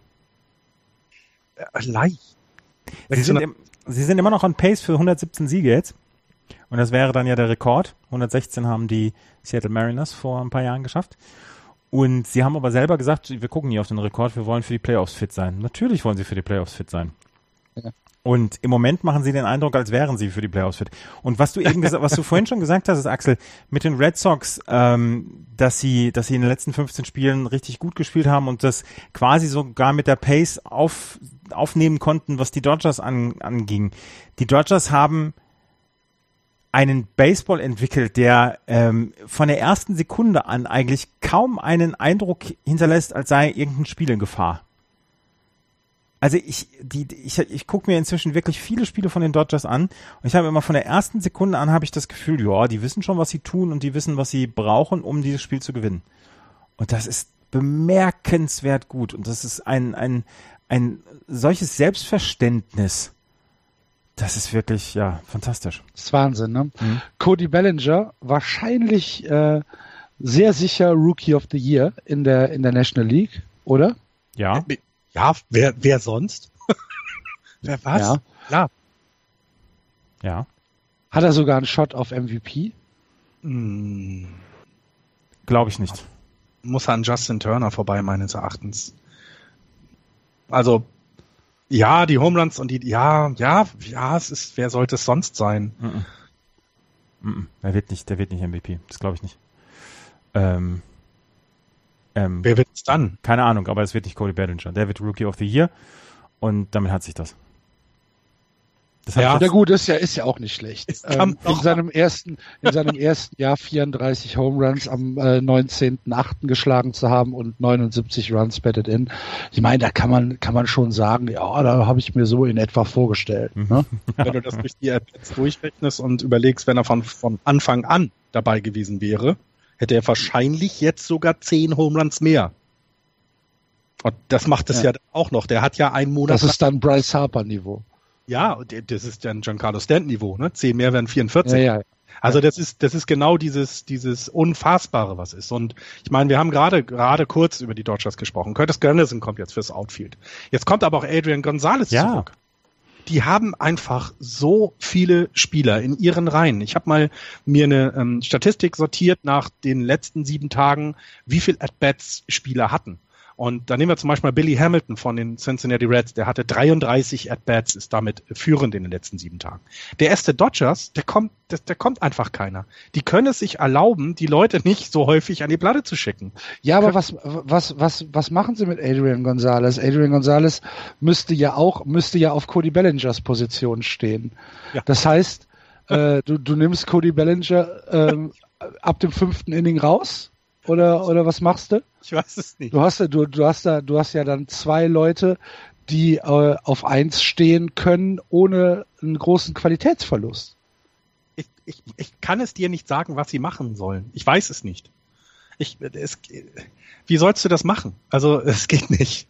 Äh, leicht. Sie sind, im, sie sind immer noch on Pace für 117 Siege jetzt. Und das wäre dann ja der Rekord. 116 haben die Seattle Mariners vor ein paar Jahren geschafft. Und sie haben aber selber gesagt, wir gucken nie auf den Rekord, wir wollen für die Playoffs fit sein. Natürlich wollen sie für die Playoffs fit sein. Ja. Und im Moment machen sie den Eindruck, als wären sie für die Playoffs fit. Und was du eben gesagt, was du vorhin schon gesagt hast, ist Axel, mit den Red Sox, ähm, dass sie, dass sie in den letzten 15 Spielen richtig gut gespielt haben und das quasi sogar mit der Pace auf, aufnehmen konnten, was die Dodgers an, anging. Die Dodgers haben einen Baseball entwickelt, der ähm, von der ersten Sekunde an eigentlich kaum einen Eindruck hinterlässt, als sei irgendein Spiel in Gefahr. Also ich, die, ich, ich gucke mir inzwischen wirklich viele Spiele von den Dodgers an und ich habe immer von der ersten Sekunde an habe ich das Gefühl, ja, die wissen schon, was sie tun und die wissen, was sie brauchen, um dieses Spiel zu gewinnen. Und das ist bemerkenswert gut und das ist ein, ein, ein solches Selbstverständnis das ist wirklich, ja, fantastisch. Das ist Wahnsinn, ne? Mhm. Cody Bellinger, wahrscheinlich äh, sehr sicher Rookie of the Year in der, in der National League, oder? Ja. Ja, wer, wer sonst? *laughs* wer was? Ja. ja. Ja. Hat er sogar einen Shot auf MVP? Hm. Glaube ich nicht. Muss an Justin Turner vorbei, meines Erachtens. Also ja, die Homeruns und die, ja, ja, ja, es ist, wer sollte es sonst sein? Mm -mm. Der wird nicht, der wird nicht MVP. Das glaube ich nicht. Ähm, ähm, wer wird es dann? Keine Ahnung, aber es wird nicht Cody Bellinger. Der wird Rookie of the Year und damit hat sich das. Das ja, ja gut, ist ja, ist ja auch nicht schlecht. Ähm, in seinem ersten, in seinem ersten Jahr 34 Home Runs am äh, 19.8. geschlagen zu haben und 79 Runs batted in. Ich meine, da kann man, kann man schon sagen, ja, da habe ich mir so in etwa vorgestellt. Ne? *laughs* wenn du das durch die Ads durchrechnest und überlegst, wenn er von, von Anfang an dabei gewesen wäre, hätte er wahrscheinlich jetzt sogar 10 Home Runs mehr. Und das macht es ja. ja auch noch. Der hat ja einen Monat. Das ist dann Bryce Harper Niveau. Ja, das ist ein Giancarlo Stanton-Niveau, ne? Zehn mehr wären 44. Ja, ja. Also das ist, das ist genau dieses, dieses Unfassbare, was ist. Und ich meine, wir haben gerade, gerade kurz über die Dodgers gesprochen. Curtis Granderson kommt jetzt fürs Outfield. Jetzt kommt aber auch Adrian Gonzalez ja. zurück. Die haben einfach so viele Spieler in ihren Reihen. Ich habe mal mir eine ähm, Statistik sortiert nach den letzten sieben Tagen, wie viel At-Bats Spieler hatten. Und da nehmen wir zum Beispiel Billy Hamilton von den Cincinnati Reds, der hatte 33 At-Bats, ist damit führend in den letzten sieben Tagen. Der erste Dodgers, der kommt, der, der kommt einfach keiner. Die können es sich erlauben, die Leute nicht so häufig an die Platte zu schicken. Ja, aber was, was, was, was machen sie mit Adrian Gonzalez? Adrian Gonzalez müsste ja auch, müsste ja auf Cody Bellingers Position stehen. Ja. Das heißt, äh, du, du nimmst Cody Bellinger ähm, ab dem fünften Inning raus oder, oder was machst du? Ich weiß es nicht. Du hast, du, du hast da, du hast ja dann zwei Leute, die äh, auf eins stehen können, ohne einen großen Qualitätsverlust. Ich, ich, ich kann es dir nicht sagen, was sie machen sollen. Ich weiß es nicht. Ich, es, wie sollst du das machen? Also *laughs* es geht nicht.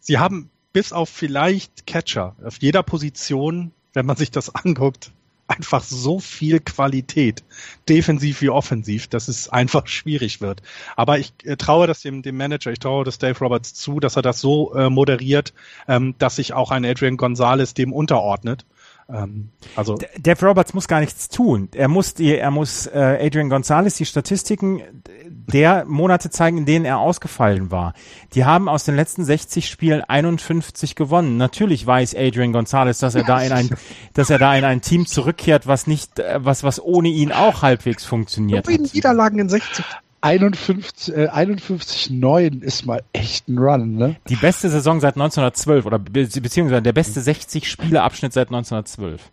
Sie haben bis auf vielleicht Catcher auf jeder Position, wenn man sich das *laughs* anguckt, einfach so viel Qualität, defensiv wie offensiv, dass es einfach *laughs* schwierig wird. Aber ich äh, traue das dem, dem Manager, ich traue das Dave Roberts zu, dass er das so äh, moderiert, ähm, dass sich auch ein Adrian Gonzalez dem unterordnet ähm, also Dave Roberts muss gar nichts tun. Er muss die, er muss äh, Adrian Gonzalez die Statistiken der Monate zeigen, in denen er ausgefallen war. Die haben aus den letzten 60 Spielen 51 gewonnen. Natürlich weiß Adrian Gonzalez, dass er da in ein, dass er da in ein Team zurückkehrt, was nicht, äh, was was ohne ihn auch halbwegs funktioniert. Neun Niederlagen in 60 51, äh, 51 9 ist mal echt ein Run, ne? Die beste Saison seit 1912 oder be beziehungsweise der beste 60 Spieleabschnitt seit 1912.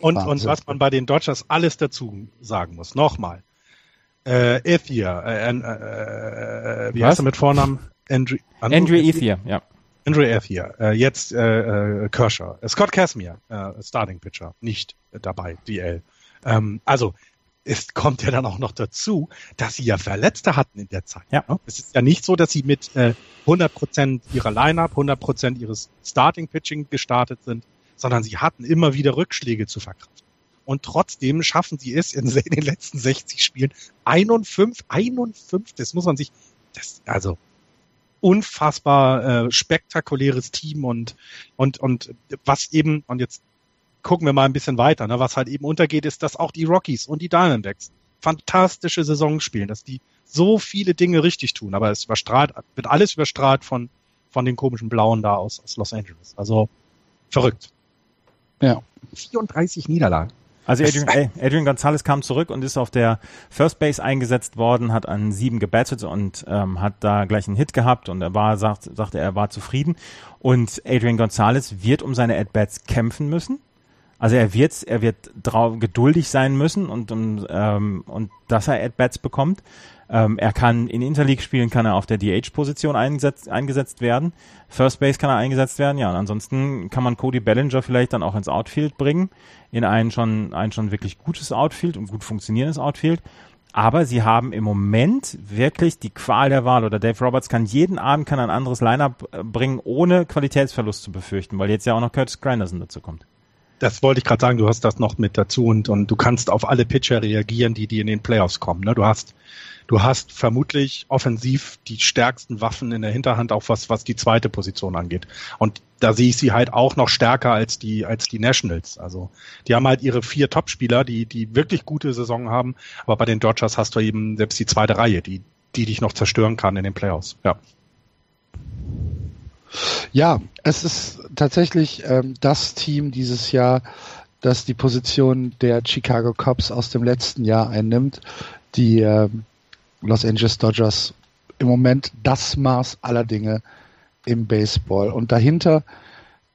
Und, und was man bei den Dodgers alles dazu sagen muss, nochmal. Äh, Ethier, äh, äh, äh, wie was? heißt er mit Vornamen? Andrew, Andrew, Andrew Ethier, ja. Andrew Ethier, äh, jetzt äh, äh, Kershaw, Scott Casimir, äh, Starting Pitcher, nicht dabei, DL. Ähm, also es kommt ja dann auch noch dazu, dass sie ja Verletzte hatten in der Zeit. Ja. Ne? Es ist ja nicht so, dass sie mit äh, 100% ihrer Lineup, 100% ihres Starting Pitching gestartet sind, sondern sie hatten immer wieder Rückschläge zu verkraften. Und trotzdem schaffen sie es in, in *laughs* den letzten 60 Spielen 51, 51, das muss man sich, das, also unfassbar äh, spektakuläres Team und und und was eben und jetzt gucken wir mal ein bisschen weiter. Ne? Was halt eben untergeht, ist, dass auch die Rockies und die Diamondbacks fantastische Saison spielen, dass die so viele Dinge richtig tun. Aber es überstrahlt, wird alles überstrahlt von, von den komischen Blauen da aus, aus Los Angeles. Also verrückt. Ja. 34 Niederlagen. Also Adrian, Adrian Gonzalez kam zurück und ist auf der First Base eingesetzt worden, hat an sieben gebattet und ähm, hat da gleich einen Hit gehabt und er war, sagt, sagte, er war zufrieden. Und Adrian Gonzalez wird um seine At-Bats kämpfen müssen. Also er wird, er wird geduldig sein müssen und, und, ähm, und dass er At-Bats bekommt. Ähm, er kann in Interleague spielen, kann er auf der DH-Position eingesetzt, eingesetzt werden. First Base kann er eingesetzt werden, ja. Und ansonsten kann man Cody Bellinger vielleicht dann auch ins Outfield bringen, in ein schon, ein schon wirklich gutes Outfield und gut funktionierendes Outfield. Aber sie haben im Moment wirklich die Qual der Wahl oder Dave Roberts kann jeden Abend kann ein anderes Lineup äh, bringen, ohne Qualitätsverlust zu befürchten, weil jetzt ja auch noch Curtis Granderson dazu kommt das wollte ich gerade sagen, du hast das noch mit dazu und, und du kannst auf alle Pitcher reagieren, die, die in den Playoffs kommen. Ne? Du hast, du hast vermutlich offensiv die stärksten Waffen in der Hinterhand, auch was, was die zweite Position angeht. Und da sehe ich sie halt auch noch stärker als die, als die Nationals. Also, die haben halt ihre vier Topspieler, die, die wirklich gute Saison haben. Aber bei den Dodgers hast du eben selbst die zweite Reihe, die, die dich noch zerstören kann in den Playoffs. Ja. Ja, es ist tatsächlich ähm, das Team dieses Jahr, das die Position der Chicago Cubs aus dem letzten Jahr einnimmt. Die ähm, Los Angeles Dodgers im Moment das Maß aller Dinge im Baseball. Und dahinter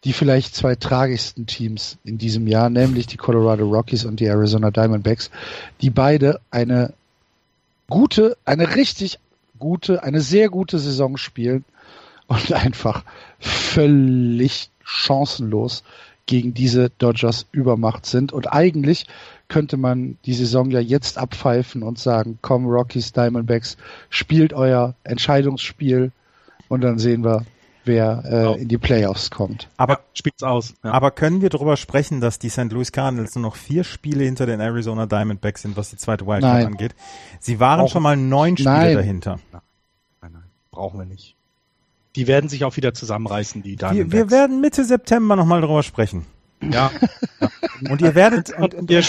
die vielleicht zwei tragischsten Teams in diesem Jahr, nämlich die Colorado Rockies und die Arizona Diamondbacks, die beide eine gute, eine richtig gute, eine sehr gute Saison spielen und *laughs* einfach völlig chancenlos gegen diese Dodgers Übermacht sind. Und eigentlich könnte man die Saison ja jetzt abpfeifen und sagen, komm Rockies, Diamondbacks, spielt euer Entscheidungsspiel und dann sehen wir, wer äh, genau. in die Playoffs kommt. Aber ja, spielt's aus. Ja. Aber können wir darüber sprechen, dass die St. Louis Cardinals nur noch vier Spiele hinter den Arizona Diamondbacks sind, was die zweite Wildcard angeht? Sie waren Brauchen. schon mal neun Spiele nein. dahinter. Nein, nein, brauchen wir nicht die werden sich auch wieder zusammenreißen, die Diamondbacks. Wir, wir werden Mitte September nochmal drüber sprechen. Ja. ja. Und ihr werdet. *laughs* Und, und ihr,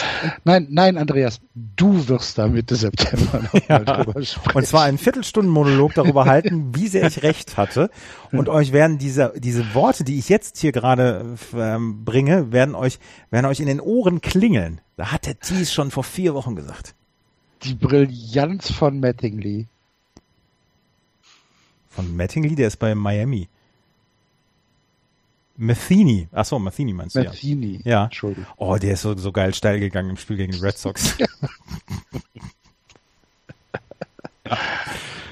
nein, nein, Andreas, du wirst da Mitte September nochmal ja. drüber sprechen. Und zwar einen Viertelstunden-Monolog darüber halten, wie sehr ich recht hatte. Und euch werden diese, diese Worte, die ich jetzt hier gerade ähm, bringe, werden euch, werden euch in den Ohren klingeln. Da hat der Thies schon vor vier Wochen gesagt. Die Brillanz von Mattingly. Von Mattingly, der ist bei Miami. Matheny. Achso, Matheny meinst du Matheny. ja. Ja. Entschuldigung. Oh, der ist so, so geil steil gegangen im Spiel gegen die Red Sox. *laughs* *laughs*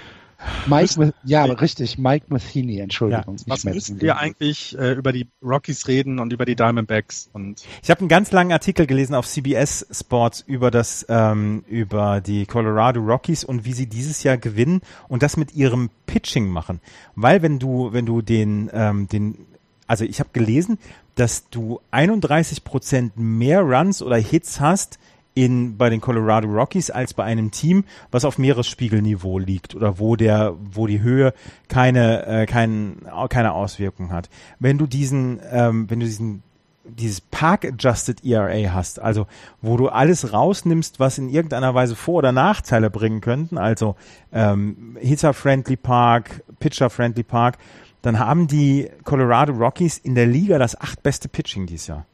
Mike, ja, richtig, Mike Matheny, Entschuldigung. Ja. Was müssen wir eigentlich äh, über die Rockies reden und über die Diamondbacks? Und ich habe einen ganz langen Artikel gelesen auf CBS Sports über das, ähm, über die Colorado Rockies und wie sie dieses Jahr gewinnen und das mit ihrem Pitching machen. Weil wenn du, wenn du den, ähm, den, also ich habe gelesen, dass du 31 Prozent mehr Runs oder Hits hast in, bei den Colorado Rockies als bei einem Team, was auf Meeresspiegelniveau liegt oder wo der, wo die Höhe keine, äh, kein, keine Auswirkung hat. Wenn du diesen, ähm, wenn du diesen dieses Park-Adjusted ERA hast, also wo du alles rausnimmst, was in irgendeiner Weise Vor- oder Nachteile bringen könnten, also ähm, Hitter-Friendly Park, Pitcher-Friendly Park, dann haben die Colorado Rockies in der Liga das acht beste Pitching dieses Jahr.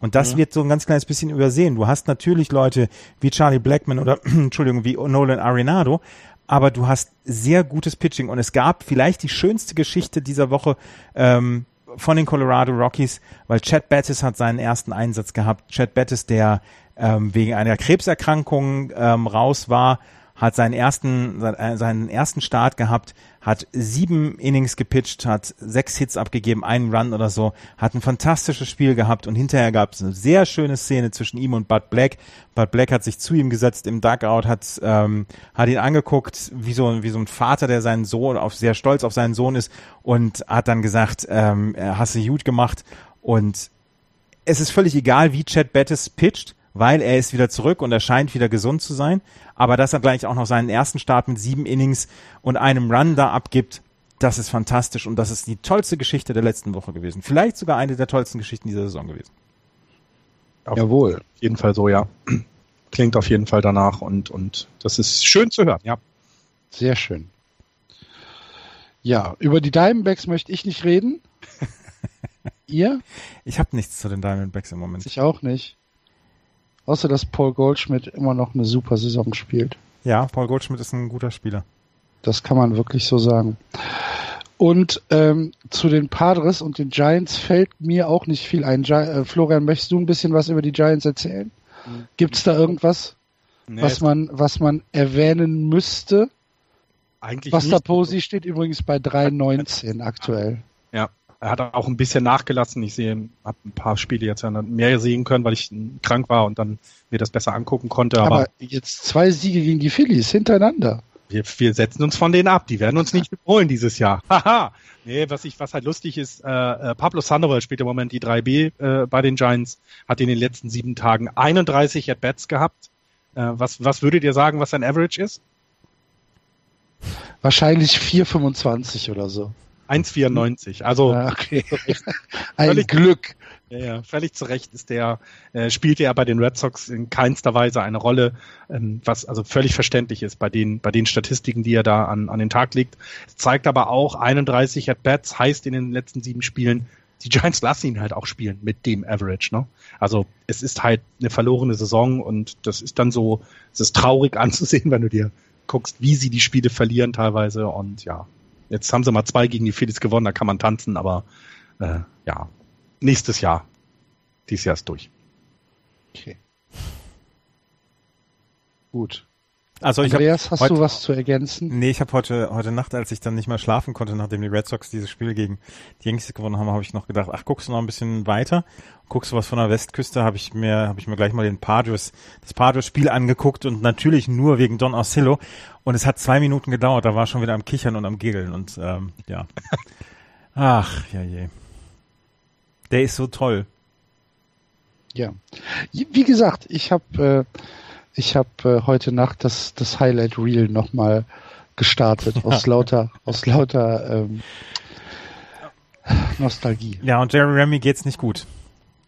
Und das ja. wird so ein ganz kleines bisschen übersehen. Du hast natürlich Leute wie Charlie Blackman oder *clears throat* Entschuldigung, wie Nolan Arenado, aber du hast sehr gutes Pitching und es gab vielleicht die schönste Geschichte dieser Woche ähm, von den Colorado Rockies, weil Chad Bettis hat seinen ersten Einsatz gehabt. Chad Bettis, der ähm, wegen einer Krebserkrankung ähm, raus war, hat seinen ersten, äh, seinen ersten Start gehabt, hat sieben Innings gepitcht, hat sechs Hits abgegeben, einen Run oder so, hat ein fantastisches Spiel gehabt und hinterher gab es eine sehr schöne Szene zwischen ihm und Bud Black. Bud Black hat sich zu ihm gesetzt im Dugout, hat, ähm, hat ihn angeguckt, wie so, wie so ein Vater, der seinen Sohn, auf, sehr stolz auf seinen Sohn ist und hat dann gesagt, ähm, hast du gut gemacht und es ist völlig egal, wie Chad Bettis pitcht weil er ist wieder zurück und er scheint wieder gesund zu sein. Aber dass er gleich auch noch seinen ersten Start mit sieben Innings und einem Run da abgibt, das ist fantastisch und das ist die tollste Geschichte der letzten Woche gewesen. Vielleicht sogar eine der tollsten Geschichten dieser Saison gewesen. Auf Jawohl. jeden Fall so, ja. Klingt auf jeden Fall danach und, und das ist schön zu hören, ja. Sehr schön. Ja, über die Diamondbacks möchte ich nicht reden. *laughs* Ihr? Ich habe nichts zu den Diamondbacks im Moment. Ich auch nicht. Außer dass Paul Goldschmidt immer noch eine super Saison spielt. Ja, Paul Goldschmidt ist ein guter Spieler. Das kann man wirklich so sagen. Und ähm, zu den Padres und den Giants fällt mir auch nicht viel ein. Gi äh, Florian, möchtest du ein bisschen was über die Giants erzählen? Mhm. Gibt es da irgendwas, nee, was man, was man erwähnen müsste? Eigentlich da Posi steht übrigens bei 3,19 aktuell. Ja, er hat auch ein bisschen nachgelassen. Ich sehe, habe ein paar Spiele jetzt mehr sehen können, weil ich krank war und dann mir das besser angucken konnte. Aber, aber jetzt zwei Siege gegen die Phillies hintereinander. Wir, wir setzen uns von denen ab. Die werden uns nicht *laughs* überholen dieses Jahr. *laughs* Haha. nee, was ich, was halt lustig ist, äh, äh Pablo Sandoval spielt im Moment die 3B äh, bei den Giants, hat in den letzten sieben Tagen 31 At-Bats gehabt. Äh, was, was würdet ihr sagen, was sein Average ist? Wahrscheinlich 4,25 oder so. 1,94. Also ah, okay. *laughs* *laughs* ein Glück. Ja, ja, völlig zu Recht ist der, äh, spielte er bei den Red Sox in keinster Weise eine Rolle, ähm, was also völlig verständlich ist bei den, bei den Statistiken, die er da an, an den Tag legt. Es zeigt aber auch 31 At-Bats, heißt in den letzten sieben Spielen, die Giants lassen ihn halt auch spielen mit dem Average, ne? Also es ist halt eine verlorene Saison und das ist dann so, es ist traurig *laughs* anzusehen, wenn du dir guckst, wie sie die Spiele verlieren teilweise und ja, Jetzt haben sie mal zwei gegen die Phillies gewonnen, da kann man tanzen, aber äh, ja, nächstes Jahr. Dieses Jahr ist durch. Okay. Gut. Also ich Andreas, hast heute, du was zu ergänzen? Nee, ich habe heute heute Nacht, als ich dann nicht mehr schlafen konnte, nachdem die Red Sox dieses Spiel gegen die Yankees gewonnen haben, habe ich noch gedacht, ach, guckst du noch ein bisschen weiter? Guckst du was von der Westküste? Habe ich mir habe ich mir gleich mal den Padres das Padres Spiel angeguckt und natürlich nur wegen Don Orsillo und es hat zwei Minuten gedauert, da war schon wieder am Kichern und am Giggeln und ähm, ja. *laughs* Ach, ja je. Der ist so toll. Ja. Wie gesagt, ich habe äh, ich habe äh, heute Nacht das, das Highlight Reel nochmal gestartet aus lauter, aus lauter ähm, Nostalgie. Ja, und Jerry Remy geht's nicht gut.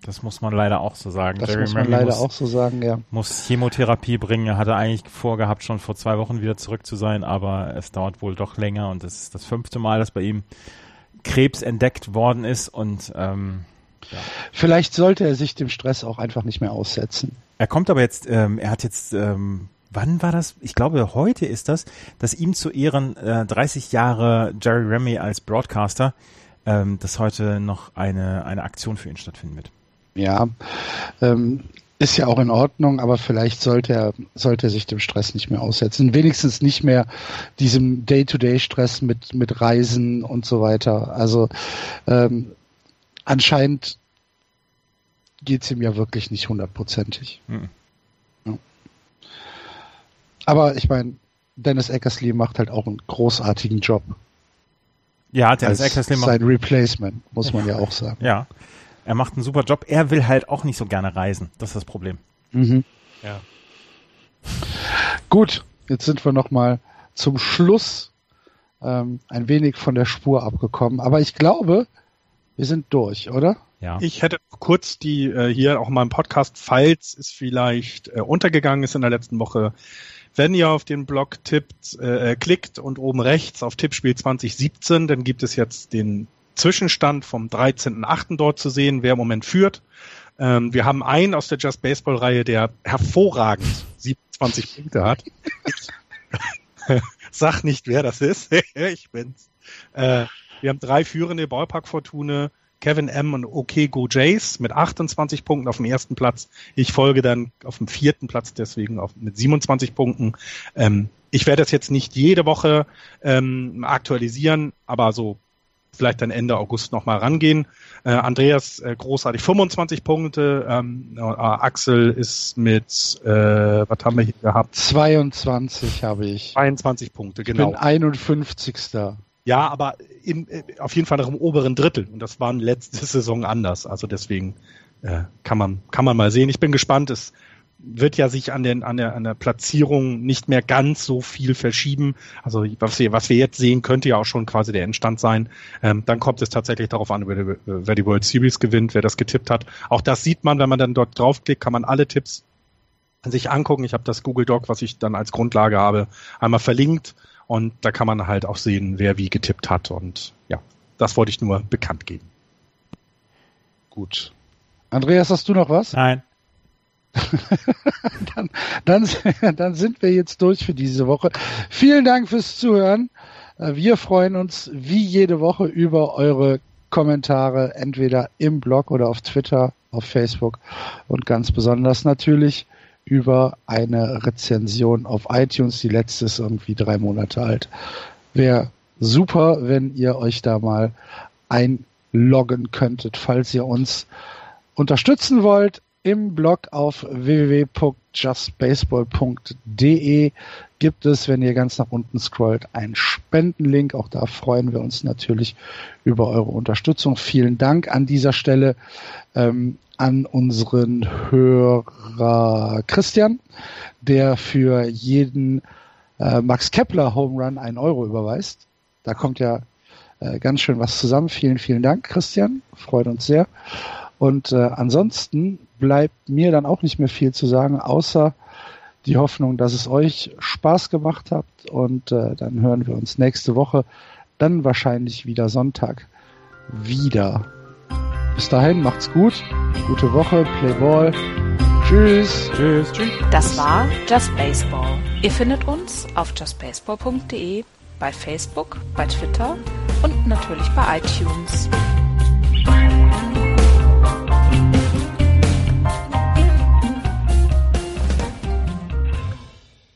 Das muss man leider auch so sagen. Das Jerry muss man Remy leider muss, auch so sagen, ja. Muss Chemotherapie bringen. Er hatte eigentlich vorgehabt, schon vor zwei Wochen wieder zurück zu sein, aber es dauert wohl doch länger und es ist das fünfte Mal, dass bei ihm Krebs entdeckt worden ist und ähm, ja. Vielleicht sollte er sich dem Stress auch einfach nicht mehr aussetzen. Er kommt aber jetzt, ähm, er hat jetzt, ähm, wann war das? Ich glaube, heute ist das, dass ihm zu Ehren äh, 30 Jahre Jerry Remy als Broadcaster, ähm, dass heute noch eine, eine Aktion für ihn stattfinden wird. Ja, ähm, ist ja auch in Ordnung, aber vielleicht sollte er, sollte er sich dem Stress nicht mehr aussetzen. Wenigstens nicht mehr diesem Day-to-Day-Stress mit, mit Reisen und so weiter. Also ähm, anscheinend geht es ihm ja wirklich nicht hundertprozentig. Mhm. Ja. Aber ich meine, Dennis Eckersley macht halt auch einen großartigen Job. Ja, Dennis Eckersley macht sein Replacement, muss man ja auch sagen. Ja. Er macht einen super Job. Er will halt auch nicht so gerne reisen. Das ist das Problem. Mhm. Ja. Gut, jetzt sind wir noch mal zum Schluss ähm, ein wenig von der Spur abgekommen. Aber ich glaube, wir sind durch, oder? Ja. Ich hätte kurz die äh, hier auch mal im Podcast, falls es vielleicht äh, untergegangen ist in der letzten Woche, wenn ihr auf den Blog tippt, äh, klickt und oben rechts auf Tippspiel 2017, dann gibt es jetzt den Zwischenstand vom 13.8. dort zu sehen, wer im Moment führt. Ähm, wir haben einen aus der Just Baseball Reihe, der hervorragend 27 Punkte hat. *laughs* Sag nicht, wer das ist. *laughs* ich bin's. Äh, wir haben drei führende Ballpark Fortune, Kevin M. und OK Go Jays mit 28 Punkten auf dem ersten Platz. Ich folge dann auf dem vierten Platz, deswegen auf, mit 27 Punkten. Ähm, ich werde das jetzt nicht jede Woche ähm, aktualisieren, aber so vielleicht dann Ende August nochmal rangehen. Äh, Andreas äh, großartig 25 Punkte. Ähm, äh, Axel ist mit, äh, was haben wir hier gehabt? 22 habe ich. 22 Punkte, Ich genau. bin 51. Ja, aber im, äh, auf jeden Fall noch im oberen Drittel. Und das war letzte Saison anders. Also deswegen äh, kann man kann man mal sehen. Ich bin gespannt. Es wird ja sich an, den, an, der, an der Platzierung nicht mehr ganz so viel verschieben. Also was wir, was wir jetzt sehen, könnte ja auch schon quasi der Endstand sein. Ähm, dann kommt es tatsächlich darauf an, wer die, wer die World Series gewinnt, wer das getippt hat. Auch das sieht man, wenn man dann dort draufklickt, kann man alle Tipps sich angucken. Ich habe das Google Doc, was ich dann als Grundlage habe, einmal verlinkt. Und da kann man halt auch sehen, wer wie getippt hat. Und ja, das wollte ich nur bekannt geben. Gut. Andreas, hast du noch was? Nein. *laughs* dann, dann, *laughs* dann sind wir jetzt durch für diese Woche. Vielen Dank fürs Zuhören. Äh, Wir freuen uns wie jede Woche über eure Kommentare, entweder im Blog oder auf Twitter, auf Facebook und ganz besonders natürlich über eine Rezension auf iTunes. Die letzte ist irgendwie drei Monate alt. Wäre super, wenn ihr euch da mal einloggen könntet, falls ihr uns unterstützen wollt. Im Blog auf www.justbaseball.de gibt es, wenn ihr ganz nach unten scrollt, einen Spendenlink. Auch da freuen wir uns natürlich über eure Unterstützung. Vielen Dank an dieser Stelle ähm, an unseren Hörer Christian, der für jeden äh, Max Kepler Home Run einen Euro überweist. Da kommt ja äh, ganz schön was zusammen. Vielen, vielen Dank, Christian. Freut uns sehr. Und äh, ansonsten bleibt mir dann auch nicht mehr viel zu sagen, außer die Hoffnung, dass es euch Spaß gemacht habt. Und äh, dann hören wir uns nächste Woche, dann wahrscheinlich wieder Sonntag, wieder. Bis dahin, macht's gut. Gute Woche, Play Ball. Tschüss. Tschüss. Tschüss. Das war Just Baseball. Ihr findet uns auf justbaseball.de, bei Facebook, bei Twitter und natürlich bei iTunes.